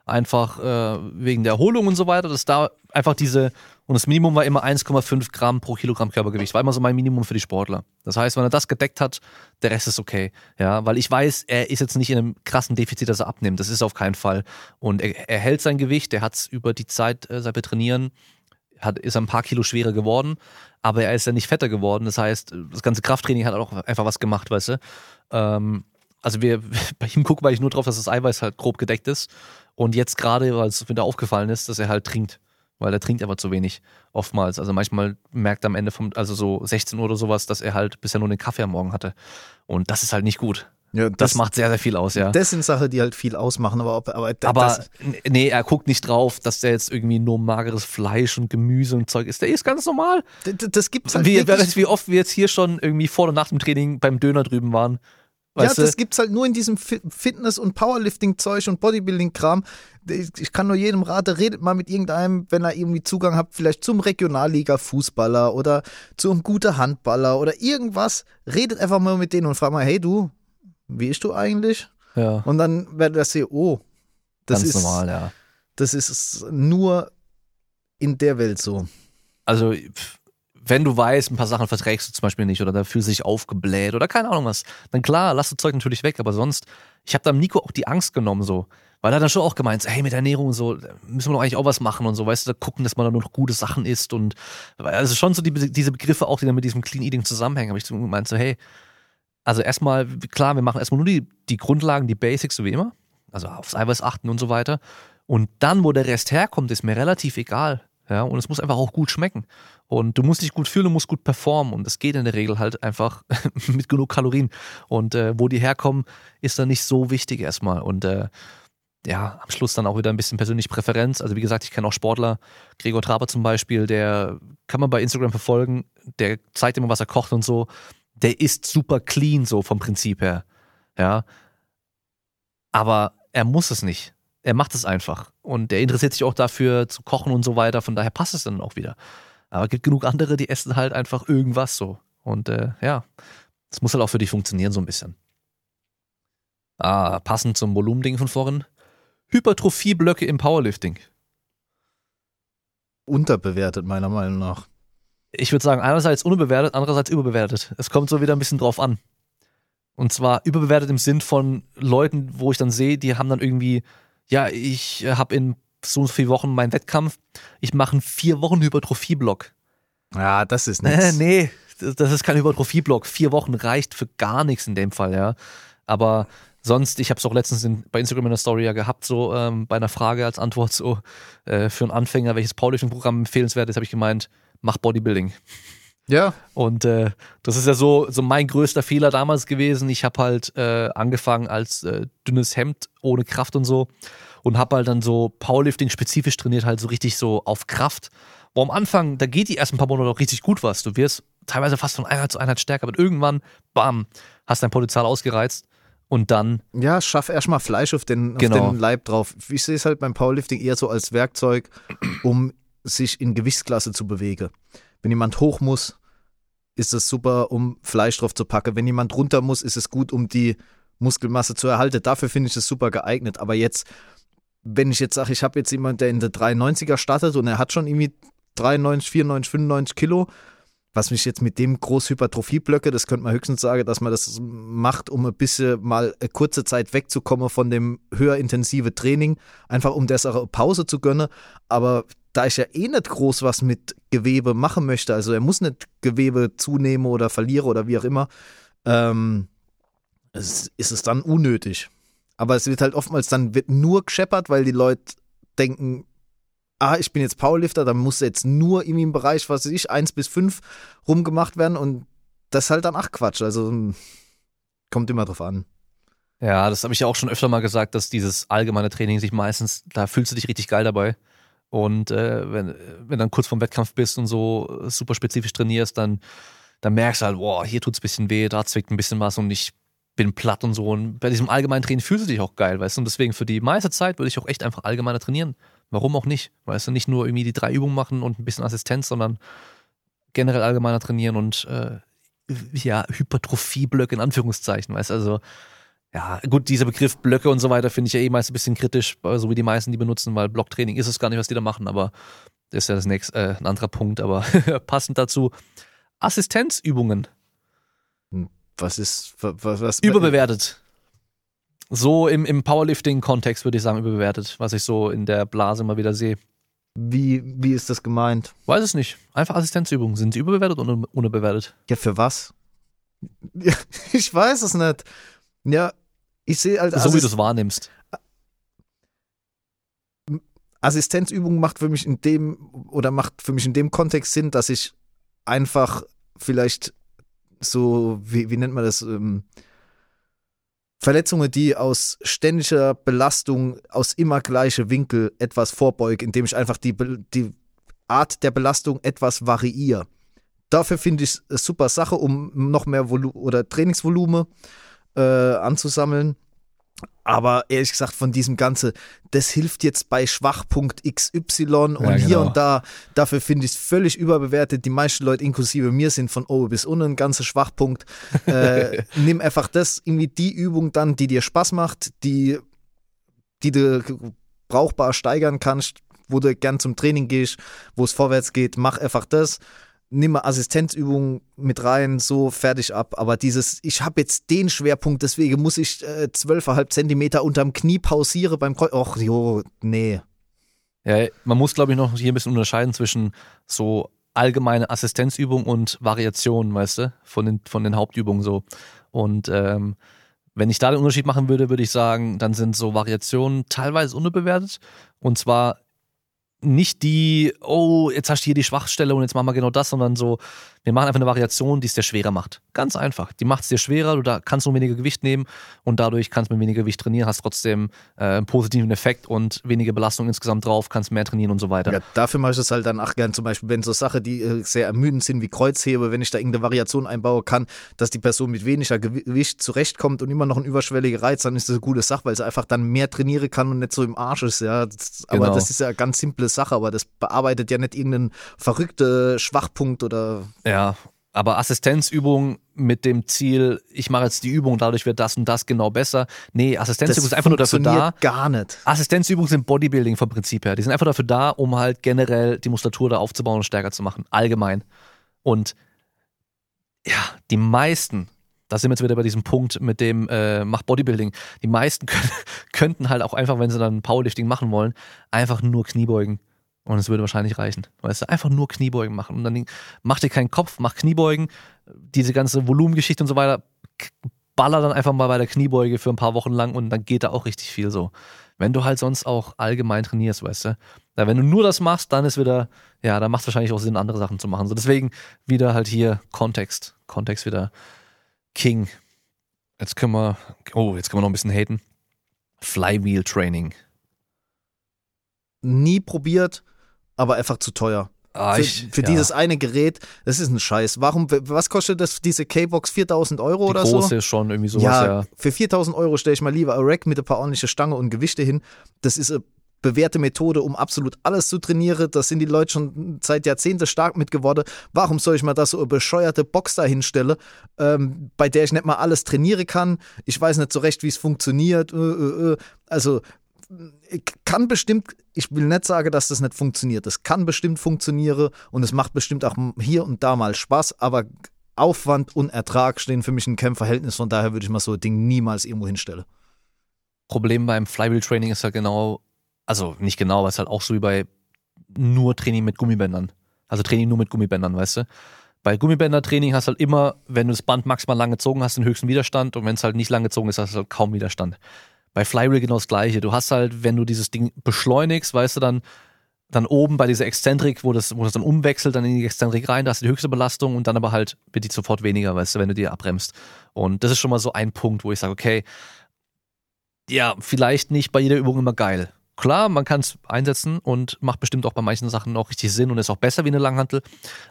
Speaker 1: Einfach äh, wegen der Erholung und so weiter, dass da einfach diese, und das Minimum war immer 1,5 Gramm pro Kilogramm Körpergewicht, war immer so mein Minimum für die Sportler. Das heißt, wenn er das gedeckt hat, der Rest ist okay. Ja, weil ich weiß, er ist jetzt nicht in einem krassen Defizit, dass er abnimmt. Das ist auf keinen Fall. Und er, er hält sein Gewicht, er hat es über die Zeit, äh, seit wir trainieren, hat, ist er ein paar Kilo schwerer geworden, aber er ist ja nicht fetter geworden. Das heißt, das ganze Krafttraining hat auch einfach was gemacht, weißt du. Ähm, also wir, bei ihm gucken wir eigentlich nur drauf, dass das Eiweiß halt grob gedeckt ist. Und jetzt gerade, weil es wieder aufgefallen ist, dass er halt trinkt. Weil er trinkt aber zu wenig, oftmals. Also manchmal merkt er am Ende vom, also so 16 Uhr oder sowas, dass er halt bisher nur den Kaffee am Morgen hatte. Und das ist halt nicht gut.
Speaker 2: Ja,
Speaker 1: Das, macht sehr, sehr viel aus, ja.
Speaker 2: Das sind Sachen, die halt viel ausmachen, aber, ob- aber,
Speaker 1: Aber
Speaker 2: das,
Speaker 1: nee, er guckt nicht drauf, dass der jetzt irgendwie nur mageres Fleisch und Gemüse und Zeug ist. Der ist ganz normal.
Speaker 2: das, das gibt's halt
Speaker 1: Wie, wie oft wir jetzt hier schon irgendwie vor und nach dem Training beim Döner drüben waren.
Speaker 2: Ja,
Speaker 1: Weißt
Speaker 2: das
Speaker 1: du?
Speaker 2: gibt's halt nur in diesem Fi- Fitness- und Powerlifting-Zeug und Bodybuilding-Kram. Ich ich kann nur jedem raten, redet mal mit irgendeinem, wenn er irgendwie Zugang hat, vielleicht zum Regionalliga-Fußballer oder zum guten Handballer oder irgendwas. Redet einfach mal mit denen und fragt mal, hey du, wie ist du eigentlich?
Speaker 1: Ja,
Speaker 2: Und dann werdet ihr sehen, oh, das
Speaker 1: ganz
Speaker 2: ist,
Speaker 1: normal, ja.
Speaker 2: das ist nur in der Welt so.
Speaker 1: Also, pf, wenn du weißt, ein paar Sachen verträgst du zum Beispiel nicht oder da fühlst du dich aufgebläht oder keine Ahnung was, dann klar, lass das Zeug natürlich weg, aber sonst, ich habe da Nico auch die Angst genommen so, weil er dann schon auch gemeint, hey, mit Ernährung und so, müssen wir doch eigentlich auch was machen und so, weißt du, da gucken, dass man da nur noch gute Sachen isst und also schon so die, diese Begriffe auch, die dann mit diesem Clean Eating zusammenhängen, habe ich gemeint, so, hey, also erstmal, klar, wir machen erstmal nur die, die Grundlagen, die Basics, so wie immer, also aufs Eiweiß achten und so weiter und dann, wo der Rest herkommt, ist mir relativ egal. Ja, und es muss einfach auch gut schmecken. Und du musst dich gut fühlen, du musst gut performen. Und das geht in der Regel halt einfach mit genug Kalorien. Und äh, wo die herkommen, ist dann nicht so wichtig erstmal. Und äh, ja, am Schluss dann auch wieder ein bisschen persönliche Präferenz. Also wie gesagt, ich kenne auch Sportler, Gregor Traber zum Beispiel, der kann man bei Instagram verfolgen, der zeigt immer, was er kocht und so. Der ist super clean, so vom Prinzip her. Ja. Aber er muss es nicht. Er macht es einfach. Und er interessiert sich auch dafür zu kochen und so weiter. Von daher passt es dann auch wieder. Aber es gibt genug andere, die essen halt einfach irgendwas so. Und äh, ja, das muss halt auch für dich funktionieren so ein bisschen. Ah, passend zum Volumending von vorhin. Hypertrophieblöcke im Powerlifting.
Speaker 2: Unterbewertet, meiner Meinung nach.
Speaker 1: Ich würde sagen, einerseits unbewertet, andererseits überbewertet. Es kommt so wieder ein bisschen drauf an. Und zwar überbewertet im Sinn von Leuten, wo ich dann sehe, die haben dann irgendwie, ja, ich habe in so und so vier Wochen meinen Wettkampf, ich mache einen vier Wochen Hypertrophie-Block.
Speaker 2: Ja, das ist
Speaker 1: Äh,
Speaker 2: nichts.
Speaker 1: nee, das das ist kein Hypertrophie-Block. Vier Wochen reicht für gar nichts in dem Fall, ja. Aber sonst, ich habe es auch letztens in, bei Instagram in der Story ja gehabt, so ähm, bei einer Frage als Antwort so äh, für einen Anfänger, welches Powerlifting-Programm empfehlenswert ist, habe ich gemeint, mach Bodybuilding.
Speaker 2: Ja,
Speaker 1: Und äh, das ist ja so, so mein größter Fehler damals gewesen. Ich habe halt äh, angefangen als äh, dünnes Hemd ohne Kraft und so und habe halt dann so Powerlifting spezifisch trainiert, halt so richtig so auf Kraft. Wo am Anfang, da geht die ersten paar Monate auch richtig gut was. Du wirst teilweise fast von Einheit zu Einheit stärker, aber irgendwann, bam, hast dein Potenzial ausgereizt und dann,
Speaker 2: ja, schaff erstmal Fleisch auf den, auf
Speaker 1: Genau.
Speaker 2: den Leib drauf. Ich sehe es halt beim Powerlifting eher so als Werkzeug, um sich in Gewichtsklasse zu bewegen. Wenn jemand hoch muss, ist es super, um Fleisch drauf zu packen. Wenn jemand runter muss, ist es gut, um die Muskelmasse zu erhalten. Dafür finde ich es super geeignet. Aber jetzt, wenn ich jetzt sage, ich habe jetzt jemanden, der in der 93er startet und er hat schon irgendwie 93, 94, 95 Kilo, was mich jetzt mit dem Großhypertrophie-Blöcke, das könnte man höchstens sagen, dass man das macht, um ein bisschen mal eine kurze Zeit wegzukommen von dem höher intensive Training, einfach um der Sache Pause zu gönnen. Aber da ich ja eh nicht groß was mit Gewebe machen möchte, also er muss nicht Gewebe zunehmen oder verlieren oder wie auch immer, ähm, es, ist es dann unnötig. Aber es wird halt oftmals dann wird nur gescheppert, weil die Leute denken, ah, ich bin jetzt Powerlifter, dann muss jetzt nur irgendwie im Bereich, was weiß ich, 1 bis 5 rumgemacht werden und das ist halt dann ach Quatsch. Also hm, kommt immer drauf an.
Speaker 1: Ja, das habe ich ja auch schon öfter mal gesagt, dass dieses allgemeine Training sich meistens, da fühlst du dich richtig geil dabei. Und äh, wenn, wenn dann kurz vorm Wettkampf bist und so super spezifisch trainierst, dann, dann merkst du halt, boah, hier tut's ein bisschen weh, da zwickt ein bisschen was und ich bin platt und so. Und bei diesem allgemeinen Training fühlst du dich auch geil, weißt du? Und deswegen für die meiste Zeit würde ich auch echt einfach allgemeiner trainieren. Warum auch nicht? Weißt du, nicht nur irgendwie die drei Übungen machen und ein bisschen Assistenz, sondern generell allgemeiner trainieren und äh, ja, Hypertrophieblöcke in Anführungszeichen, weißt du? Also, ja, gut, dieser Begriff Blöcke und so weiter finde ich ja eh meist ein bisschen kritisch, so wie die meisten die benutzen, weil Blocktraining ist es gar nicht, was die da machen, aber das ist ja das nächste, äh, ein anderer Punkt, aber passend dazu. Assistenzübungen.
Speaker 2: Hm, was ist, was, was
Speaker 1: Überbewertet. So im, im Powerlifting-Kontext würde ich sagen, überbewertet, was ich so in der Blase immer wieder sehe.
Speaker 2: Wie, wie ist das gemeint?
Speaker 1: Weiß es nicht. Einfach Assistenzübungen. Sind sie überbewertet oder unterbewertet?
Speaker 2: Ja, für was? ich weiß es nicht. Ja, ich sehe halt.
Speaker 1: So wie du es wahrnimmst.
Speaker 2: Assistenzübung macht für mich in dem oder macht für mich in dem Kontext Sinn, dass ich einfach vielleicht so, wie, wie nennt man das, ähm, Verletzungen, die aus ständiger Belastung, aus immer gleiche Winkel etwas vorbeuge, indem ich einfach die, die Art der Belastung etwas variiere. Dafür finde ich es eine super Sache, um noch mehr Volu oder Trainingsvolumen äh, anzusammeln. Aber ehrlich gesagt, von diesem Ganze, das hilft jetzt bei Schwachpunkt XY und ja, hier genau. und da. Dafür finde ich es völlig überbewertet. Die meisten Leute, inklusive mir, sind von oben bis unten ein ganzer Schwachpunkt. Äh, nimm einfach das, irgendwie die Übung dann, die dir Spaß macht, die, die du brauchbar steigern kannst, wo du gern zum Training gehst, wo es vorwärts geht, mach einfach das nimm mal Assistenzübungen mit rein, so fertig ab. Aber dieses, ich habe jetzt den Schwerpunkt, deswegen muss ich äh, 12,5 Zentimeter unterm Knie pausiere beim Kreuz. Och, jo, nee.
Speaker 1: Ja, man muss, glaube ich, noch hier ein bisschen unterscheiden zwischen so allgemeine Assistenzübung und Variation, weißt du, von den, von den Hauptübungen so. Und ähm, wenn ich da den Unterschied machen würde, würde ich sagen, dann sind so Variationen teilweise unterbewertet. Und zwar nicht die, oh, jetzt hast du hier die Schwachstelle und jetzt machen wir genau das, sondern so, wir machen einfach eine Variation, die es dir schwerer macht. Ganz einfach. Die macht es dir schwerer, du da kannst nur weniger Gewicht nehmen und dadurch kannst du mit weniger Gewicht trainieren, hast trotzdem äh, einen positiven Effekt und weniger Belastung insgesamt drauf, kannst mehr trainieren und so weiter. Ja,
Speaker 2: dafür mache ich es halt dann auch gern, zum Beispiel, wenn so Sachen, die äh, sehr ermüdend sind wie Kreuzhebe, wenn ich da irgendeine Variation einbaue kann, dass die Person mit weniger Gewicht zurechtkommt und immer noch ein überschwelliger Reiz, dann ist das eine gute Sache, weil sie einfach dann mehr trainieren kann und nicht so im Arsch ist. Ja. Das, aber genau. das ist ja eine ganz simple Sache, aber das bearbeitet ja nicht irgendeinen verrückten Schwachpunkt oder.
Speaker 1: Ja, aber Assistenzübung mit dem Ziel, ich mache jetzt die Übung, dadurch wird das und das genau besser. Nee, Assistenzübung ist einfach nur dafür da.
Speaker 2: gar nicht.
Speaker 1: Assistenzübungen sind Bodybuilding vom Prinzip her. Die sind einfach dafür da, um halt generell die Muskulatur da aufzubauen und stärker zu machen. Allgemein. Und ja, die meisten, da sind wir jetzt wieder bei diesem Punkt mit dem äh, Mach Bodybuilding. Die meisten können, könnten halt auch einfach, wenn sie dann Powerlifting machen wollen, einfach nur Kniebeugen und es würde wahrscheinlich reichen. Weißt du, einfach nur Kniebeugen machen. Und dann mach dir keinen Kopf, mach Kniebeugen. Diese ganze Volumengeschichte und so weiter, baller dann einfach mal bei der Kniebeuge für ein paar Wochen lang und dann geht da auch richtig viel so. Wenn du halt sonst auch allgemein trainierst, weißt du. Ja, wenn du nur das machst, dann ist wieder, ja, dann macht es wahrscheinlich auch Sinn, andere Sachen zu machen. So deswegen wieder halt hier Kontext. Kontext wieder King. Jetzt können wir, oh, jetzt können wir noch ein bisschen haten. Flywheel Training.
Speaker 2: Nie probiert, aber einfach zu teuer. Ah, ich, für, für ja. dieses eine Gerät, das ist ein Scheiß. Warum, was kostet das, diese K-Box 4000 Euro
Speaker 1: Die
Speaker 2: oder
Speaker 1: große
Speaker 2: so?
Speaker 1: große schon irgendwie sowas,
Speaker 2: ja.
Speaker 1: ja.
Speaker 2: Für 4000 Euro stelle ich mal lieber ein Rack mit ein paar ordentliche Stange und Gewichte hin. Das ist eine bewährte Methode, um absolut alles zu trainieren. Da sind die Leute schon seit Jahrzehnten stark mit geworden. Warum soll ich mal da so eine bescheuerte Box da hinstellen, ähm, bei der ich nicht mal alles trainieren kann? Ich weiß nicht so recht, wie es funktioniert. Äh, äh, äh. Also kann bestimmt, ich will nicht sagen, dass das nicht funktioniert. Es kann bestimmt funktionieren und es macht bestimmt auch hier und da mal Spaß, aber Aufwand und Ertrag stehen für mich in keinem Verhältnis. Von daher würde ich mal so ein Ding niemals irgendwo hinstellen.
Speaker 1: Problem beim Flywheel-Training ist ja genau, also nicht genau, aber es ist halt auch so wie bei nur Training mit Gummibändern. Also Training nur mit Gummibändern, weißt du? Bei Gummibänder-Training hast du halt immer, wenn du das Band maximal lang gezogen hast, den höchsten Widerstand und wenn es halt nicht lang gezogen ist, hast du halt kaum Widerstand. Bei Flywheel genau das gleiche. Du hast halt, wenn du dieses Ding beschleunigst, weißt du, dann, dann oben bei dieser Exzentrik, wo das, wo das dann umwechselt, dann in die Exzentrik rein, da hast du die höchste Belastung und dann aber halt wird die sofort weniger, weißt du, wenn du die abbremst. Und das ist schon mal so ein Punkt, wo ich sage, okay, ja, vielleicht nicht bei jeder Übung immer geil. Klar, man kann es einsetzen und macht bestimmt auch bei manchen Sachen auch richtig Sinn und ist auch besser wie eine Langhantel.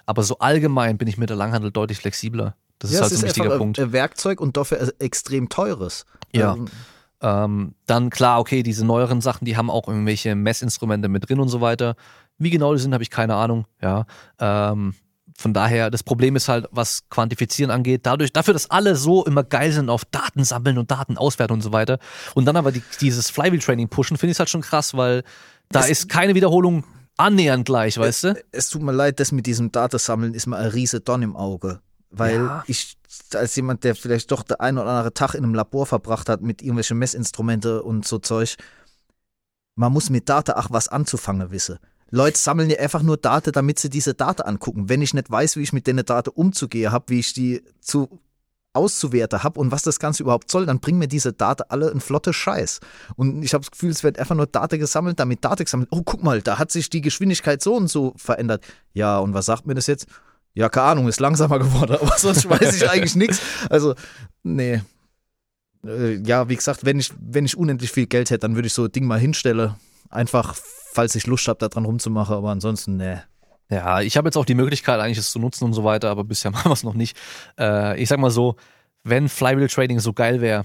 Speaker 1: Aber so allgemein bin ich mit der Langhantel deutlich flexibler. Das
Speaker 2: ja,
Speaker 1: ist halt so ein
Speaker 2: ist
Speaker 1: wichtiger
Speaker 2: einfach
Speaker 1: Punkt.
Speaker 2: ein Werkzeug und dafür extrem teures.
Speaker 1: Ja.
Speaker 2: Ähm,
Speaker 1: Ähm, dann klar, okay, diese neueren Sachen, die haben auch irgendwelche Messinstrumente mit drin und so weiter. Wie genau die sind, habe ich keine Ahnung. Ja. Ähm, von daher, das Problem ist halt, was Quantifizieren angeht, dadurch, dafür, dass alle so immer geil sind auf Daten sammeln und Daten auswerten und so weiter. Und dann aber die, dieses Flywheel-Training pushen, finde ich halt schon krass, weil da
Speaker 2: Es-
Speaker 1: ist keine Wiederholung annähernd gleich, weißt du?
Speaker 2: Es tut mir leid, das mit diesem Datensammeln ist mir ein riese Don im Auge. Weil
Speaker 1: Ja.
Speaker 2: ich, als jemand, der vielleicht doch der ein oder andere Tag in einem Labor verbracht hat mit irgendwelchen Messinstrumente und so Zeug, man muss mit Daten auch was anzufangen wissen. Leute sammeln ja einfach nur Daten, damit sie diese Daten angucken. Wenn ich nicht weiß, wie ich mit den Daten umzugehen habe, wie ich die zu auszuwerten habe und was das Ganze überhaupt soll, dann bringen mir diese Daten alle ein flotte Scheiß. Und ich habe das Gefühl, es wird einfach nur Daten gesammelt, damit Daten gesammelt. Oh, guck mal, da hat sich die Geschwindigkeit so und so verändert. Ja, und was sagt mir das jetzt? Ja, keine Ahnung, ist langsamer geworden, aber sonst weiß ich eigentlich nichts. Also, nee. Äh, Ja, wie gesagt, wenn ich, wenn ich unendlich viel Geld hätte, dann würde ich so ein Ding mal hinstellen. Einfach, falls ich Lust habe, da dran rumzumachen, aber ansonsten, nee.
Speaker 1: Ja, ich habe jetzt auch die Möglichkeit, eigentlich es zu nutzen und so weiter, aber bisher machen wir es noch nicht. Äh, ich sag mal so, wenn Flywheel Trading so geil wäre,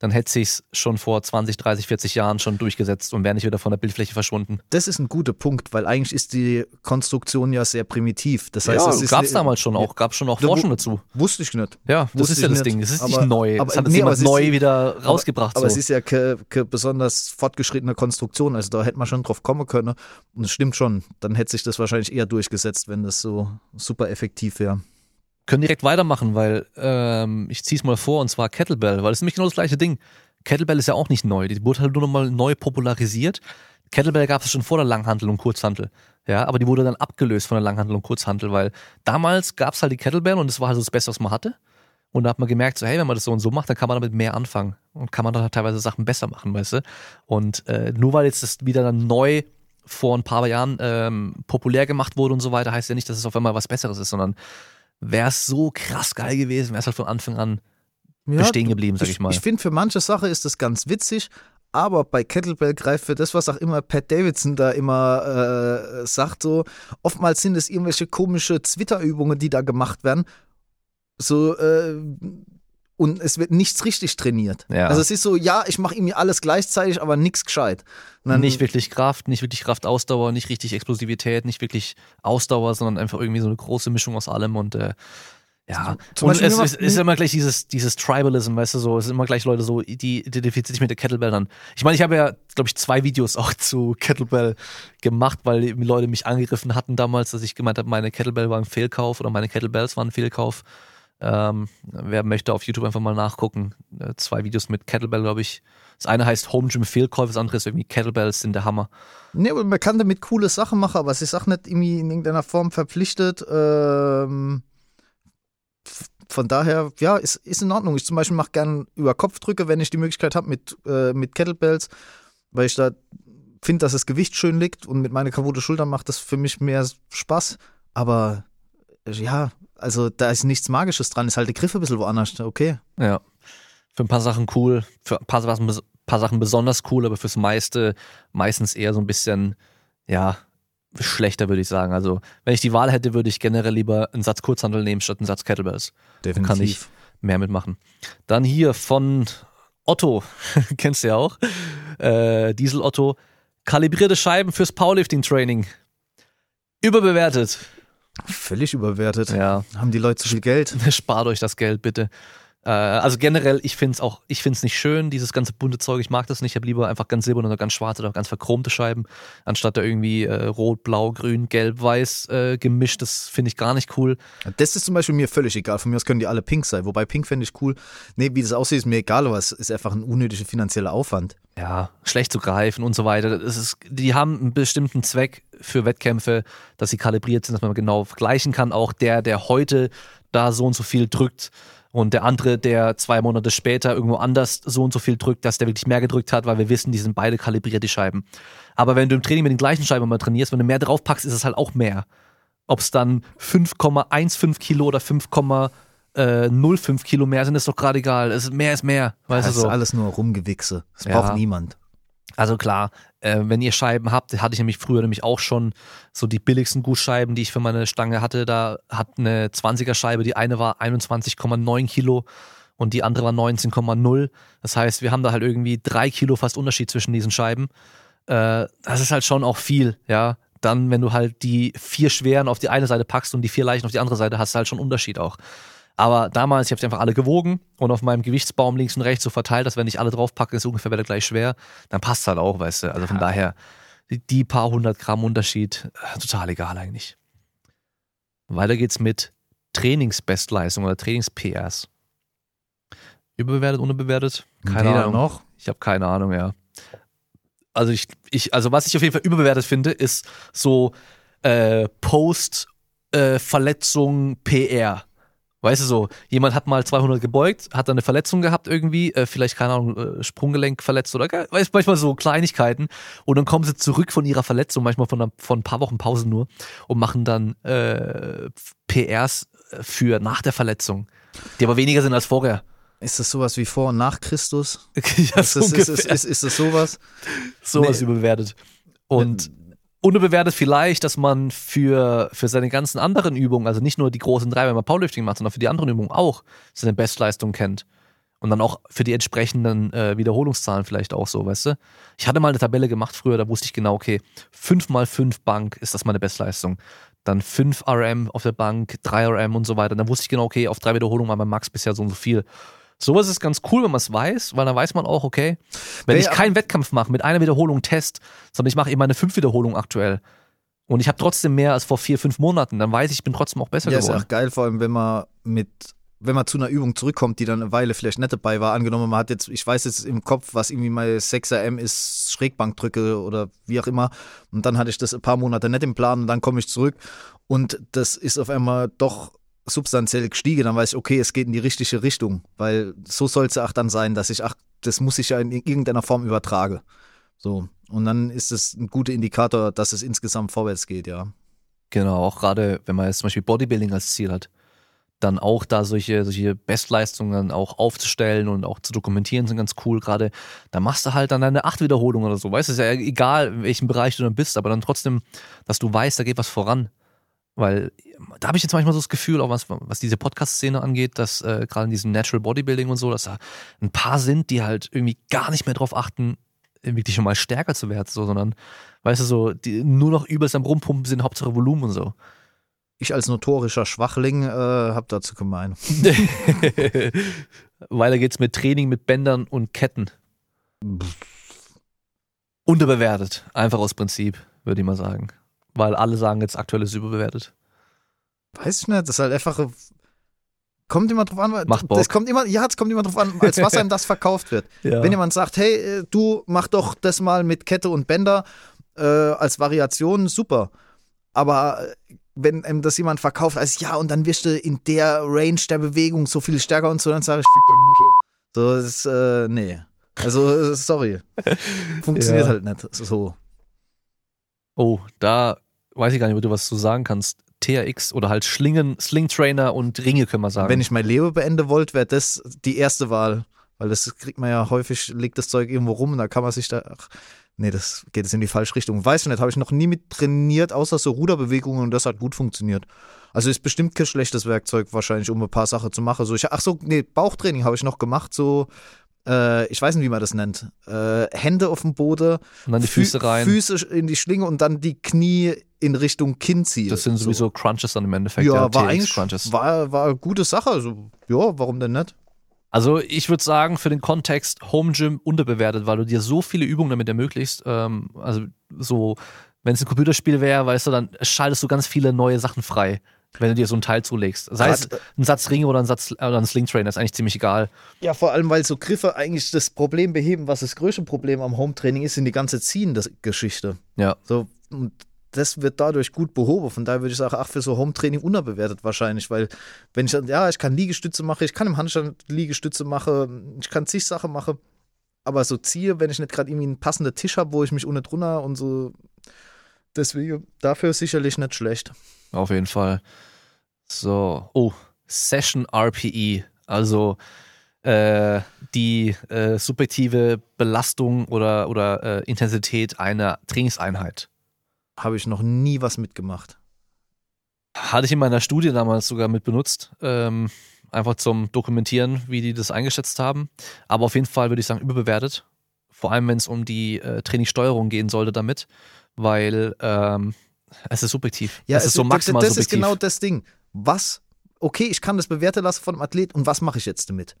Speaker 1: dann hätte sich's schon vor 20, 30, 40 Jahren schon durchgesetzt und wäre nicht wieder von der Bildfläche verschwunden.
Speaker 2: Das ist ein guter Punkt, weil eigentlich ist die Konstruktion ja sehr primitiv. Das heißt,
Speaker 1: ja,
Speaker 2: es
Speaker 1: gab's
Speaker 2: ne-
Speaker 1: damals schon auch, gab's schon auch
Speaker 2: Da
Speaker 1: Forschung dazu.
Speaker 2: Wusste ich nicht.
Speaker 1: Ja, das
Speaker 2: Wusste
Speaker 1: ist ja das
Speaker 2: nicht.
Speaker 1: Ding. Das ist
Speaker 2: Aber-
Speaker 1: nicht neu.
Speaker 2: aber-
Speaker 1: das hat
Speaker 2: nee,
Speaker 1: jemand
Speaker 2: es ist-
Speaker 1: neu wieder rausgebracht.
Speaker 2: Aber
Speaker 1: so.
Speaker 2: es ist ja keine besonders fortgeschrittene Konstruktion. Also da hätte man schon drauf kommen können. Und es stimmt schon. Dann hätte sich das wahrscheinlich eher durchgesetzt, wenn das so super effektiv wäre.
Speaker 1: Können direkt weitermachen, weil ähm, ich zieh's mal vor und zwar Kettlebell, weil es ist nämlich genau das gleiche Ding. Kettlebell ist ja auch nicht neu, die wurde halt nur nochmal neu popularisiert. Kettlebell gab es schon vor der Langhantel und Kurzhantel, ja, aber die wurde dann abgelöst von der Langhantel und Kurzhantel, weil damals gab es halt die Kettlebell und das war halt das Beste, was man hatte. Und da hat man gemerkt, so, hey, wenn man das so und so macht, dann kann man damit mehr anfangen und kann man dann halt teilweise Sachen besser machen, weißt du? Und äh, nur weil jetzt das wieder dann neu vor ein paar Jahren ähm, populär gemacht wurde und so weiter, heißt ja nicht, dass es auf einmal was Besseres ist, sondern wäre es so krass geil gewesen, wäre es halt von Anfang an bestehen geblieben, sag ich mal.
Speaker 2: Ich finde, für manche Sache ist das ganz witzig, aber bei Kettlebell greift für das, was auch immer Pat Davidson da immer äh, sagt, so oftmals sind es irgendwelche komische Twitter-Übungen, die da gemacht werden. So, äh, und es wird nichts richtig trainiert.
Speaker 1: Ja.
Speaker 2: Also es ist so, ja, ich mache irgendwie alles gleichzeitig, aber nichts gescheit. Dann-
Speaker 1: nicht wirklich Kraft, nicht wirklich Kraftausdauer, nicht richtig Explosivität, nicht wirklich Ausdauer, sondern einfach irgendwie so eine große Mischung aus allem und äh, ja.
Speaker 2: Zum
Speaker 1: und es
Speaker 2: mir
Speaker 1: ist, immer gleich dieses, dieses Tribalism, weißt du, so, es sind immer gleich Leute so, die identifizieren sich mit der Kettlebell dann. Ich meine, ich habe ja, glaube ich, zwei Videos auch zu Kettlebell gemacht, weil Leute mich angegriffen hatten damals, dass ich gemeint habe, meine Kettlebell war ein Fehlkauf oder meine Kettlebells waren ein Fehlkauf. Ähm, wer möchte auf YouTube einfach mal nachgucken. Äh, zwei Videos mit Kettlebell, glaube ich. Das eine heißt Home Gym Fehlkauf, das andere ist irgendwie Kettlebells sind der Hammer.
Speaker 2: Nee, aber man kann damit coole Sachen machen, aber es ist auch nicht irgendwie in irgendeiner Form verpflichtet. Ähm, von daher, ja, ist, ist in Ordnung. Ich zum Beispiel mache gern über Kopfdrücke, wenn ich die Möglichkeit habe mit, äh, mit Kettlebells, weil ich da finde, dass das Gewicht schön liegt und mit meinen kaputten Schultern macht das für mich mehr Spaß. Aber äh, ja, also da ist nichts Magisches dran, ist halt der Griff ein bisschen woanders, okay.
Speaker 1: Ja. Für ein paar Sachen cool, für ein paar Sachen, bes- paar Sachen besonders cool, aber fürs meiste meistens eher so ein bisschen, ja, schlechter, würde ich sagen. Also, wenn ich die Wahl hätte, würde ich generell lieber einen Satz Kurzhandel nehmen statt einen Satz Kettlebells.
Speaker 2: Definitiv.
Speaker 1: Kann ich mehr mitmachen. Dann hier von Otto, kennst du ja auch, äh, Diesel Otto, kalibrierte Scheiben fürs Powerlifting-Training. Überbewertet.
Speaker 2: Völlig überwertet.
Speaker 1: Ja,
Speaker 2: Haben die Leute zu viel Geld?
Speaker 1: spart euch das Geld bitte. Äh, also generell, ich finde es auch, ich finde es nicht schön, dieses ganze bunte Zeug. Ich mag das nicht. Ich habe lieber einfach ganz silberne oder ganz schwarze oder ganz verchromte Scheiben, anstatt da irgendwie äh, rot, blau, grün, gelb, weiß äh, gemischt. Das finde ich gar nicht cool.
Speaker 2: Das ist zum Beispiel mir völlig egal. Von mir aus können die alle pink sein. Wobei pink fände ich cool. Nee, wie das aussieht, ist mir egal, aber es ist einfach ein unnötiger finanzieller Aufwand.
Speaker 1: Ja, schlecht zu greifen und so weiter. Das ist, die haben einen bestimmten Zweck für Wettkämpfe, dass sie kalibriert sind, dass man genau vergleichen kann. Auch der, der heute da so und so viel drückt, Und der andere, der zwei Monate später irgendwo anders so und so viel drückt, dass der wirklich mehr gedrückt hat, weil wir wissen, die sind beide kalibriert, die Scheiben. Aber wenn du im Training mit den gleichen Scheiben mal trainierst, wenn du mehr draufpackst, ist es halt auch mehr. Ob es dann 5,15 Kilo oder 5,05 Kilo mehr sind, ist doch gerade egal. Es ist mehr ist mehr. Weißt
Speaker 2: das
Speaker 1: du so.
Speaker 2: ist alles nur Rumgewichse. Das
Speaker 1: Ja.
Speaker 2: braucht niemand.
Speaker 1: Also klar, äh, wenn ihr Scheiben habt, hatte ich nämlich früher nämlich auch schon so die billigsten Gussscheiben, die ich für meine Stange hatte. Da hat eine 20er Scheibe, die eine war 21,9 Kilo und die andere war 19,0. Das heißt, wir haben da halt irgendwie drei Kilo fast Unterschied zwischen diesen Scheiben. Äh, das ist halt schon auch viel, ja. Dann, wenn du halt die vier schweren auf die eine Seite packst und die vier leichten auf die andere Seite, hast du halt schon Unterschied auch. Aber damals, ich habe die einfach alle gewogen und auf meinem Gewichtsbaum links und rechts so verteilt, dass wenn ich alle draufpacke, ist ungefähr wieder gleich schwer. Dann passt halt auch, weißt du. Also von daher, die, paar hundert Gramm Unterschied, äh, total egal eigentlich. Weiter geht's mit Trainingsbestleistung oder Trainings-PRs. Überbewertet, unterbewertet? Keine
Speaker 2: Weder
Speaker 1: Ahnung.
Speaker 2: noch.
Speaker 1: Ich habe keine Ahnung, ja. Also ich, ich, also was ich auf jeden Fall überbewertet finde, ist so äh, Post-Verletzung PR. Weißt du so, jemand hat mal 200 gebeugt, hat dann eine Verletzung gehabt irgendwie, äh, vielleicht keine Ahnung, äh, Sprunggelenk verletzt oder weißt manchmal so Kleinigkeiten und dann kommen sie zurück von ihrer Verletzung, manchmal von, einer, von ein paar Wochen Pause nur und machen dann äh, PRs für nach der Verletzung, die aber weniger sind als vorher.
Speaker 2: Ist das sowas wie vor und nach Christus?
Speaker 1: ja,
Speaker 2: Ist das, ist, ist, ist, ist das sowas?
Speaker 1: sowas
Speaker 2: Nee.
Speaker 1: überbewertet. Und unterbewertet vielleicht, dass man für, für seine ganzen anderen Übungen, also nicht nur die großen drei, wenn man Powerlifting macht, sondern für die anderen Übungen auch seine Bestleistung kennt. Und dann auch für die entsprechenden äh, Wiederholungszahlen vielleicht auch so, weißt du? Ich hatte mal eine Tabelle gemacht früher, da wusste ich genau, okay, 5 mal 5 Bank ist das meine Bestleistung. Dann 5 RM auf der Bank, 3 RM und so weiter. Dann wusste ich genau, okay, auf drei Wiederholungen war mein Max bisher so und so viel. Sowas ist ganz cool, wenn man es weiß, weil dann weiß man auch, okay, wenn
Speaker 2: Wer-
Speaker 1: ich keinen Wettkampf mache, mit einer Wiederholung Test, sondern ich mache eben meine fünf Wiederholungen aktuell und ich habe trotzdem mehr als vor vier, fünf Monaten, dann weiß ich, ich bin trotzdem auch besser
Speaker 2: Ja, ist
Speaker 1: geworden.
Speaker 2: auch geil, vor allem wenn man mit, wenn man zu einer Übung zurückkommt, die dann eine Weile vielleicht nicht dabei war. Angenommen, man hat jetzt, ich weiß jetzt im Kopf, was irgendwie mal 6RM ist, Schrägbankdrücke oder wie auch immer. Und dann hatte ich das ein paar Monate nicht im Plan und dann komme ich zurück und das ist auf einmal doch substanziell gestiegen. Dann weiß ich, okay, es geht in die richtige Richtung, weil so soll es ja auch dann sein, dass ich, ach, das muss ich ja in irgendeiner Form übertrage. So. Und dann ist es ein guter Indikator, dass es insgesamt vorwärts geht, ja.
Speaker 1: Genau, auch gerade wenn man jetzt zum Beispiel Bodybuilding als Ziel hat, dann auch da solche, solche Bestleistungen auch aufzustellen und auch zu dokumentieren sind ganz cool. Gerade da machst du halt dann deine acht Wiederholungen oder so. Weißt du, ist ja egal, in welchem Bereich du dann bist, aber dann trotzdem, dass du weißt, da geht was voran. Weil da habe ich jetzt manchmal so das Gefühl, auch was, was diese Podcast-Szene angeht, dass äh, gerade in diesem Natural Bodybuilding und so, dass da ein paar sind, die halt irgendwie gar nicht mehr drauf achten, wirklich schon mal stärker zu werden, so, sondern, weißt du, so, die nur noch übelst am Rumpumpen sind, Hauptsache Volumen und so.
Speaker 2: Ich als notorischer Schwachling äh, habe dazu gemeint.
Speaker 1: Weiter geht's mit Training mit Bändern und Ketten. Unterbewertet. Einfach aus Prinzip, würde ich mal sagen. Weil alle sagen jetzt aktuell ist es überbewertet.
Speaker 2: Weiß ich nicht, das ist halt einfach. Kommt immer drauf an, weil-
Speaker 1: Macht Bock.
Speaker 2: das kommt immer, ja, es kommt immer drauf an, als was einem das verkauft wird.
Speaker 1: Ja.
Speaker 2: Wenn jemand sagt, hey, äh, du mach doch das mal mit Kette und Bänder äh, als Variation, super. Aber äh, wenn einem das jemand verkauft, als ja, und dann wirst du in der Range der Bewegung so viel stärker und so, dann sage ich. So, das ist, äh, nee. Also, äh, sorry. Funktioniert
Speaker 1: Ja.
Speaker 2: halt nicht so.
Speaker 1: oh, da weiß ich gar nicht, ob du was zu sagen kannst. TRX oder halt Schlingen, Sling Trainer und Ringe können wir sagen.
Speaker 2: Wenn ich mein Leben beenden wollte, wäre das die erste Wahl. Weil das kriegt man ja häufig, liegt das Zeug irgendwo rum und da kann man sich da. Ach, nee, das geht jetzt in die falsche Richtung. Weiß ich nicht, habe ich noch nie mit trainiert, außer so Ruderbewegungen und das hat gut funktioniert. Also ist bestimmt kein schlechtes Werkzeug wahrscheinlich, um ein paar Sachen zu machen. So, ich, ach so, nee, Bauchtraining habe ich noch gemacht, so. Äh, ich weiß nicht, wie man das nennt. Äh, Hände auf dem Boden,
Speaker 1: und dann die
Speaker 2: Fü-
Speaker 1: Füße rein.
Speaker 2: Füße in die Schlinge und dann die Knie in Richtung Kinn ziehen.
Speaker 1: das sind
Speaker 2: So.
Speaker 1: sowieso Crunches dann im Endeffekt.
Speaker 2: Ja, war
Speaker 1: TRX
Speaker 2: eigentlich
Speaker 1: Crunches.
Speaker 2: war, war eine gute Sache. Also, ja, warum denn nicht?
Speaker 1: Also ich würde sagen, für den Kontext Home Gym unterbewertet, weil du dir so viele Übungen damit ermöglicht. Ähm, also so, wenn es ein Computerspiel wäre, weißt du, dann schaltest du ganz viele neue Sachen frei, wenn du dir so ein Teil zulegst. Sei es
Speaker 2: Grad-
Speaker 1: ein Satz Ringe oder ein Satz oder ein Sling Trainer, ist eigentlich ziemlich egal.
Speaker 2: Ja, vor allem, weil so Griffe eigentlich das Problem beheben, was das größte Problem am Home-Training ist, sind die ganze Ziehen-Geschichte.
Speaker 1: Ja.
Speaker 2: So, und das wird dadurch gut behoben. Von daher würde ich sagen, ach, für so Home-Training unterbewertet wahrscheinlich, weil wenn ich dann, ja, ich kann Liegestütze machen, ich kann im Handstand Liegestütze machen, ich kann zig Sachen machen, aber so ziehe, wenn ich nicht gerade irgendwie einen passenden Tisch habe, wo ich mich ohne drunter und so, deswegen, dafür sicherlich nicht schlecht.
Speaker 1: Auf jeden Fall. So, oh, Session RPE, also äh, die äh, subjektive Belastung oder, oder äh, Intensität einer Trainingseinheit.
Speaker 2: Habe ich noch nie was mitgemacht.
Speaker 1: Hatte ich in meiner Studie damals sogar mit benutzt. Ähm, einfach zum Dokumentieren, wie die das eingeschätzt haben. Aber auf jeden Fall würde ich sagen, überbewertet. Vor allem, wenn es um die äh, Trainingssteuerung gehen sollte damit, weil ähm, es ist subjektiv.
Speaker 2: Ja,
Speaker 1: es ist so maximal
Speaker 2: das
Speaker 1: subjektiv.
Speaker 2: ist genau das Ding. Was, okay, ich kann das bewerten lassen von einem Athlet und was mache ich jetzt damit?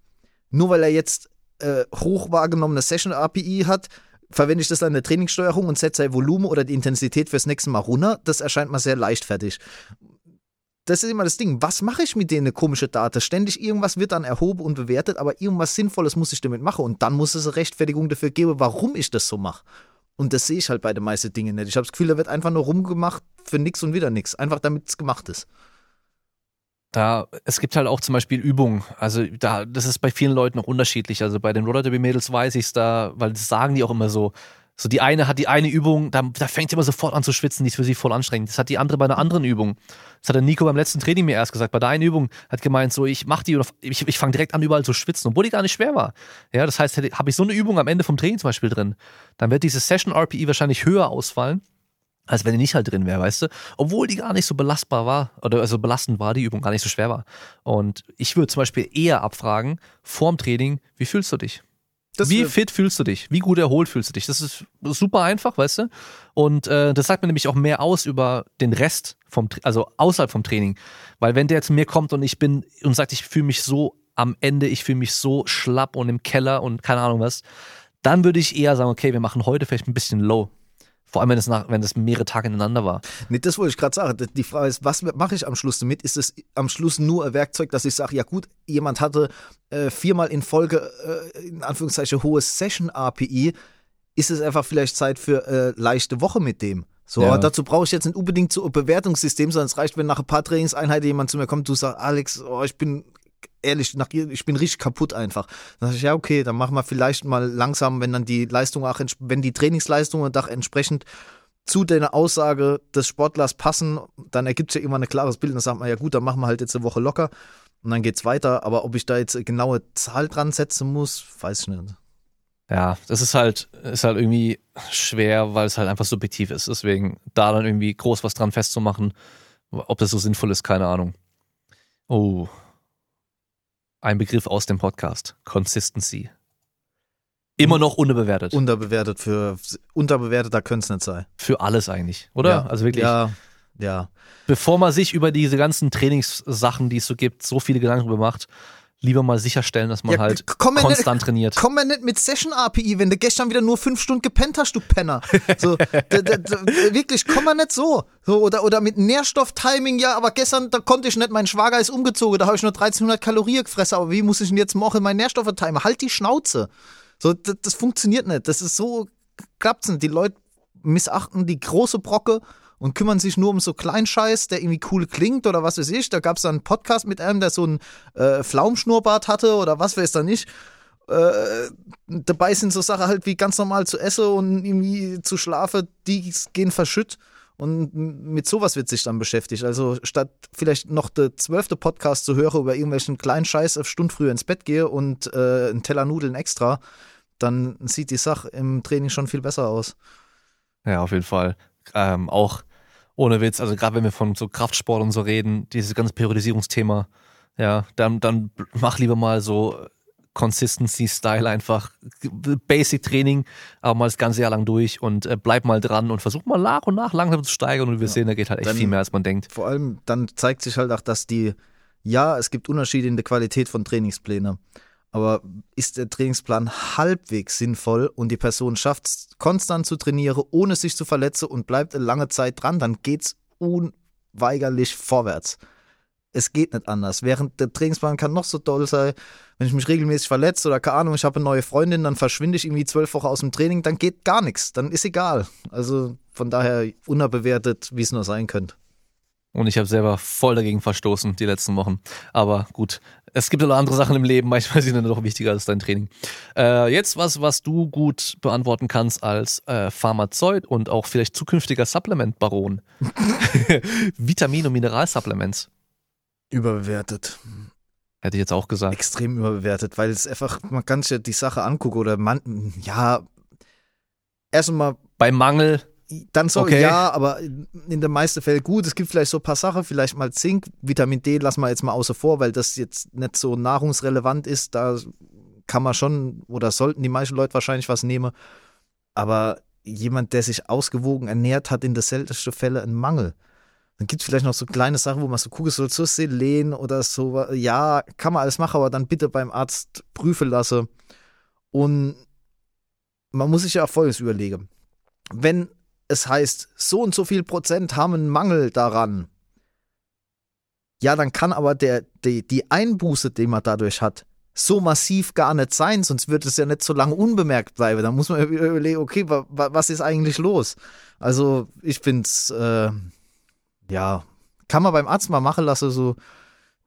Speaker 2: Nur weil er jetzt äh, hoch wahrgenommene Session API hat, verwende ich das dann in der Trainingssteuerung und setze sein Volumen oder die Intensität fürs nächste Mal runter. Das erscheint mir sehr leichtfertig. Das ist immer das Ding. Was mache ich mit denen komische Daten? Ständig irgendwas wird dann erhoben und bewertet, aber irgendwas Sinnvolles muss ich damit machen. Und dann muss es eine Rechtfertigung dafür geben, warum ich das so mache. Und das sehe ich halt bei den meisten Dingen nicht. Ich habe das Gefühl, da wird einfach nur rumgemacht für nichts und wieder nichts. Einfach damit es gemacht ist.
Speaker 1: Da, es gibt halt auch zum Beispiel Übungen. Also da, das ist bei vielen Leuten auch unterschiedlich. Also bei den Roller Derby Mädels weiß ich es da, weil das sagen die auch immer so. So die eine hat die eine Übung, da, da fängt sie immer sofort an zu schwitzen, die ist für sie voll anstrengend. Das hat die andere bei einer anderen Übung. Das hat der Nico beim letzten Training mir erst gesagt. Bei der einen Übung hat gemeint, so ich mach die und ich, ich fange direkt an überall zu schwitzen, obwohl die gar nicht schwer war. Ja, das heißt, habe ich so eine Übung am Ende vom Training zum Beispiel drin, dann wird diese Session RPE wahrscheinlich höher ausfallen, als wenn die nicht halt drin wäre, weißt du? Obwohl die gar nicht so belastbar war oder also belastend war, die Übung gar nicht so schwer war. Und ich würde zum Beispiel eher abfragen, vorm Training, wie fühlst du dich?
Speaker 2: Das
Speaker 1: wie fit fühlst du dich? Wie gut erholt fühlst du dich? Das ist super einfach, weißt du? Und äh, das sagt mir nämlich auch mehr aus über den Rest vom, also außerhalb vom Training. Weil wenn der zu mir kommt und ich bin und sagt, ich fühle mich so am Ende, ich fühle mich so schlapp und im Keller und keine Ahnung was, dann würde ich eher sagen, okay, wir machen heute vielleicht ein bisschen low. Vor allem, wenn es, nach, wenn es mehrere Tage ineinander war.
Speaker 2: Nee, das wollte ich gerade sagen. Die Frage ist, was mache ich am Schluss damit? Ist es am Schluss nur ein Werkzeug, dass ich sage, ja gut, jemand hatte äh, viermal in Folge, äh, in Anführungszeichen, hohes Session-API. Ist es einfach vielleicht Zeit für äh, leichte Woche mit dem? So,
Speaker 1: Ja.
Speaker 2: aber dazu brauche ich jetzt nicht unbedingt so ein Bewertungssystem, sondern es reicht, wenn nach ein paar Trainingseinheiten jemand zu mir kommt, du sagst, Alex, oh, ich bin ehrlich, nach, ich bin richtig kaputt einfach. Dann sag ich, ja, okay, dann machen wir vielleicht mal langsam, wenn dann die Leistung auch, wenn die Trainingsleistungen doch entsprechend zu der Aussage des Sportlers passen, dann ergibt sich ja immer ein klares Bild. Dann sagt man, ja gut, dann machen wir halt jetzt eine Woche locker und dann geht's weiter. Aber ob ich da jetzt eine genaue Zahl dran setzen muss, weiß ich nicht.
Speaker 1: Ja, das ist halt, ist halt irgendwie schwer, weil es halt einfach subjektiv ist. Deswegen da dann irgendwie groß was dran festzumachen, ob das so sinnvoll ist, keine Ahnung. Oh. Ein Begriff aus dem Podcast. Consistency. Immer noch unterbewertet.
Speaker 2: Unterbewertet für, unterbewerteter könnte es nicht sein.
Speaker 1: Für alles eigentlich, oder?
Speaker 2: Ja,
Speaker 1: Also wirklich,
Speaker 2: Ja, ja.
Speaker 1: bevor man sich über diese ganzen Trainingssachen, die es so gibt, so viele Gedanken drüber macht, lieber mal sicherstellen, dass man
Speaker 2: Ja,
Speaker 1: halt
Speaker 2: mir nicht-
Speaker 1: konstant trainiert.
Speaker 2: Komm mal nicht mit Session API, wenn du gestern wieder nur fünf Stunden gepennt hast, du Penner. So, wirklich, komm mal nicht so. so oder, oder mit Nährstofftiming, ja, aber gestern, da konnte ich nicht, mein Schwager ist umgezogen, da habe ich nur 1300 Kalorien gefressen, aber wie muss ich denn jetzt morgen meine Nährstoffe timen? Halt die Schnauze. So, das, das funktioniert nicht. Das ist so, klappt's nicht. Die Leute missachten die große Brocke und kümmern sich nur um so Kleinscheiß, der irgendwie cool klingt oder was weiß ich. Da gab es dann einen Podcast mit einem, der so einen äh, Pflaumschnurrbart hatte oder was weiß da nicht. Äh, dabei sind so Sachen halt wie ganz normal zu essen und irgendwie zu schlafen, die gehen verschütt. Und mit sowas wird sich dann beschäftigt. Also statt vielleicht noch der zwölfte Podcast zu hören über irgendwelchen kleinen Scheiß auf Stunde früher ins Bett gehe und äh, einen Teller Nudeln extra, dann sieht die Sache im Training schon viel besser aus.
Speaker 1: Ja, auf jeden Fall. Ähm, auch ohne Witz, also gerade wenn wir von so Kraftsport und so reden, dieses ganze Periodisierungsthema, ja, dann, dann mach lieber mal so Consistency-Style einfach, Basic Training, aber mal das ganze Jahr lang durch und äh, bleib mal dran und versuch mal nach und nach langsam zu steigern und wir sehen, da geht halt echt
Speaker 2: Dann-
Speaker 1: viel mehr, als man denkt.
Speaker 2: Vor allem dann zeigt sich halt auch, dass die, ja, es gibt Unterschiede in der Qualität von Trainingsplänen. Aber ist der Trainingsplan halbwegs sinnvoll und die Person schafft es konstant zu trainieren, ohne sich zu verletzen und bleibt eine lange Zeit dran, dann geht's unweigerlich vorwärts. Es geht nicht anders. Während der Trainingsplan kann noch so doll sein, wenn ich mich regelmäßig verletze oder keine Ahnung, ich habe eine neue Freundin, dann verschwinde ich irgendwie zwölf Wochen aus dem Training, dann geht gar nichts. Dann ist egal. Also von daher unterbewertet, wie es nur sein könnte.
Speaker 1: Und ich habe selber voll dagegen verstoßen die letzten Wochen. Aber gut, es gibt auch andere Sachen im Leben, manchmal sind dann doch wichtiger als dein Training. Äh, jetzt was, was du gut beantworten kannst als äh, Pharmazeut und auch vielleicht zukünftiger Supplement-Baron. Vitamin- und Mineralsupplements.
Speaker 2: Überbewertet.
Speaker 1: Hätte ich jetzt auch gesagt.
Speaker 2: Extrem überbewertet, weil es einfach, man kann sich ja die Sache angucken oder man, ja, erstmal
Speaker 1: Bei Mangel,
Speaker 2: Dann so,
Speaker 1: Okay.
Speaker 2: ja, aber in den meisten Fällen gut. Es gibt vielleicht so ein paar Sachen, vielleicht mal Zink, Vitamin D lassen wir jetzt mal außer vor, weil das jetzt nicht so nahrungsrelevant ist. Da kann man schon oder sollten die meisten Leute wahrscheinlich was nehmen. Aber jemand, der sich ausgewogen ernährt, hat in den seltensten Fällen einen Mangel. Dann gibt es vielleicht noch so kleine Sachen, wo man so gucken soll, so Selen oder so. Ja, kann man alles machen, aber dann bitte beim Arzt prüfen lassen. Und man muss sich ja auch Folgendes überlegen. Wenn es heißt, so und so viel Prozent haben einen Mangel daran. Ja, dann kann aber der, die, die Einbuße, die man dadurch hat, so massiv gar nicht sein, sonst wird es ja nicht so lange unbemerkt bleiben. Da muss man überlegen, okay, wa, wa, was ist eigentlich los? Also, ich bin's, äh, ja, kann man beim Arzt mal machen lassen, so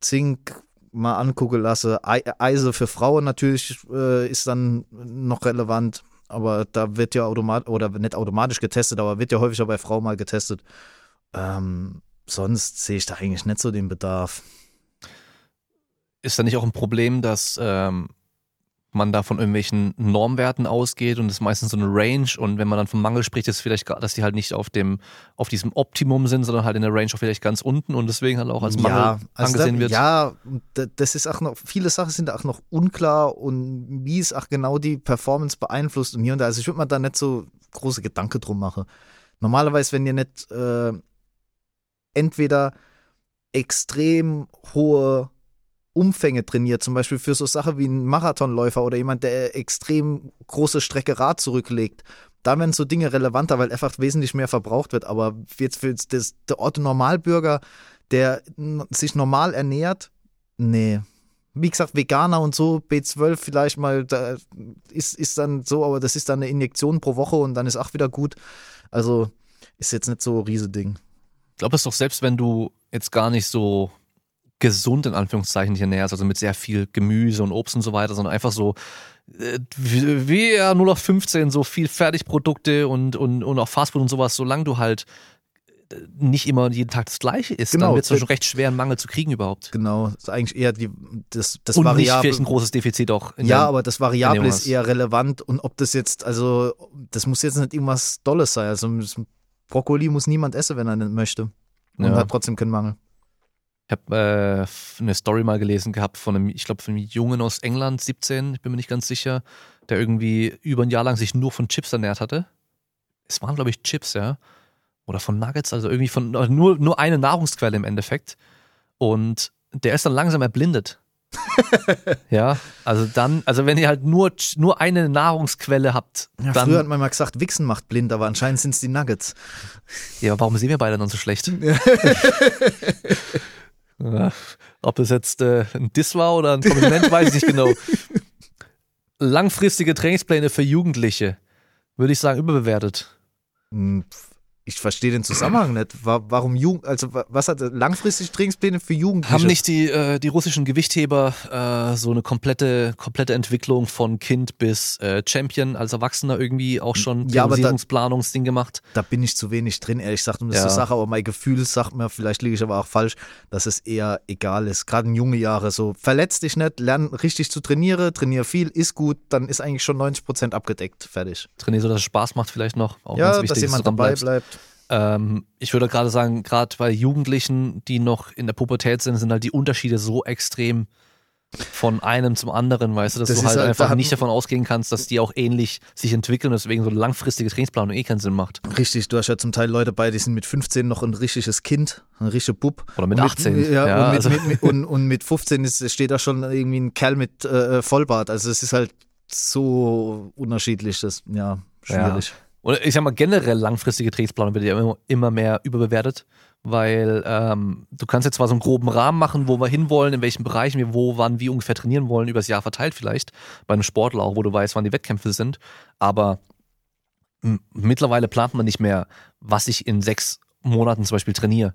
Speaker 2: Zink mal angucken lassen. Ei- Eise für Frauen natürlich äh, ist dann noch relevant aber da wird ja automatisch, oder nicht automatisch getestet, aber wird ja häufiger bei Frauen mal getestet. Ähm, sonst sehe ich da eigentlich nicht so den Bedarf.
Speaker 1: ist da nicht auch ein Problem, dass ähm, man da von irgendwelchen Normwerten ausgeht und es ist meistens so eine Range und wenn man dann vom Mangel spricht, ist vielleicht, dass die halt nicht auf dem, auf diesem Optimum sind, sondern halt in der Range auch vielleicht ganz unten und deswegen halt auch als Mangel
Speaker 2: also
Speaker 1: angesehen
Speaker 2: da,
Speaker 1: wird.
Speaker 2: Ja, da- das ist auch noch, viele Sachen sind auch noch unklar und wie es auch genau die Performance beeinflusst und hier und da. Also ich würde mir da nicht so große Gedanken drum machen. Normalerweise, wenn ihr nicht äh, entweder extrem hohe Umfänge trainiert, zum Beispiel für so Sachen wie ein Marathonläufer oder jemand, der extrem große Strecke Rad zurücklegt, da werden so Dinge relevanter, weil einfach wesentlich mehr verbraucht wird. Aber jetzt für das, der Otto Normalbürger, der sich normal ernährt, nee. Wie gesagt, Veganer und so, B12 vielleicht mal, da ist, ist dann so, aber das ist dann eine Injektion pro Woche und dann ist auch wieder gut. Also ist jetzt nicht so ein Riesending.
Speaker 1: Ich glaube, es doch selbst, wenn du jetzt gar nicht so gesund in Anführungszeichen dich ernährst, also mit sehr viel Gemüse und Obst und so weiter, sondern einfach so äh, wie, ja, nur noch 15, so viel Fertigprodukte und, und, und auch Fastfood und sowas, solange du halt äh, nicht immer jeden Tag das gleiche isst,
Speaker 2: Genau.
Speaker 1: dann wird es schon recht schwer, einen Mangel zu kriegen überhaupt.
Speaker 2: Genau, das ist eigentlich eher die, das, das
Speaker 1: und nicht
Speaker 2: Variable.
Speaker 1: vielleicht ein großes Defizit auch. in
Speaker 2: Ja, aber das Variable ist eher relevant und ob das jetzt, also das muss jetzt nicht irgendwas Dolles sein. Also Brokkoli muss niemand essen, wenn er nicht möchte. Und
Speaker 1: Ja.
Speaker 2: hat trotzdem keinen Mangel.
Speaker 1: Ich habe äh, eine Story mal gelesen gehabt von einem, ich glaube, von einem Jungen aus England, 17, ich bin mir nicht ganz sicher, der irgendwie über ein Jahr lang sich nur von Chips ernährt hatte. Es waren, glaube ich, Chips, ja. Oder von Nuggets, also irgendwie von also nur, nur eine Nahrungsquelle im Endeffekt. Und der ist dann langsam erblindet. ja, also dann, also wenn ihr halt nur, nur eine Nahrungsquelle habt,
Speaker 2: Ja,
Speaker 1: dann.
Speaker 2: früher hat man mal gesagt, Wichsen macht blind, aber anscheinend sind es die Nuggets.
Speaker 1: Ja, warum sehen wir beide dann so schlecht? Ja, ob das jetzt äh, ein Diss war oder ein Kompliment, weiß ich nicht genau. Langfristige Trainingspläne für Jugendliche, würde ich sagen, überbewertet.
Speaker 2: Ich verstehe den Zusammenhang nicht. Wa- Warum Jugend, also wa- was hat langfristig Trainingspläne für Jugendliche?
Speaker 1: Haben nicht die, äh, die russischen Gewichtheber äh, so eine komplette, komplette Entwicklung von Kind bis äh, Champion als Erwachsener irgendwie auch schon
Speaker 2: Ja,
Speaker 1: Priorisierungsplanungsding gemacht?
Speaker 2: Da bin ich zu wenig drin, ehrlich gesagt, um das
Speaker 1: Ja.
Speaker 2: zu sagen, aber mein Gefühl sagt mir, vielleicht liege ich aber auch falsch, dass es eher egal ist. Gerade in junge Jahre so, verletz dich nicht, lern richtig zu trainieren, trainier viel, ist gut, dann ist eigentlich schon 90% abgedeckt, fertig.
Speaker 1: Trainier so, dass es Spaß macht vielleicht noch. Auch
Speaker 2: ja, dass jemand dabei
Speaker 1: bleibst.
Speaker 2: bleibt.
Speaker 1: Ähm, ich würde gerade sagen, gerade bei Jugendlichen, die noch in der Pubertät sind, sind halt die Unterschiede so extrem von einem zum anderen, weißt du, dass
Speaker 2: Das
Speaker 1: du
Speaker 2: ist
Speaker 1: halt
Speaker 2: halt-
Speaker 1: einfach
Speaker 2: da
Speaker 1: nicht davon ausgehen kannst, dass die auch ähnlich sich entwickeln, deswegen so eine langfristige Trainingsplanung eh keinen Sinn macht.
Speaker 2: Richtig, du hast ja zum Teil Leute bei, die sind mit 15 noch ein richtiges Kind, ein richtiger Bub.
Speaker 1: Oder mit
Speaker 2: Und
Speaker 1: 18.
Speaker 2: Ja,
Speaker 1: Ja,
Speaker 2: und, mit,
Speaker 1: also-
Speaker 2: mit, mit, und, und mit 15 ist, steht da schon irgendwie ein Kerl mit äh, Vollbart. Also es ist halt so unterschiedlich, das ja, schwierig.
Speaker 1: Oder ich sag mal, generell langfristige Trainingsplanung wird ja immer, immer mehr überbewertet, weil ähm, du kannst jetzt zwar so einen groben Rahmen machen, wo wir hinwollen, in welchen Bereichen wir wo, wann, wie ungefähr trainieren wollen, übers Jahr verteilt vielleicht, bei einem Sportler auch, wo du weißt, wann die Wettkämpfe sind, aber mittlerweile plant man nicht mehr, was ich in sechs Monaten zum Beispiel trainiere.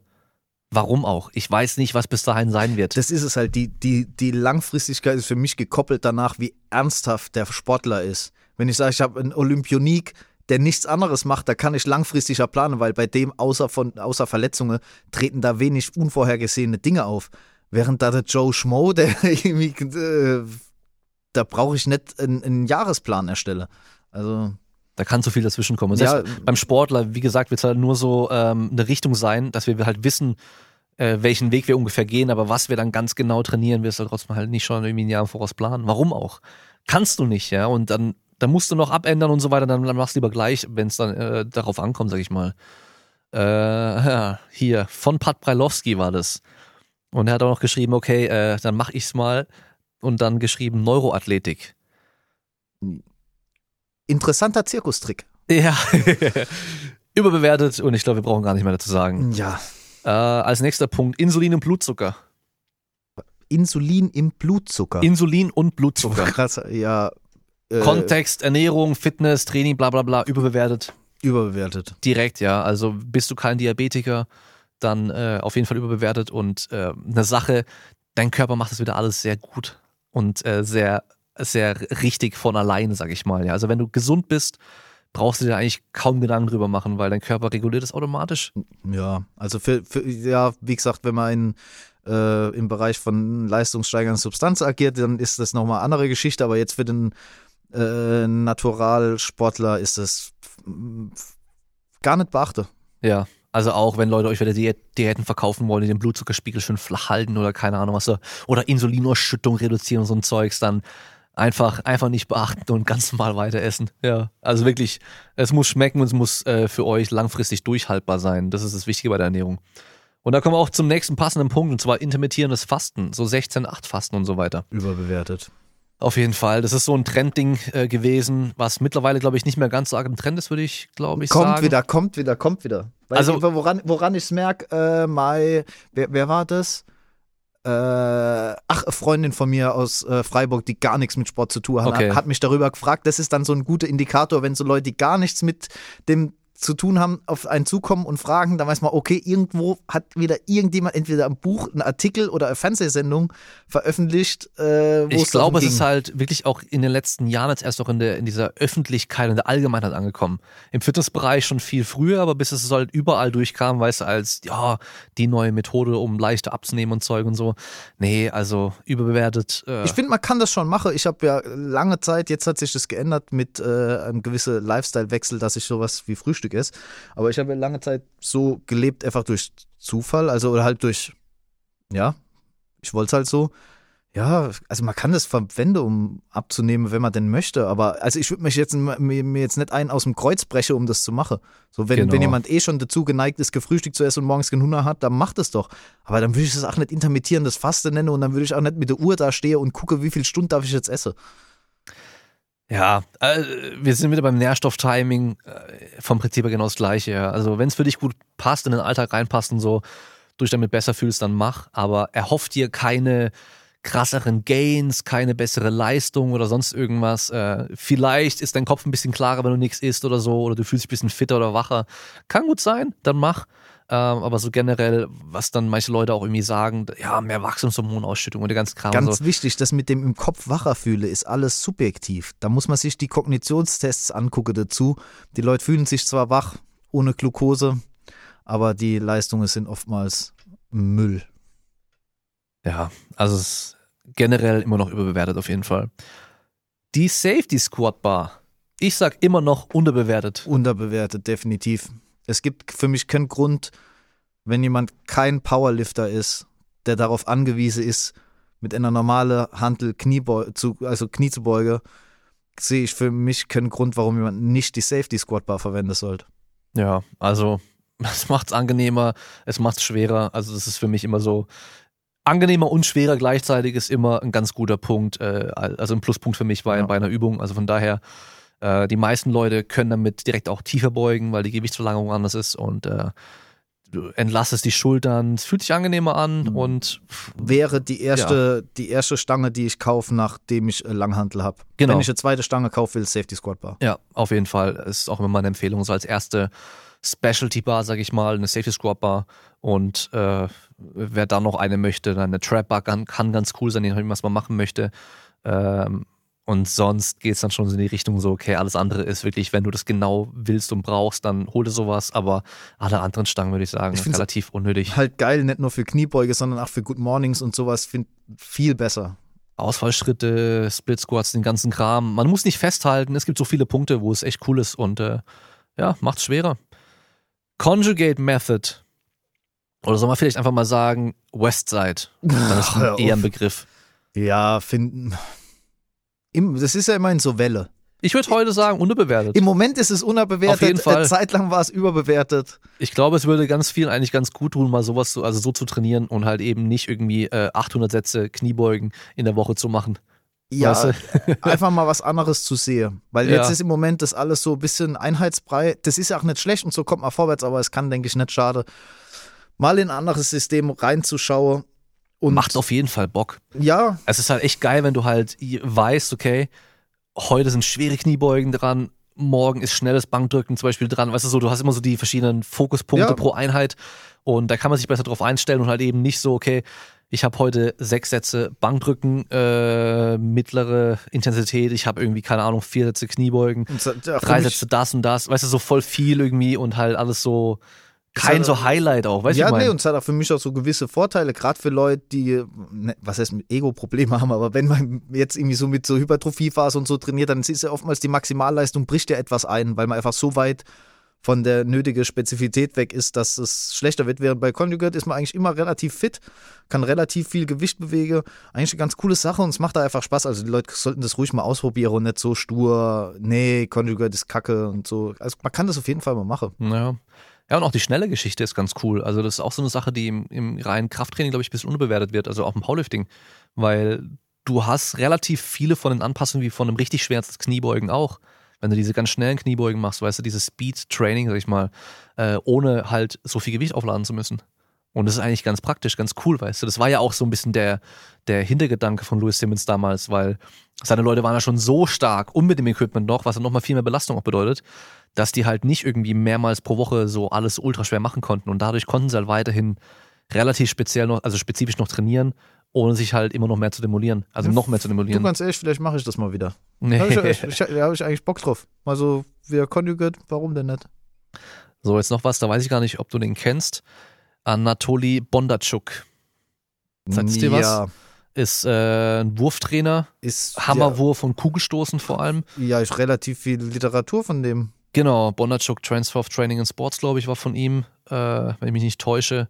Speaker 1: Warum auch? Ich weiß nicht, was bis dahin sein wird.
Speaker 2: Das ist es halt. Die, die, die Langfristigkeit ist für mich gekoppelt danach, wie ernsthaft der Sportler ist. Wenn ich sage, ich habe einen Olympionik, der nichts anderes macht, da kann ich langfristiger planen, weil bei dem außer, von, außer Verletzungen treten da wenig unvorhergesehene Dinge auf. Während da der Joe Schmo, der irgendwie, äh, da brauche ich nicht einen, einen Jahresplan erstelle. Also.
Speaker 1: Da kann so viel dazwischen kommen. Und ja, beim Sportler, wie gesagt, wird es halt nur so ähm, eine Richtung sein, dass wir halt wissen, äh, welchen Weg wir ungefähr gehen, aber was wir dann ganz genau trainieren, wirst du halt trotzdem halt nicht schon irgendwie ein Jahr im Voraus planen. Warum auch? Kannst du nicht, ja. Und dann da musst du noch abändern und so weiter, dann, dann machst du lieber gleich, wenn es dann äh, darauf ankommt, sag ich mal. Äh, ja, hier, von Pat Breilowski war das. Und er hat auch noch geschrieben, okay, äh, dann mach ich's mal. Und dann geschrieben Neuroathletik.
Speaker 2: Interessanter Zirkustrick.
Speaker 1: Ja, überbewertet und ich glaube, wir brauchen gar nicht mehr dazu sagen.
Speaker 2: Ja.
Speaker 1: Äh, als nächster Punkt, Insulin und Blutzucker.
Speaker 2: Insulin im Blutzucker.
Speaker 1: Insulin und Blutzucker.
Speaker 2: Krass, ja,
Speaker 1: äh, Kontext, Ernährung, Fitness, Training, bla bla bla, überbewertet.
Speaker 2: Überbewertet.
Speaker 1: Direkt, ja. Also bist du kein Diabetiker, dann äh, auf jeden Fall überbewertet und äh, eine Sache, dein Körper macht das wieder alles sehr gut und äh, sehr, sehr richtig von alleine, sag ich mal. Ja. Also wenn du gesund bist, brauchst du dir eigentlich kaum Gedanken drüber machen, weil dein Körper reguliert es automatisch.
Speaker 2: Ja, also für, für ja, wie gesagt, wenn man in äh, im Bereich von leistungssteigernden Substanzen agiert, dann ist das nochmal eine andere Geschichte, aber jetzt für den äh, Naturalsportler ist es gar nicht beachte.
Speaker 1: Ja, also auch wenn Leute euch wieder Diät Diäten verkaufen wollen, die den Blutzuckerspiegel schön flach halten oder keine Ahnung was, oder Insulinausschüttung reduzieren und so ein Zeugs, dann einfach, einfach nicht beachten und ganz normal weiter essen. Ja, also wirklich, es muss schmecken und es muss äh, für euch langfristig durchhaltbar sein. Das ist das Wichtige bei der Ernährung. Und da kommen wir auch zum nächsten passenden Punkt, und zwar intermittierendes Fasten, so 16-8-Fasten und so weiter.
Speaker 2: Überbewertet.
Speaker 1: Auf jeden Fall. Das ist so ein Trendding äh, gewesen, was mittlerweile, glaube ich, nicht mehr ganz so arg im Trend ist, würde ich, glaube ich,
Speaker 2: kommt
Speaker 1: sagen.
Speaker 2: Kommt wieder, kommt wieder, kommt wieder. Weil also, ich, woran, woran ich es merke, äh, Mai, wer, wer war das? Äh, ach, eine Freundin von mir aus äh, Freiburg, die gar nichts mit Sport zu tun hat, okay. hat mich darüber gefragt. Das ist dann so ein guter Indikator, wenn so Leute, die gar nichts mit dem zu tun haben, auf einen zukommen und fragen, dann weiß man, okay, irgendwo hat wieder irgendjemand entweder ein Buch, einen Artikel oder eine Fernsehsendung veröffentlicht. Äh,
Speaker 1: ich glaube, es ist halt wirklich auch in den letzten Jahren jetzt erst auch in, der, in dieser Öffentlichkeit und der Allgemeinheit angekommen. Im Fitnessbereich schon viel früher, aber bis es halt überall durchkam, weißt du, als ja, die neue Methode, um leichter abzunehmen und Zeug und so. Nee, also überbewertet.
Speaker 2: Äh. Ich finde, man kann das schon machen. Ich habe ja lange Zeit, jetzt hat sich das geändert mit äh, einem gewissen Lifestyle-Wechsel, dass ich sowas wie Frühstück Frühstück ist. Aber ich habe lange Zeit so gelebt, einfach durch Zufall, also oder halt durch, ja, ich wollte es halt so. Ja, also man kann das verwenden, um abzunehmen, wenn man denn möchte. Aber also ich würde mich jetzt mir, mir, jetzt nicht einen aus dem Kreuz brechen, um das zu machen. So, wenn, genau. wenn jemand eh schon dazu geneigt ist, gefrühstückt zu essen und morgens keinen Hunger hat, dann macht es doch. Aber dann würde ich das auch nicht intermittierendes Fasten nennen und dann würde ich auch nicht mit der Uhr da stehen und gucke, wie viel Stunden darf ich jetzt essen.
Speaker 1: Ja, äh, wir sind wieder beim Nährstofftiming äh, vom Prinzip her genau das gleiche. Ja. Also wenn es für dich gut passt, in den Alltag reinpasst und so, du dich damit besser fühlst, dann mach. Aber erhofft dir keine krasseren Gains, keine bessere Leistung oder sonst irgendwas. Äh, vielleicht ist dein Kopf ein bisschen klarer, wenn du nichts isst oder so, oder du fühlst dich ein bisschen fitter oder wacher. Kann gut sein, dann mach. Ähm, aber so generell, was dann manche Leute auch irgendwie sagen, ja, mehr Wachstumshormonausschüttung und der ganze Kram.
Speaker 2: Ganz
Speaker 1: so.
Speaker 2: wichtig, das mit dem im Kopf wacher fühle, ist alles subjektiv. Da muss man sich die Kognitionstests angucken dazu. Die Leute fühlen sich zwar wach ohne Glukose, aber die Leistungen sind oftmals Müll.
Speaker 1: Ja, also es ist generell immer noch überbewertet auf jeden Fall. Die Safety Squad Bar. Ich sag immer noch unterbewertet.
Speaker 2: Unterbewertet, definitiv. Es gibt für mich keinen Grund, wenn jemand kein Powerlifter ist, der darauf angewiesen ist, mit einer normalen Handel Kniebeu zu, also Knie zu beugen, sehe ich für mich keinen Grund, warum jemand nicht die Safety Squat Bar verwenden sollte.
Speaker 1: Ja, also es macht es angenehmer, es macht es schwerer. Also das ist für mich immer so angenehmer und schwerer gleichzeitig ist immer ein ganz guter Punkt, äh, also ein Pluspunkt für mich bei, ja. bei einer Übung. Also von daher Äh, die meisten Leute können damit direkt auch tiefer beugen, weil die Gewichtsverlagerung anders ist und äh, du entlastest die Schultern, es fühlt sich angenehmer an
Speaker 2: Mhm.
Speaker 1: und
Speaker 2: Wäre die erste, die erste Stange, die ich kaufe, nachdem ich äh, Langhantel habe.
Speaker 1: Genau.
Speaker 2: Wenn ich eine zweite Stange kaufe, will Safety Squat Bar.
Speaker 1: ja, auf jeden Fall ist auch immer meine Empfehlung, so als erste Specialty Bar, sag ich mal, eine Safety Squat Bar und äh, wer dann noch eine möchte, dann eine Trap Bar kann, kann ganz cool sein, je nachdem, was man machen möchte. Ähm, und sonst geht es dann schon so in die Richtung so, okay, alles andere ist wirklich, wenn du das genau willst und brauchst, dann hol dir sowas, aber alle anderen Stangen würde ich sagen,
Speaker 2: Ich
Speaker 1: relativ unnötig.
Speaker 2: Halt geil, nicht nur für Kniebeuge, sondern auch für Good Mornings und sowas. Find viel besser.
Speaker 1: Ausfallschritte, Split Squats, den ganzen Kram. Man muss nicht festhalten, es gibt so viele Punkte, wo es echt cool ist und äh, ja, macht's schwerer. Conjugate Method. Oder soll man vielleicht einfach mal sagen, Westside. Dann ist
Speaker 2: auf.
Speaker 1: eher ein Begriff.
Speaker 2: Ja, finden. Das ist ja immerhin so Welle.
Speaker 1: Ich würde heute sagen, unterbewertet.
Speaker 2: Im Moment ist es unterbewertet.
Speaker 1: Auf jeden Fall.
Speaker 2: Eine Zeit lang war es überbewertet.
Speaker 1: Ich glaube, es würde ganz vielen eigentlich ganz gut tun, mal sowas zu, also so zu trainieren und halt eben nicht irgendwie äh, 800 Sätze Kniebeugen in der Woche zu machen.
Speaker 2: Ja,
Speaker 1: Weißt
Speaker 2: einfach mal was anderes zu sehen. Weil jetzt
Speaker 1: Ja.
Speaker 2: ist im Moment das alles so ein bisschen Einheitsbrei. Das ist ja auch nicht schlecht und so kommt man vorwärts, aber es kann, denke ich, nicht schade, mal in ein anderes System reinzuschauen. Und
Speaker 1: Macht auf jeden Fall Bock.
Speaker 2: ja,
Speaker 1: Es ist halt echt geil, wenn du halt weißt, okay, heute sind schwere Kniebeugen dran, morgen ist schnelles Bankdrücken zum Beispiel dran. Weißt du so, du hast immer so die verschiedenen Fokuspunkte
Speaker 2: Ja.
Speaker 1: pro Einheit und da kann man sich besser drauf einstellen und halt eben nicht so, okay, ich habe heute sechs Sätze Bankdrücken, äh, mittlere Intensität, ich habe irgendwie, keine Ahnung, vier Sätze Kniebeugen,
Speaker 2: so- ja,
Speaker 1: drei Sätze das und das, weißt du, so voll viel irgendwie und halt alles so, kein
Speaker 2: halt-
Speaker 1: so Highlight auch, weißt du,
Speaker 2: ja,
Speaker 1: ich
Speaker 2: nee,
Speaker 1: mein?
Speaker 2: und es hat auch für mich auch so gewisse Vorteile, gerade für Leute, die, ne, was heißt mit Ego-Probleme haben, aber wenn man jetzt irgendwie so mit so Hypertrophiephase und so trainiert, dann ist ja oftmals die Maximalleistung bricht ja etwas ein, weil man einfach so weit von der nötigen Spezifität weg ist, dass es schlechter wird. Während bei Conjugate ist man eigentlich immer relativ fit, kann relativ viel Gewicht bewegen. Eigentlich eine ganz coole Sache und es macht da einfach Spaß. Also die Leute sollten das ruhig mal ausprobieren und nicht so stur, nee, Conjugate ist kacke und so. Also man kann das auf jeden Fall mal machen.
Speaker 1: Ja. Ja, und auch die schnelle Geschichte ist ganz cool. Also, das ist auch so eine Sache, die im, im reinen Krafttraining, glaube ich, ein bisschen unterbewertet wird, also auch im Powerlifting. Weil du hast relativ viele von den Anpassungen wie von einem richtig schweren Kniebeugen auch. Wenn du diese ganz schnellen Kniebeugen machst, weißt du, dieses Speed-Training, sag ich mal, äh, ohne halt so viel Gewicht aufladen zu müssen. Und das ist eigentlich ganz praktisch, ganz cool, weißt du. Das war ja auch so ein bisschen der, der Hintergedanke von Louis Simmons damals, weil seine Leute waren ja schon so stark und mit dem Equipment noch, was dann nochmal viel mehr Belastung auch bedeutet, dass die halt nicht irgendwie mehrmals pro Woche so alles ultra schwer machen konnten. Und dadurch konnten sie halt weiterhin relativ speziell noch, also spezifisch noch trainieren, ohne sich halt immer noch mehr zu demolieren. Also
Speaker 2: Ja,
Speaker 1: noch mehr zu
Speaker 2: Du,
Speaker 1: demolieren.
Speaker 2: ganz ehrlich, vielleicht mache ich das mal wieder.
Speaker 1: Nee.
Speaker 2: Da habe ich, ich, da hab ich eigentlich Bock drauf. Mal so, wir Conjugate, warum denn nicht?
Speaker 1: So, jetzt noch was, da weiß ich gar nicht, ob du den kennst. Anatoli Bondarchuk Sagt's dir was?
Speaker 2: Ja,
Speaker 1: ist äh, ein Wurftrainer,
Speaker 2: ist
Speaker 1: Hammerwurf und Kugelstoßen vor allem.
Speaker 2: Ja, ja, ich relativ viel Literatur von dem.
Speaker 1: Genau, Bondarchuk Transfer of Training and Sports, glaube ich, war von ihm, äh, wenn ich mich nicht täusche.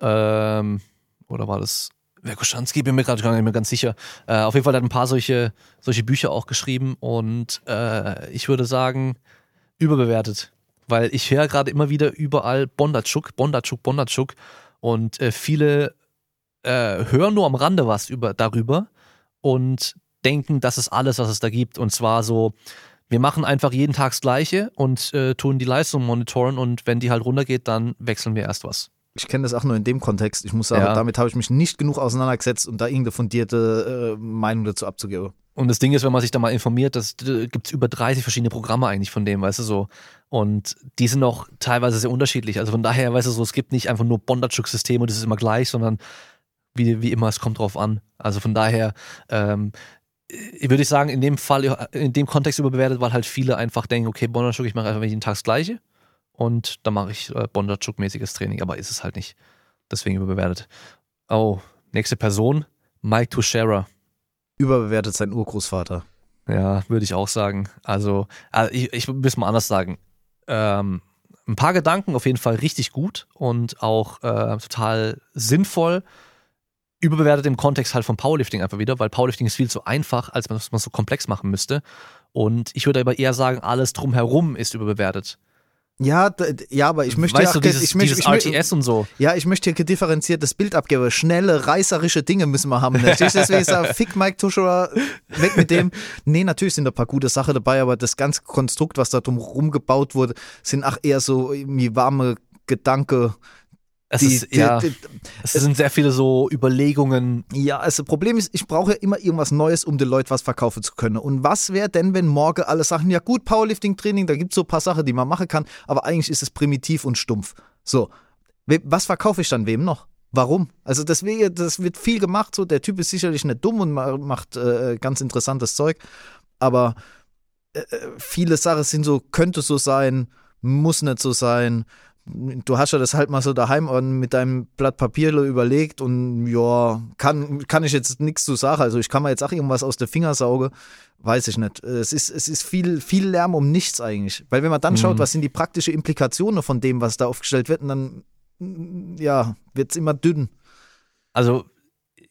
Speaker 1: Ähm, oder war das Werkoschanski? Bin mir gerade gar nicht mehr ganz sicher. Äh, auf jeden Fall hat er ein paar solche, solche Bücher auch geschrieben und äh, ich würde sagen, überbewertet. Weil ich höre gerade immer wieder überall Bondarchuk, Bondarchuk, Bondarchuk und äh, viele äh, hören nur am Rande was über, darüber und denken, das ist alles, was es da gibt. Und zwar so, wir machen einfach jeden Tag das Gleiche und äh, tun die Leistung monitoren und wenn die halt runtergeht, dann wechseln wir erst was.
Speaker 2: Ich kenne das auch nur in dem Kontext. Ich muss sagen,
Speaker 1: Ja.
Speaker 2: damit habe ich mich nicht genug auseinandergesetzt, um da irgendeine fundierte äh, Meinung dazu abzugeben.
Speaker 1: Und das Ding ist, wenn man sich da mal informiert, das gibt es über 30 verschiedene Programme eigentlich von dem, weißt du so. Und die sind auch teilweise sehr unterschiedlich. Also von daher, weißt du so, es gibt nicht einfach nur Bondarchuk-System und es ist immer gleich, sondern wie, wie immer, es kommt drauf an. Also von daher, ähm, ich würde ich sagen, in dem Fall, in dem Kontext überbewertet, weil halt viele einfach denken, okay, Bondarchuk, ich mache einfach jeden Tag das Gleiche und dann mache ich äh, Bondarchuk-mäßiges Training, aber ist es halt nicht. Deswegen überbewertet. Oh, nächste Person, Mike Tuchera.
Speaker 2: Überbewertet sein Urgroßvater.
Speaker 1: Ja, würde ich auch sagen. Also, also ich, ich will es mal anders sagen. Ähm, ein paar Gedanken auf jeden Fall richtig gut und auch äh, total sinnvoll. Überbewertet im Kontext halt von Powerlifting einfach wieder, weil Powerlifting ist viel zu einfach, als man es so komplex machen müsste. Und ich würde aber eher sagen, alles drumherum ist überbewertet.
Speaker 2: Ja, ja, aber ich möchte
Speaker 1: weißt
Speaker 2: ja
Speaker 1: du, dieses,
Speaker 2: ich möchte,
Speaker 1: dieses
Speaker 2: ich möchte,
Speaker 1: RTS und so.
Speaker 2: ja, ich möchte hier gedifferenziertes Bild abgeben. Schnelle, reißerische Dinge müssen wir haben. Du? Deswegen sage, fick Mike Tuschera, weg mit dem. Nee, natürlich sind da ein paar gute Sachen dabei, aber das ganze Konstrukt, was da drum rumgebaut wurde, sind ach eher so irgendwie warme Gedanke.
Speaker 1: Es
Speaker 2: Die,
Speaker 1: ist, ja,
Speaker 2: die, die,
Speaker 1: es sind sehr viele so Überlegungen.
Speaker 2: ja, also das Problem ist, ich brauche ja immer irgendwas Neues, um den Leuten was verkaufen zu können. Und was wäre denn, wenn morgen alle Sachen, ja gut, Powerlifting-Training, da gibt es so ein paar Sachen, die man machen kann, aber eigentlich ist es primitiv und stumpf. So, was verkaufe ich dann wem noch? Warum? Also deswegen, das wird viel gemacht, so der Typ ist sicherlich nicht dumm und ma- macht äh, ganz interessantes Zeug, aber äh, äh, viele Sachen sind so, könnte so sein, muss nicht so sein. Du hast ja das halt mal so daheim und mit deinem Blatt Papier überlegt und ja, kann, kann ich jetzt nichts zu sagen. Also ich kann mir jetzt auch irgendwas aus der Finger saugen, weiß ich nicht. Es ist, es ist viel, viel Lärm um nichts eigentlich. Weil wenn man dann
Speaker 1: Mhm.
Speaker 2: schaut, was sind die praktischen Implikationen von dem, was da aufgestellt wird, und dann ja, wird es immer dünn.
Speaker 1: Also,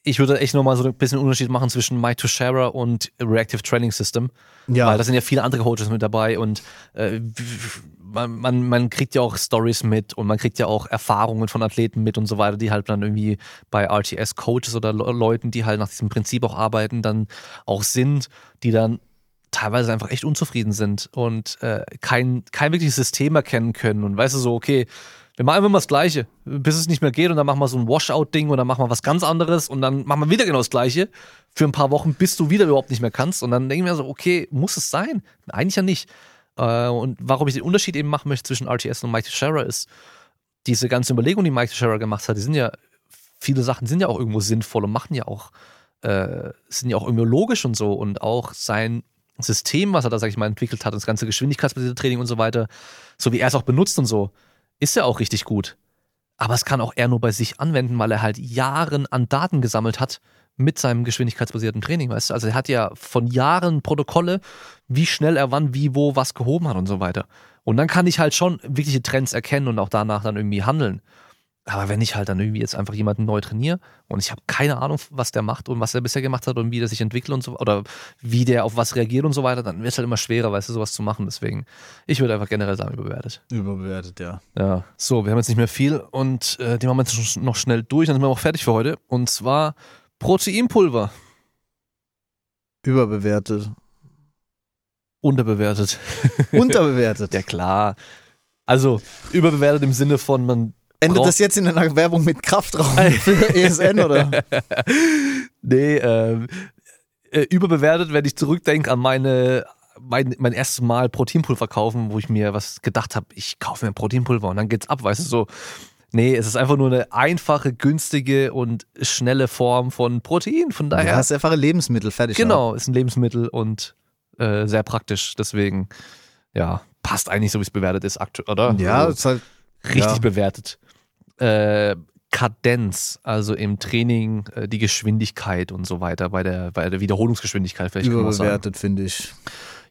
Speaker 1: ich würde echt nochmal so ein bisschen Unterschied machen zwischen Mike Tushera und Reactive Training System.
Speaker 2: Ja,
Speaker 1: Weil da sind ja viele andere Coaches mit dabei und äh, man, man, man kriegt ja auch Stories mit und man kriegt ja auch Erfahrungen von Athleten mit und so weiter, die halt dann irgendwie bei RTS-Coaches oder Le Leuten, die halt nach diesem Prinzip auch arbeiten, dann auch sind, die dann teilweise einfach echt unzufrieden sind und äh, kein, kein wirkliches System erkennen können und weißt du so, okay, wir machen mal das Gleiche, bis es nicht mehr geht und dann machen wir so ein Washout-Ding und dann machen wir was ganz anderes und dann machen wir wieder genau das Gleiche für ein paar Wochen, bis du wieder überhaupt nicht mehr kannst und dann denken wir so, okay, muss es sein? Eigentlich ja nicht. Äh, und warum ich den Unterschied eben machen möchte zwischen RTS und Mike Teixeira ist, diese ganze Überlegung, die Mike Teixeira gemacht hat, die sind ja, viele Sachen sind ja auch irgendwo sinnvoll und machen ja auch, äh, sind ja auch irgendwie logisch und so und auch sein System, was er da, sag ich mal, entwickelt hat, das ganze geschwindigkeitsbasierte Training und so weiter, so wie er es auch benutzt und so, ist ja auch richtig gut. Aber es kann auch er nur bei sich anwenden, weil er halt Jahren an Daten gesammelt hat mit seinem geschwindigkeitsbasierten Training, weißt du? Also er hat ja von Jahren Protokolle, wie schnell er wann, wie, wo, was gehoben hat und so weiter. Und dann kann ich halt schon wirkliche Trends erkennen und auch danach dann irgendwie handeln. Aber wenn ich halt dann irgendwie jetzt einfach jemanden neu trainiere und ich habe keine Ahnung, was der macht und was er bisher gemacht hat und wie der sich entwickelt und so oder wie der auf was reagiert und so weiter, dann wird es halt immer schwerer, weißt du, sowas zu machen. Deswegen, ich würde einfach generell sagen, überbewertet.
Speaker 2: überbewertet, ja.
Speaker 1: Ja, so, wir haben jetzt nicht mehr viel und äh, die machen wir jetzt noch schnell durch, dann sind wir auch fertig für heute. Und zwar Proteinpulver,
Speaker 2: Überbewertet.
Speaker 1: unterbewertet.
Speaker 2: Unterbewertet.
Speaker 1: Ja klar. Also überbewertet im Sinne von man
Speaker 2: Endet
Speaker 1: braucht-
Speaker 2: das jetzt in einer Werbung mit Kraftraum für ESN oder?
Speaker 1: Nee, ähm, äh, überbewertet, wenn ich zurückdenke an meine mein, mein erstes Mal Proteinpulver kaufen, wo ich mir was gedacht habe, ich kaufe mir ein Proteinpulver und dann geht's ab, weißt du so. Nee, es ist einfach nur eine einfache, günstige und schnelle Form von Protein. Von daher,
Speaker 2: Ja, das ist einfach ein Lebensmittel, fertig.
Speaker 1: genau, ist ein Lebensmittel und äh, sehr praktisch. Deswegen, ja, passt eigentlich so, wie es bewertet ist aktuell, oder?
Speaker 2: Ja,
Speaker 1: Also,
Speaker 2: ist halt
Speaker 1: richtig
Speaker 2: ja.
Speaker 1: bewertet. Äh, Kadenz, also im Training äh, die Geschwindigkeit und so weiter, bei der, bei der Wiederholungsgeschwindigkeit vielleicht
Speaker 2: überbewertet, finde ich.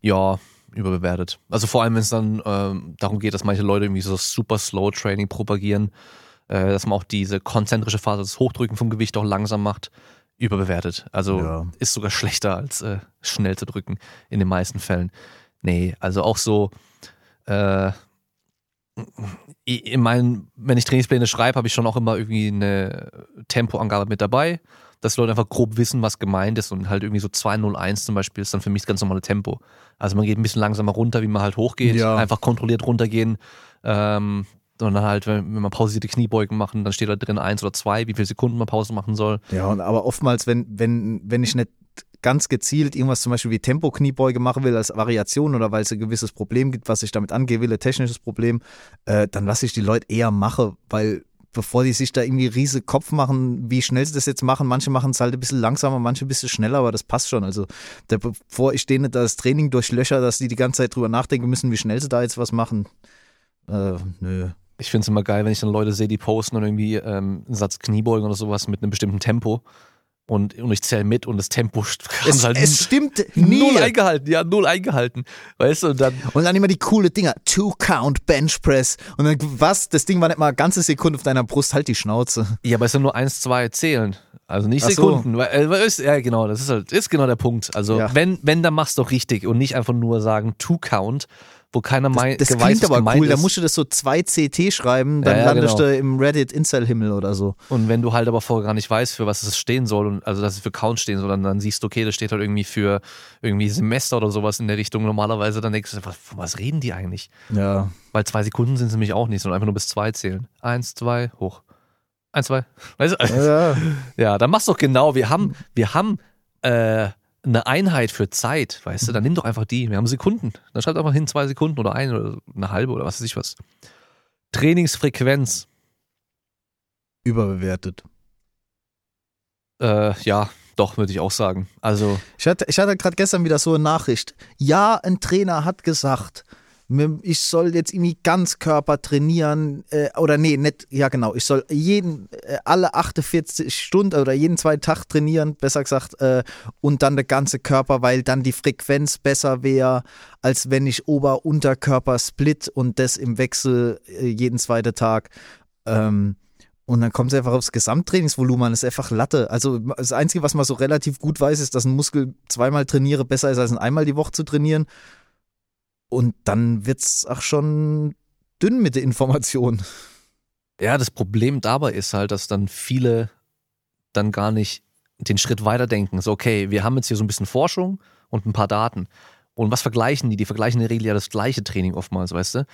Speaker 1: Ja, überbewertet. Also vor allem, wenn es dann ähm, darum geht, dass manche Leute irgendwie so super Slow Training propagieren, äh, dass man auch diese konzentrische Phase, das Hochdrücken vom Gewicht auch langsam macht, überbewertet. Also
Speaker 2: Ja.
Speaker 1: ist sogar schlechter als äh, schnell zu drücken in den meisten Fällen. Nee, also auch so, äh, ich ich meine, wenn ich Trainingspläne schreibe, habe ich schon auch immer irgendwie eine Tempoangabe mit dabei, dass Leute einfach grob wissen, was gemeint ist und halt irgendwie so 201 zum Beispiel ist dann für mich das ganz normale Tempo. Also man geht ein bisschen langsamer runter, wie man halt hochgeht,
Speaker 2: Ja.
Speaker 1: einfach kontrolliert runtergehen. Ähm, und dann halt, wenn, wenn man pausierte Kniebeugen machen, dann steht da drin eins oder zwei, wie viele Sekunden man Pause machen soll.
Speaker 2: Ja, und aber oftmals, wenn, wenn, wenn ich nicht ganz gezielt irgendwas zum Beispiel wie Tempo-Kniebeuge machen will als Variation oder weil es ein gewisses Problem gibt, was ich damit angehen will, ein technisches Problem, äh, dann lasse ich die Leute eher machen, weil bevor die sich da irgendwie riesig Kopf machen, wie schnell sie das jetzt machen, manche machen es halt ein bisschen langsamer, manche ein bisschen schneller, aber das passt schon. Also der, bevor ich denen das Training durchlöcher, dass die die ganze Zeit drüber nachdenken müssen, wie schnell sie da jetzt was machen, äh, nö.
Speaker 1: Ich finde es immer geil, wenn ich dann Leute sehe, die posten und irgendwie ähm, einen Satz Kniebeugen oder sowas mit einem bestimmten Tempo. Und, und ich zähle mit und das Tempo
Speaker 2: Es,
Speaker 1: halt
Speaker 2: es stimmt nie.
Speaker 1: null eingehalten, ja, null eingehalten. Weißt du, und dann,
Speaker 2: Und dann immer die coole Dinger. Two-Count Bench Press. Und dann, was? Das Ding war nicht mal eine ganze Sekunde auf deiner Brust. Halt die Schnauze.
Speaker 1: ja, aber es sind nur eins, zwei zählen. Also nicht
Speaker 2: Ach so.
Speaker 1: Sekunden. Weil, äh, weil ist, ja, genau, das ist halt, ist genau der Punkt. Also,
Speaker 2: Ja.
Speaker 1: wenn, wenn, dann mach's doch richtig und nicht einfach nur sagen, Two Count, wo keiner mei
Speaker 2: Das
Speaker 1: weiß,
Speaker 2: klingt aber cool. Da
Speaker 1: ist.
Speaker 2: musst du das so zwei CT schreiben, dann
Speaker 1: Ja, ja,
Speaker 2: landest
Speaker 1: genau.
Speaker 2: du im Reddit Incel-Himmel oder so.
Speaker 1: Und wenn du halt aber vorher gar nicht weißt, für was es stehen soll, und also dass es für Count stehen soll, dann, dann siehst du, okay, das steht halt irgendwie für irgendwie Semester oder sowas in der Richtung normalerweise, dann denkst du, was, von was reden die eigentlich?
Speaker 2: Ja.
Speaker 1: Weil zwei Sekunden sind es nämlich auch nicht, sondern einfach nur bis zwei zählen. Eins, zwei, hoch. Eins, zwei. Weißt du?
Speaker 2: ja.
Speaker 1: Ja, dann mach's doch genau. Wir haben, wir haben äh, eine Einheit für Zeit, weißt du, dann nimm doch einfach die. Wir haben Sekunden. Dann schreib einfach hin zwei Sekunden oder eine oder eine halbe oder was weiß ich was. Trainingsfrequenz.
Speaker 2: Überbewertet.
Speaker 1: Äh, ja, doch, würde ich auch sagen. Also,
Speaker 2: Ich hatte, ich hatte gerade gestern wieder so eine Nachricht. Ja, ein Trainer hat gesagt, ich soll jetzt irgendwie Ganzkörper trainieren äh, oder nee, nicht, ja genau, ich soll jeden, äh, alle 48 Stunden oder jeden zweiten Tag trainieren, besser gesagt, äh, und dann der ganze Körper, weil dann die Frequenz besser wäre, als wenn ich Ober-Unterkörper split und das im Wechsel äh, jeden zweiten Tag. Ähm, und dann kommt es einfach aufs Gesamttrainingsvolumen das ist einfach Latte. Also das Einzige, was man so relativ gut weiß, ist, dass ein Muskel zweimal trainiere besser ist, als ein einmal die Woche zu trainieren. Und dann wird es auch schon dünn mit der Information.
Speaker 1: ja, das Problem dabei ist halt, dass dann viele dann gar nicht den Schritt weiterdenken. So, okay, wir haben jetzt hier so ein bisschen Forschung und ein paar Daten. Und was vergleichen die? Die vergleichen in der Regel ja das gleiche Training oftmals, weißt du?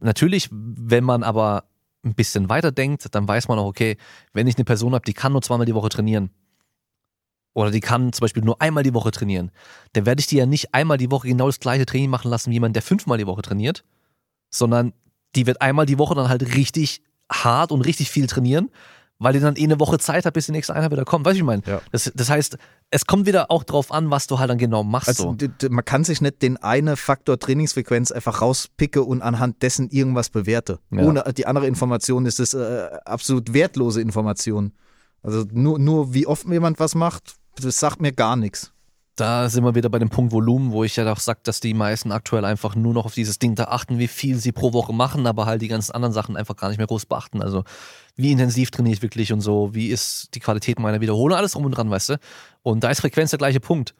Speaker 1: Natürlich, wenn man aber ein bisschen weiter denkt, dann weiß man auch, okay, wenn ich eine Person habe, die kann nur zweimal die Woche trainieren oder die kann zum Beispiel nur einmal die Woche trainieren, dann werde ich die ja nicht einmal die Woche genau das gleiche Training machen lassen wie jemand, der fünfmal die Woche trainiert, sondern die wird einmal die Woche dann halt richtig hart und richtig viel trainieren, weil die dann eh eine Woche Zeit hat, bis die nächste Einheit wieder kommt. Weißt du, wie ich meine?
Speaker 2: Ja.
Speaker 1: Das, das heißt, es kommt wieder auch drauf an, was du halt dann genau machst.
Speaker 2: Also
Speaker 1: so.
Speaker 2: man kann sich nicht den eine Faktor Trainingsfrequenz einfach rauspicke und anhand dessen irgendwas bewerte.
Speaker 1: Ja.
Speaker 2: Ohne die andere Information ist es äh, absolut wertlose Information. Also nur, nur wie oft jemand was macht, das sagt mir gar nichts.
Speaker 1: Da sind wir wieder bei dem Punkt Volumen, wo ich ja doch sage, dass die meisten aktuell einfach nur noch auf dieses Ding da achten, wie viel sie pro Woche machen, aber halt die ganzen anderen Sachen einfach gar nicht mehr groß beachten. Also wie intensiv trainiere ich wirklich und so, wie ist die Qualität meiner Wiederholung, alles drum und dran, weißt du? Und da ist Frequenz der gleiche Punkt.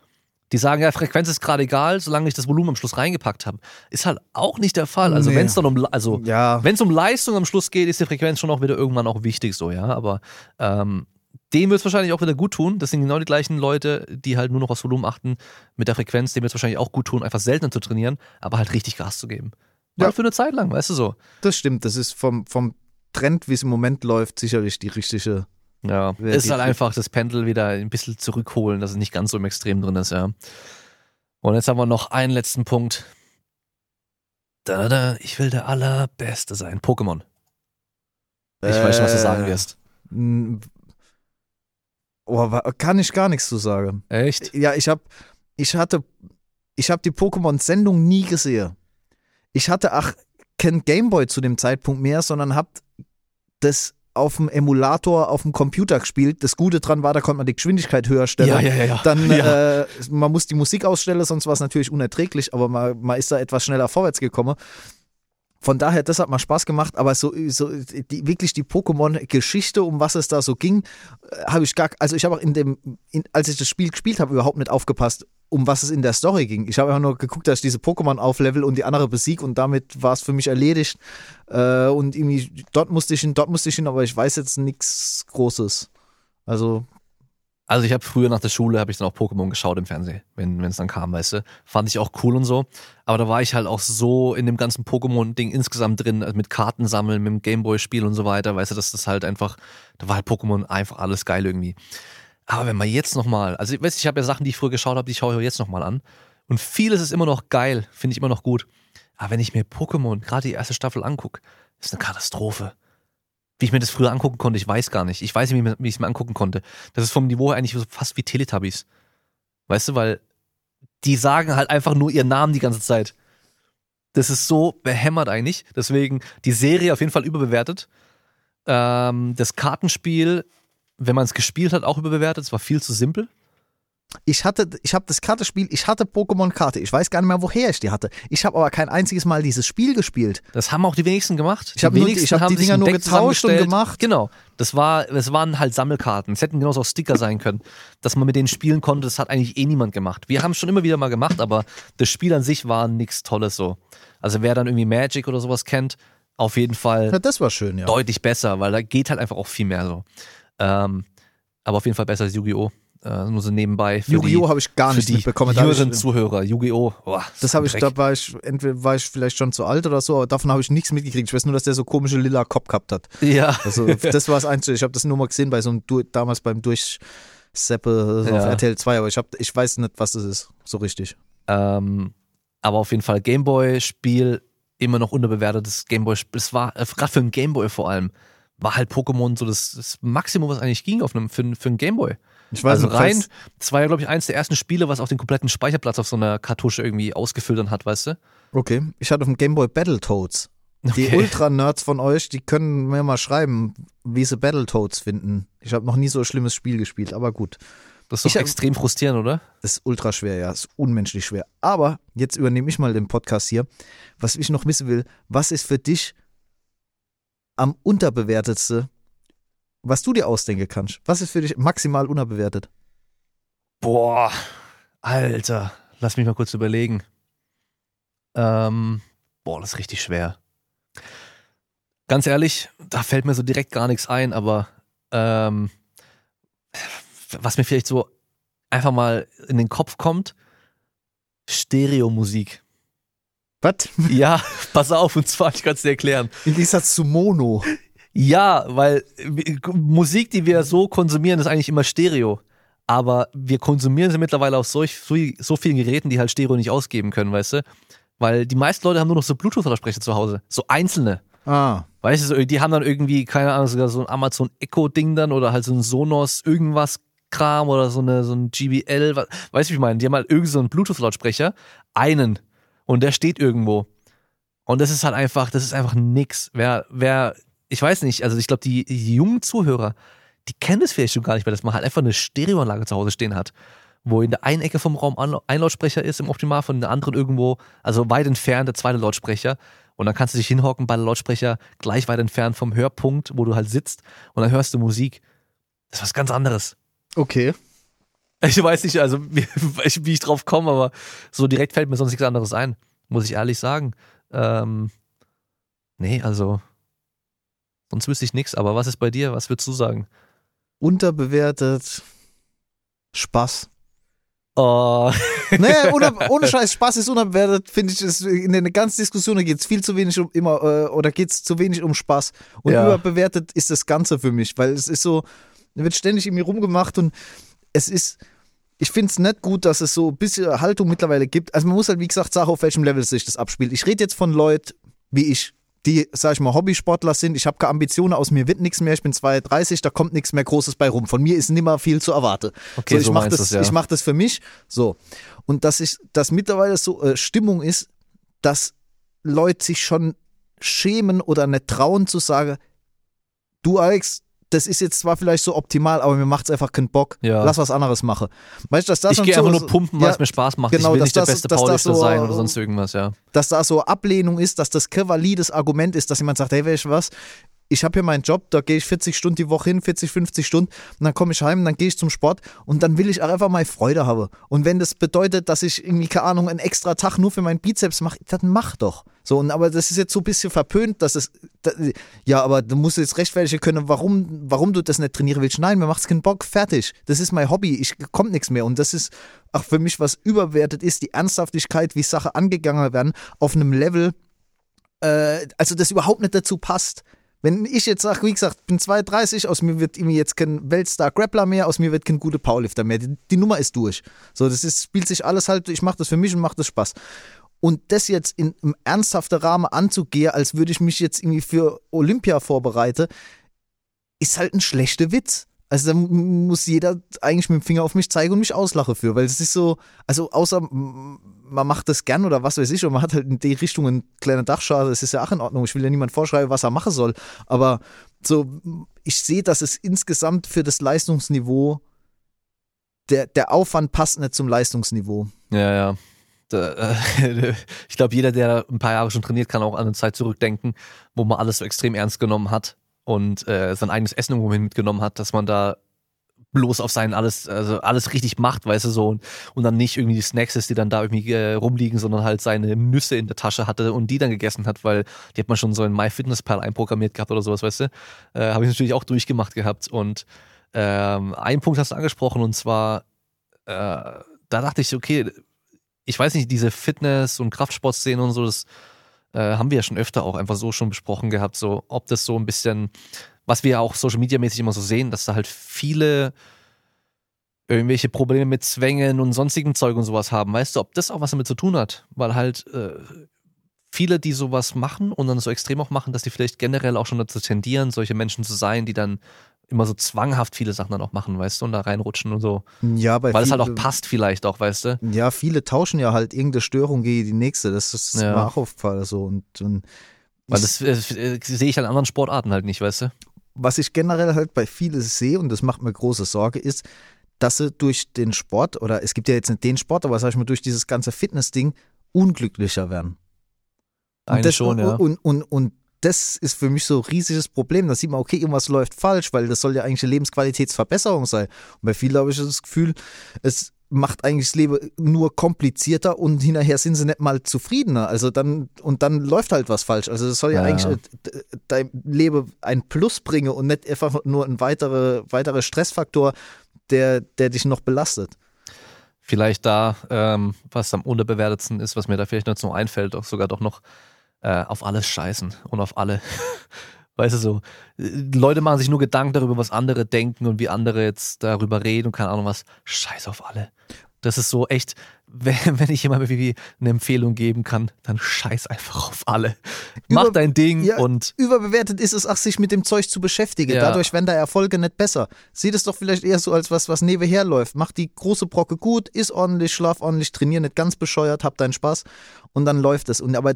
Speaker 1: Die sagen, ja, Frequenz ist gerade egal, solange ich das Volumen am Schluss reingepackt habe. Ist halt auch nicht der Fall. Also
Speaker 2: Nee.
Speaker 1: wenn es dann um, also
Speaker 2: Ja,
Speaker 1: wenn es um Leistung am Schluss geht, ist die Frequenz schon auch wieder irgendwann auch wichtig so, ja. Aber ähm, dem wird es wahrscheinlich auch wieder gut tun. Das sind genau die gleichen Leute, die halt nur noch aufs Volumen achten mit der Frequenz. Dem wird es wahrscheinlich auch gut tun, einfach seltener zu trainieren, aber halt richtig Gas zu geben. Mal
Speaker 2: Ja.
Speaker 1: für eine Zeit lang, weißt du so.
Speaker 2: das stimmt. Das ist vom, vom Trend, wie es im Moment läuft, sicherlich die richtige.
Speaker 1: Ja, es ist halt einfach das Pendel wieder ein bisschen zurückholen, dass es nicht ganz so im Extrem drin ist, ja. Und jetzt haben wir noch einen letzten Punkt. Da, da, da, ich will der Allerbeste sein. Pokémon. Ich weiß schon, was du sagen
Speaker 2: Äh,
Speaker 1: wirst.
Speaker 2: Oh, kann ich gar nichts zu sagen.
Speaker 1: Echt?
Speaker 2: Ja, ich hab, ich hatte, ich habe die Pokémon-Sendung nie gesehen. Ich hatte auch kein Gameboy zu dem Zeitpunkt mehr, sondern hab das auf dem Emulator auf dem Computer gespielt. Das Gute dran war, da konnte man die Geschwindigkeit höher stellen.
Speaker 1: Ja, ja, ja, ja.
Speaker 2: Dann,
Speaker 1: ja.
Speaker 2: äh, man muss die Musik ausstellen, sonst war es natürlich unerträglich, aber man, man ist da etwas schneller vorwärts gekommen. Von daher, das hat mal Spaß gemacht, aber so, so die, wirklich die Pokémon-Geschichte, um was es da so ging, habe ich gar, also ich habe auch in dem, in, als ich das Spiel gespielt habe, überhaupt nicht aufgepasst, um was es in der Story ging. Ich habe einfach nur geguckt, dass ich diese Pokémon auflevel und die andere besieg und damit war es für mich erledigt. Äh, und irgendwie, dort musste ich hin, dort musste ich hin, aber ich weiß jetzt nichts Großes. Also,
Speaker 1: Also ich habe früher nach der Schule habe ich dann auch Pokémon geschaut im Fernsehen, wenn es dann kam, weißt du. Fand ich auch cool und so. Aber da war ich halt auch so in dem ganzen Pokémon-Ding insgesamt drin, also mit Karten sammeln, mit dem Gameboy-Spiel und so weiter, weißt du, dass das halt einfach, da war halt Pokémon einfach alles geil irgendwie. Aber wenn man jetzt nochmal, also weißt du, ich habe ja Sachen, die ich früher geschaut habe, die schaue ich jetzt nochmal an. Und vieles ist immer noch geil, finde ich immer noch gut. Aber wenn ich mir Pokémon, gerade die erste Staffel angucke, ist eine Katastrophe. Wie ich mir das früher angucken konnte, ich weiß gar nicht. Ich weiß nicht, wie ich es mir angucken konnte. Das ist vom Niveau her eigentlich so fast wie Teletubbies. Weißt du, weil die sagen halt einfach nur ihren Namen die ganze Zeit. Das ist so behämmert eigentlich. Deswegen die Serie auf jeden Fall überbewertet. Ähm, das Kartenspiel, wenn man es gespielt hat, auch überbewertet. Es war viel zu simpel.
Speaker 2: Ich hatte, ich habe das Kartenspiel, ich hatte Pokémon-Karte. Ich weiß gar nicht mehr, woher ich die hatte. Ich habe aber kein einziges Mal dieses Spiel gespielt.
Speaker 1: Das haben auch die wenigsten gemacht.
Speaker 2: Ich habe hab die Dinger nur
Speaker 1: Deck
Speaker 2: getauscht und gemacht.
Speaker 1: Genau. Das war, das waren halt Sammelkarten. Es hätten genauso auch Sticker sein können, dass man mit denen spielen konnte. Das hat eigentlich eh niemand gemacht. Wir haben es schon immer wieder mal gemacht, aber das Spiel an sich war nichts Tolles so. Also wer dann irgendwie Magic oder sowas kennt, auf jeden Fall
Speaker 2: Ja, das war schön, ja.
Speaker 1: deutlich besser, weil da geht halt einfach auch viel mehr so. Ähm, aber auf jeden Fall besser als Yu-Gi-Oh! Äh, nur so nebenbei.
Speaker 2: Yu-Gi-Oh! habe ich gar nicht
Speaker 1: die
Speaker 2: mitbekommen.
Speaker 1: Jüngeren Zuhörer. Yu-Gi-Oh! Oh,
Speaker 2: das habe ich, da war ich, entweder war ich vielleicht schon zu alt oder so, aber davon habe ich nichts mitgekriegt. Ich weiß nur, dass der so komische lila Kopf gehabt hat.
Speaker 1: Ja.
Speaker 2: Also das war das Einzige. Ich habe das nur mal gesehen bei so einem, Du- damals beim Durchseppe so auf
Speaker 1: Ja.
Speaker 2: RTL 2, aber ich, hab, ich weiß nicht, was das ist, so richtig.
Speaker 1: Ähm, aber auf jeden Fall Gameboy-Spiel, immer noch unterbewertetes Gameboy-Spiel. Es war, äh, gerade für ein Gameboy vor allem, war halt Pokémon so das, das Maximum, was eigentlich ging auf einem, für, für einen Gameboy.
Speaker 2: Ich weiß
Speaker 1: Also
Speaker 2: nicht,
Speaker 1: rein, das war ja, glaube ich, eines der ersten Spiele, was auch den kompletten Speicherplatz auf so einer Kartusche irgendwie ausgefüllt dann hat, weißt du?
Speaker 2: Okay, ich hatte auf dem Gameboy Battletoads. Die
Speaker 1: Okay.
Speaker 2: Ultra-Nerds von euch, die können mir mal schreiben, wie sie Battletoads finden. Ich habe noch nie so ein schlimmes Spiel gespielt, aber gut.
Speaker 1: Das ist doch
Speaker 2: Ich
Speaker 1: extrem frustrierend, oder?
Speaker 2: Das ist ultra schwer, ja. Das ist unmenschlich schwer. Aber jetzt übernehme ich mal den Podcast hier. Was ich noch wissen will, was ist für dich am unterbewertetste, was du dir ausdenken kannst? Was ist für dich maximal unterbewertet?
Speaker 1: Boah, Alter, lass mich mal kurz überlegen. Ähm, boah, das ist richtig schwer. Ganz ehrlich, da fällt mir so direkt gar nichts ein, aber ähm, was mir vielleicht so einfach mal in den Kopf kommt, Stereomusik.
Speaker 2: Was?
Speaker 1: Ja, pass auf, und zwar, ich kann es dir erklären.
Speaker 2: Im Gegensatz zu Mono.
Speaker 1: Ja, weil äh, Musik, die wir so konsumieren, ist eigentlich immer Stereo. Aber wir konsumieren sie mittlerweile auf solch, so, so vielen Geräten, die halt Stereo nicht ausgeben können, weißt du? Weil die meisten Leute haben nur noch so Bluetooth-Lautsprecher zu Hause. So einzelne.
Speaker 2: Ah,
Speaker 1: Weißt du, die haben dann irgendwie, keine Ahnung, sogar so ein Amazon Echo-Ding dann oder halt so ein Sonos irgendwas Kram oder so, eine, so ein GBL. wa- Weißt du, wie ich meine? Die haben halt irgendwie so einen Bluetooth-Lautsprecher. Einen. Und der steht irgendwo. Und das ist halt einfach, das ist einfach nix. Wer, wer, ich weiß nicht, also ich glaube, die, die jungen Zuhörer, die kennen es vielleicht schon gar nicht mehr, dass man halt einfach eine Stereoanlage zu Hause stehen hat. Wo in der einen Ecke vom Raum ein Lautsprecher ist, im Optimal, von der anderen irgendwo, also weit entfernt der zweite Lautsprecher. Und dann kannst du dich hinhocken, beide Lautsprecher gleich weit entfernt vom Hörpunkt, wo du halt sitzt, und dann hörst du Musik. Das ist was ganz anderes.
Speaker 2: okay.
Speaker 1: Ich weiß nicht, also wie, wie ich drauf komme, aber so direkt fällt mir sonst nichts anderes ein, muss ich ehrlich sagen. Ähm, nee, also sonst wüsste ich nichts, aber was ist bei dir? Was würdest du sagen?
Speaker 2: Unterbewertet. Spaß.
Speaker 1: Oh,
Speaker 2: Nee, ohne, ohne Scheiß, Spaß ist unterbewertet, finde ich, ist in der ganzen Diskussion geht es viel zu wenig um immer, äh, oder geht es zu wenig um Spaß. Und
Speaker 1: Ja.
Speaker 2: überbewertet ist das Ganze für mich, weil es ist so, wird ständig irgendwie rumgemacht und es ist, ich finde es nicht gut, dass es so ein bisschen Haltung mittlerweile gibt. Also man muss halt, wie gesagt, sagen, auf welchem Level sich das abspielt. Ich rede jetzt von Leuten wie ich, die, sag ich mal, Hobbysportler sind. Ich habe keine Ambitionen, aus mir wird nichts mehr. Ich bin 32, da kommt nichts mehr Großes bei rum. Von mir ist nimmer viel zu erwarten.
Speaker 1: Okay,
Speaker 2: so, ich
Speaker 1: so
Speaker 2: mache das,
Speaker 1: du's, ja.
Speaker 2: ich mach das für mich. So. Und dass ich, dass mittlerweile so äh, Stimmung ist, dass Leute sich schon schämen oder nicht trauen zu sagen, du Alex, das ist jetzt zwar vielleicht so optimal, aber mir macht's einfach keinen Bock.
Speaker 1: Ja.
Speaker 2: Lass was anderes machen. Weißt du, dass das
Speaker 1: ich gehe
Speaker 2: so,
Speaker 1: einfach nur pumpen, weil
Speaker 2: ja,
Speaker 1: es mir Spaß macht.
Speaker 2: genau,
Speaker 1: ich will nicht der
Speaker 2: das-
Speaker 1: beste
Speaker 2: dass das
Speaker 1: Paulister
Speaker 2: so,
Speaker 1: sein oder sonst irgendwas, ja.
Speaker 2: dass da so Ablehnung ist, dass das kein valides Argument ist, dass jemand sagt, hey, weißt du was, ich habe hier meinen Job, da gehe ich 40 Stunden die Woche hin, 40, 50 Stunden und dann komme ich heim, dann gehe ich zum Sport und dann will ich auch einfach mal Freude haben. Und wenn das bedeutet, dass ich irgendwie, keine Ahnung, einen extra Tag nur für meinen Bizeps mache, dann mach doch. So, und aber das ist jetzt so ein bisschen verpönt, dass es, da, ja, aber du musst jetzt rechtfertigen können, warum, warum du das nicht trainieren willst. Nein, mir macht's keinen Bock, fertig. Das ist mein Hobby, ich kommt nichts mehr. Und das ist auch für mich, was überwertet ist, die Ernsthaftigkeit, wie Sachen angegangen werden, auf einem Level, äh, also das überhaupt nicht dazu passt. Wenn ich jetzt sage, wie gesagt, bin 32, aus mir wird irgendwie jetzt kein Weltstar-Grappler mehr, aus mir wird kein guter Powerlifter mehr. Die, die Nummer ist durch. So, das ist, spielt sich alles halt, ich mache das für mich und mache das Spaß. Und das jetzt in einem ernsthaften Rahmen anzugehen, als würde ich mich jetzt irgendwie für Olympia vorbereiten, ist halt ein schlechter Witz. Also da muss jeder eigentlich mit dem Finger auf mich zeigen und mich auslachen für, weil es ist so, also außer man macht das gern oder was weiß ich, und man hat halt in die Richtung einen kleinen Dachschaden, das ist ja auch in Ordnung. Ich will ja niemand vorschreiben, was er machen soll. Aber so, ich sehe, dass es insgesamt für das Leistungsniveau der, der Aufwand passt nicht zum Leistungsniveau.
Speaker 1: Ja, ja. Äh, ich glaube, jeder, der ein paar Jahre schon trainiert, kann auch an eine Zeit zurückdenken, wo man alles so extrem ernst genommen hat und äh, sein eigenes Essen irgendwo mitgenommen hat, dass man da bloß auf sein alles, also alles richtig macht, weißt du, so und, und dann nicht irgendwie die Snacks ist, die dann da irgendwie äh, rumliegen, sondern halt seine Nüsse in der Tasche hatte und die dann gegessen hat, weil die hat man schon so in MyFitnessPal einprogrammiert gehabt oder sowas, weißt du. Äh, Habe ich natürlich auch durchgemacht gehabt und ähm, einen Punkt hast du angesprochen und zwar, äh, da dachte ich, okay, ich weiß nicht, diese Fitness- und Kraftsportszene und so, das äh, haben wir ja schon öfter auch einfach so schon besprochen gehabt, so ob das so ein bisschen was wir auch Social Media mäßig immer so sehen, dass da halt viele irgendwelche Probleme mit Zwängen und sonstigen Zeug und sowas haben. Weißt du, ob das auch was damit zu tun hat? Weil halt äh, viele, die sowas machen und dann so extrem auch machen, dass die vielleicht generell auch schon dazu tendieren, solche Menschen zu sein, die dann immer so zwanghaft viele Sachen dann auch machen, weißt du, und da reinrutschen und so.
Speaker 2: Ja, bei
Speaker 1: Weil es halt auch passt vielleicht auch, weißt du.
Speaker 2: Ja, viele tauschen ja halt irgendeine Störung gegen die nächste. Das ist
Speaker 1: Ja.
Speaker 2: mir auch aufgefallen so. Und, und
Speaker 1: Weil das äh, äh, sehe ich an anderen Sportarten halt nicht, weißt du.
Speaker 2: was ich generell halt bei vielen sehe, und das macht mir große Sorge, ist, dass sie durch den Sport, oder es gibt ja jetzt nicht den Sport, aber sag ich mal, durch dieses ganze Fitness-Ding unglücklicher werden. Und
Speaker 1: Eigentlich
Speaker 2: das,
Speaker 1: schon, ja.
Speaker 2: Und, und, und das ist für mich so ein riesiges Problem. Da sieht man, okay, irgendwas läuft falsch, weil das soll ja eigentlich eine Lebensqualitätsverbesserung sein. Und bei vielen habe ich das Gefühl, es macht eigentlich das Leben nur komplizierter und hinterher sind sie nicht mal zufriedener. Also dann, und dann läuft halt was falsch. Also das soll ja,
Speaker 1: Ja.
Speaker 2: eigentlich äh, dein Leben ein Plus bringen und nicht einfach nur ein weiterer weitere Stressfaktor, der, der dich noch belastet.
Speaker 1: vielleicht da, ähm, was am unterbewertetsten ist, was mir da vielleicht noch so einfällt, auch sogar doch noch äh, auf alles scheißen und auf alle. Weißt du so, Leute machen sich nur Gedanken darüber, was andere denken und wie andere jetzt darüber reden und keine Ahnung was. Scheiß auf alle. Das ist so echt, wenn, ich jemandem irgendwie eine Empfehlung geben kann, dann scheiß einfach auf alle. Mach
Speaker 2: Über-
Speaker 1: dein Ding
Speaker 2: Ja,
Speaker 1: und
Speaker 2: Überbewertet ist es auch, sich mit dem Zeug zu beschäftigen.
Speaker 1: Ja.
Speaker 2: Dadurch werden da Erfolge nicht besser. Sieh das doch vielleicht eher so als was, was nebenher läuft. Mach die große Brocke gut, iss ordentlich, schlaf ordentlich, trainier nicht ganz bescheuert, hab deinen Spaß und dann läuft es. Und aber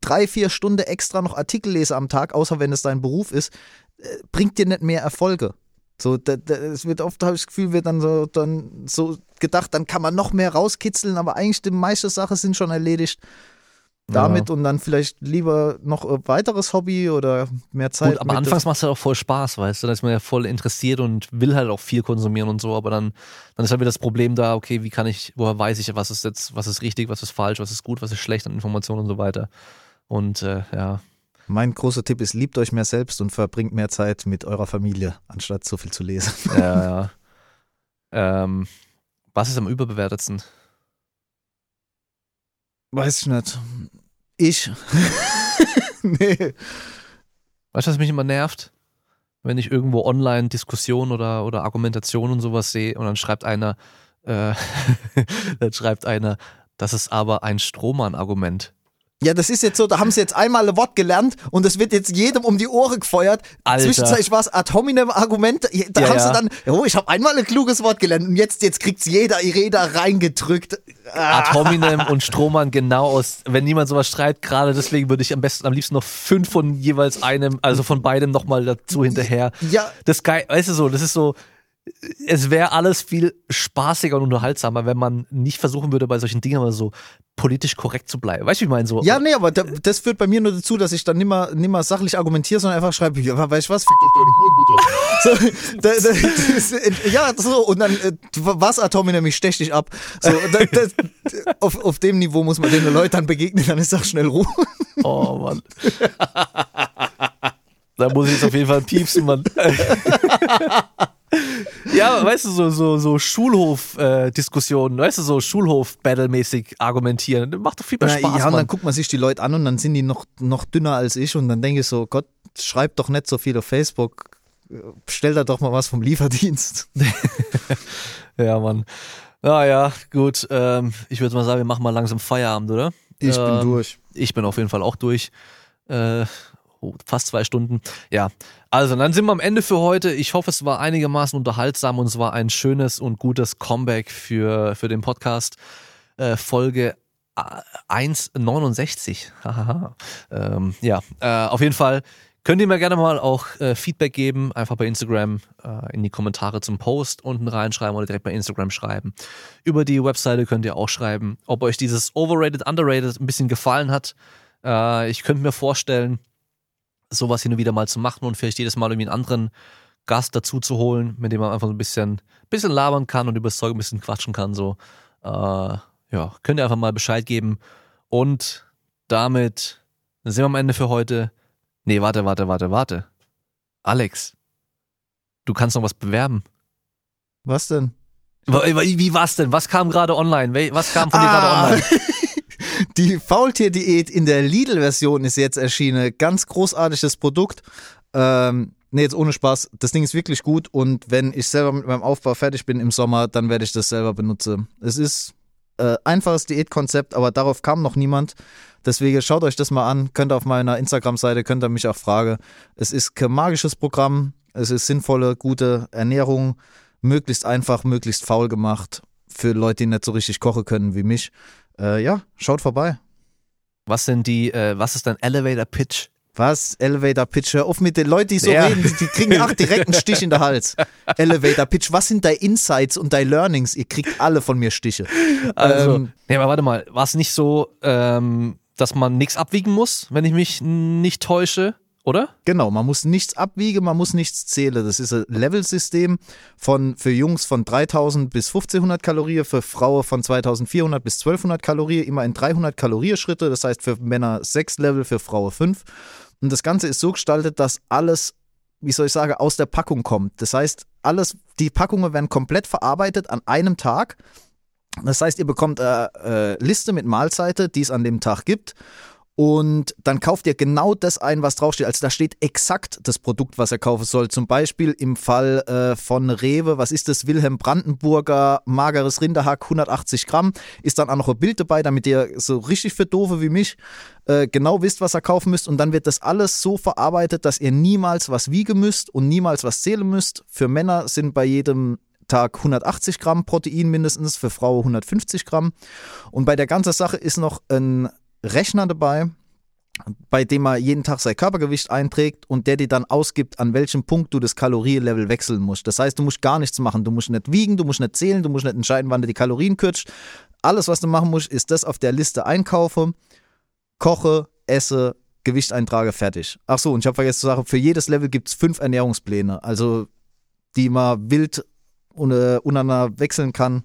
Speaker 2: drei, vier Stunden extra noch Artikel lese am Tag, außer wenn es dein Beruf ist, äh, bringt dir nicht mehr Erfolge. So, es wird oft, habe ich das Gefühl, wird dann so, dann so gedacht, dann kann man noch mehr rauskitzeln, aber eigentlich die meiste Sachen sind schon erledigt damit und dann vielleicht lieber noch ein weiteres Hobby oder mehr Zeit.
Speaker 1: Gut, aber anfangs macht es halt auch voll Spaß, weißt du, da ist man ja voll interessiert und will halt auch viel konsumieren und so, aber dann, dann ist halt wieder das Problem da, okay, wie kann ich, woher weiß ich, was ist jetzt, was ist richtig, was ist falsch, was ist gut, was ist schlecht an Informationen und so weiter. Und äh, ja,
Speaker 2: Mein großer Tipp ist, liebt euch mehr selbst und verbringt mehr Zeit mit eurer Familie, anstatt so viel zu lesen.
Speaker 1: ja, ja. Ähm, was ist am überbewertetsten?
Speaker 2: Weiß ich nicht. Ich? nee.
Speaker 1: Weißt du, was mich immer nervt? Wenn ich irgendwo online Diskussion oder, oder Argumentation und sowas sehe und dann schreibt einer, äh, dann schreibt einer, das ist aber ein Strohmann-Argument.
Speaker 2: Ja, das ist jetzt so, da haben sie jetzt einmal ein Wort gelernt und es wird jetzt jedem um die Ohren gefeuert.
Speaker 1: Alter.
Speaker 2: Zwischenzeitlich war es ad hominem Argument. Da
Speaker 1: Ja,
Speaker 2: haben sie dann, oh, ich habe einmal ein kluges Wort gelernt und jetzt, jetzt kriegt's jeder jeder reingedrückt. Ah.
Speaker 1: Ad hominem und Strohmann genau aus, wenn niemand sowas schreibt, gerade deswegen würde ich am besten, am liebsten noch fünf von jeweils einem, also von beidem nochmal dazu hinterher.
Speaker 2: Ja,
Speaker 1: Das geil, weißt du so, das ist so, es wäre alles viel spaßiger und unterhaltsamer, wenn man nicht versuchen würde, bei solchen Dingen mal so politisch korrekt zu bleiben. Weißt du, wie ich meine? So,
Speaker 2: Ja, nee, aber da, das führt bei mir nur dazu, dass ich dann nimmer, nimmer sachlich argumentiere, sondern einfach schreibe, ja, weißt du was, fick doch deine Mutter. So, da, da, das, ja, so, und dann, äh, was Atomi nämlich, stech dich ab. So, da, das, auf, auf dem Niveau muss man den Leuten dann begegnen, dann ist auch schnell Ruhe.
Speaker 1: Oh Mann. da muss ich jetzt auf jeden Fall piepsen, Mann. ja, weißt du, so, so, so Schulhof-Diskussionen, weißt du, so Schulhof-Battle-mäßig argumentieren. Das macht doch viel mehr
Speaker 2: Ja,
Speaker 1: Spaß,
Speaker 2: ja, und dann
Speaker 1: Mann.
Speaker 2: guckt man sich die Leute an und dann sind die noch, noch dünner als ich und dann denke ich so, Gott, schreib doch nicht so viel auf Facebook. Bestell da doch mal was vom Lieferdienst.
Speaker 1: Ja, Mann. Naja, gut. Ähm, ich würde mal sagen, wir machen mal langsam Feierabend, oder?
Speaker 2: Ich bin
Speaker 1: Ähm,
Speaker 2: durch.
Speaker 1: Ich bin auf jeden Fall auch durch. Äh, oh, fast zwei Stunden. Ja, also dann sind wir am Ende für heute. Ich hoffe, es war einigermaßen unterhaltsam und es war ein schönes und gutes Comeback für, für den Podcast. Äh, Folge äh, 1,69. Hahaha. ähm, ja, äh, auf jeden Fall Könnt ihr mir gerne mal auch äh, Feedback geben, einfach bei Instagram äh, in die Kommentare zum Post unten reinschreiben oder direkt bei Instagram schreiben. Über die Webseite könnt ihr auch schreiben, ob euch dieses Overrated, Underrated ein bisschen gefallen hat. Äh, ich könnte mir vorstellen, sowas hin und wieder mal zu machen und vielleicht jedes Mal irgendwie einen anderen Gast dazu zu holen, mit dem man einfach so ein bisschen, bisschen labern kann und über das Zeug ein bisschen quatschen kann. So, äh, ja, könnt ihr einfach mal Bescheid geben. Und damit sind wir am Ende für heute. Nee, warte, warte, warte, warte. Alex, du kannst noch was bewerben.
Speaker 2: Was denn?
Speaker 1: Wie, wie was denn? Was kam gerade online? Was kam von dir gerade
Speaker 2: Ah.
Speaker 1: online?
Speaker 2: Die Faultier-Diät in der Lidl-Version ist jetzt erschienen. Ganz großartiges Produkt. Ähm, nee, jetzt ohne Spaß. Das Ding ist wirklich gut und wenn ich selber mit meinem Aufbau fertig bin im Sommer, dann werde ich das selber benutzen. Es ist äh, einfaches Diätkonzept, aber darauf kam noch niemand. Deswegen schaut euch das mal an. Könnt ihr auf meiner Instagram-Seite, könnt ihr mich auch fragen. Es ist kein magisches Programm. Es ist sinnvolle, gute Ernährung. Möglichst einfach, möglichst faul gemacht. Für Leute, die nicht so richtig kochen können wie mich. Äh, ja, schaut vorbei.
Speaker 1: Was sind die, äh, was ist dein Elevator Pitch?
Speaker 2: Was? Elevator Pitch. Hör auf mit den Leuten, die so
Speaker 1: Ja.
Speaker 2: reden, die, kriegen ach, direkt einen Stich in den Hals. Elevator Pitch. Was sind deine Insights und deine Learnings? Ihr kriegt alle von mir Stiche.
Speaker 1: Also,
Speaker 2: Ähm,
Speaker 1: nee, aber warte mal, war es nicht so, ähm, dass man nichts abwiegen muss, wenn ich mich nicht täusche, oder?
Speaker 2: Genau, man muss nichts abwiegen, man muss nichts zählen. Das ist ein Level-System von, für Jungs von 3000 bis 1500 Kalorien, für Frauen von 2400 bis 1200 Kalorien, immer in 300 Kalorieschritte. Das heißt für Männer 6 Level, für Frauen 5. Und das Ganze ist so gestaltet, dass alles, wie soll ich sagen, aus der Packung kommt. Das heißt, alles, die Packungen werden komplett verarbeitet an einem Tag. Das heißt, ihr bekommt eine äh, Liste mit Mahlzeiten, die es an dem Tag gibt. Und dann kauft ihr genau das ein, was draufsteht. Also da steht exakt das Produkt, was ihr kaufen soll. Zum Beispiel im Fall äh, von Rewe, was ist das? Wilhelm Brandenburger mageres Rinderhack, 180 Gramm. Ist dann auch noch ein Bild dabei, damit ihr so richtig für Doofe wie mich äh, genau wisst, was ihr kaufen müsst. Und dann wird das alles so verarbeitet, dass ihr niemals was wiegen müsst und niemals was zählen müsst. Für Männer sind bei jedem Tag 180 Gramm Protein mindestens, für Frauen 150 Gramm. Und bei der ganzen Sache ist noch ein Rechner dabei, bei dem man jeden Tag sein Körpergewicht einträgt und der dir dann ausgibt, an welchem Punkt du das Kalorienlevel wechseln musst. Das heißt, du musst gar nichts machen. Du musst nicht wiegen, du musst nicht zählen, du musst nicht entscheiden, wann du die Kalorien kürzt. Alles, was du machen musst, ist das auf der Liste einkaufen, koche, esse, Gewicht eintrage, fertig. Ach so, und ich habe vergessen zu sagen, für jedes Level gibt es fünf Ernährungspläne, also die man wild un- untereinander wechseln kann.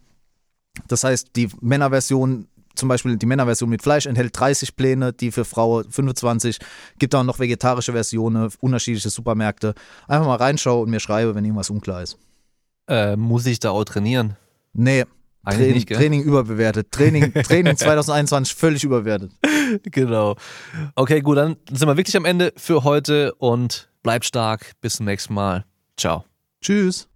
Speaker 2: Das heißt, die Männerversion, zum Beispiel die Männerversion mit Fleisch, enthält 30 Pläne, die für Frauen 25. Gibt auch noch vegetarische Versionen, unterschiedliche Supermärkte. Einfach mal reinschauen und mir schreibe, wenn irgendwas unklar ist.
Speaker 1: Äh, muss ich da auch trainieren?
Speaker 2: Nee, Training,
Speaker 1: nicht?
Speaker 2: Training überbewertet. Training, Training 2021 völlig überbewertet.
Speaker 1: genau. Okay, gut, dann sind wir wirklich am Ende für heute und bleibt stark. Bis zum nächsten Mal. Ciao.
Speaker 2: Tschüss.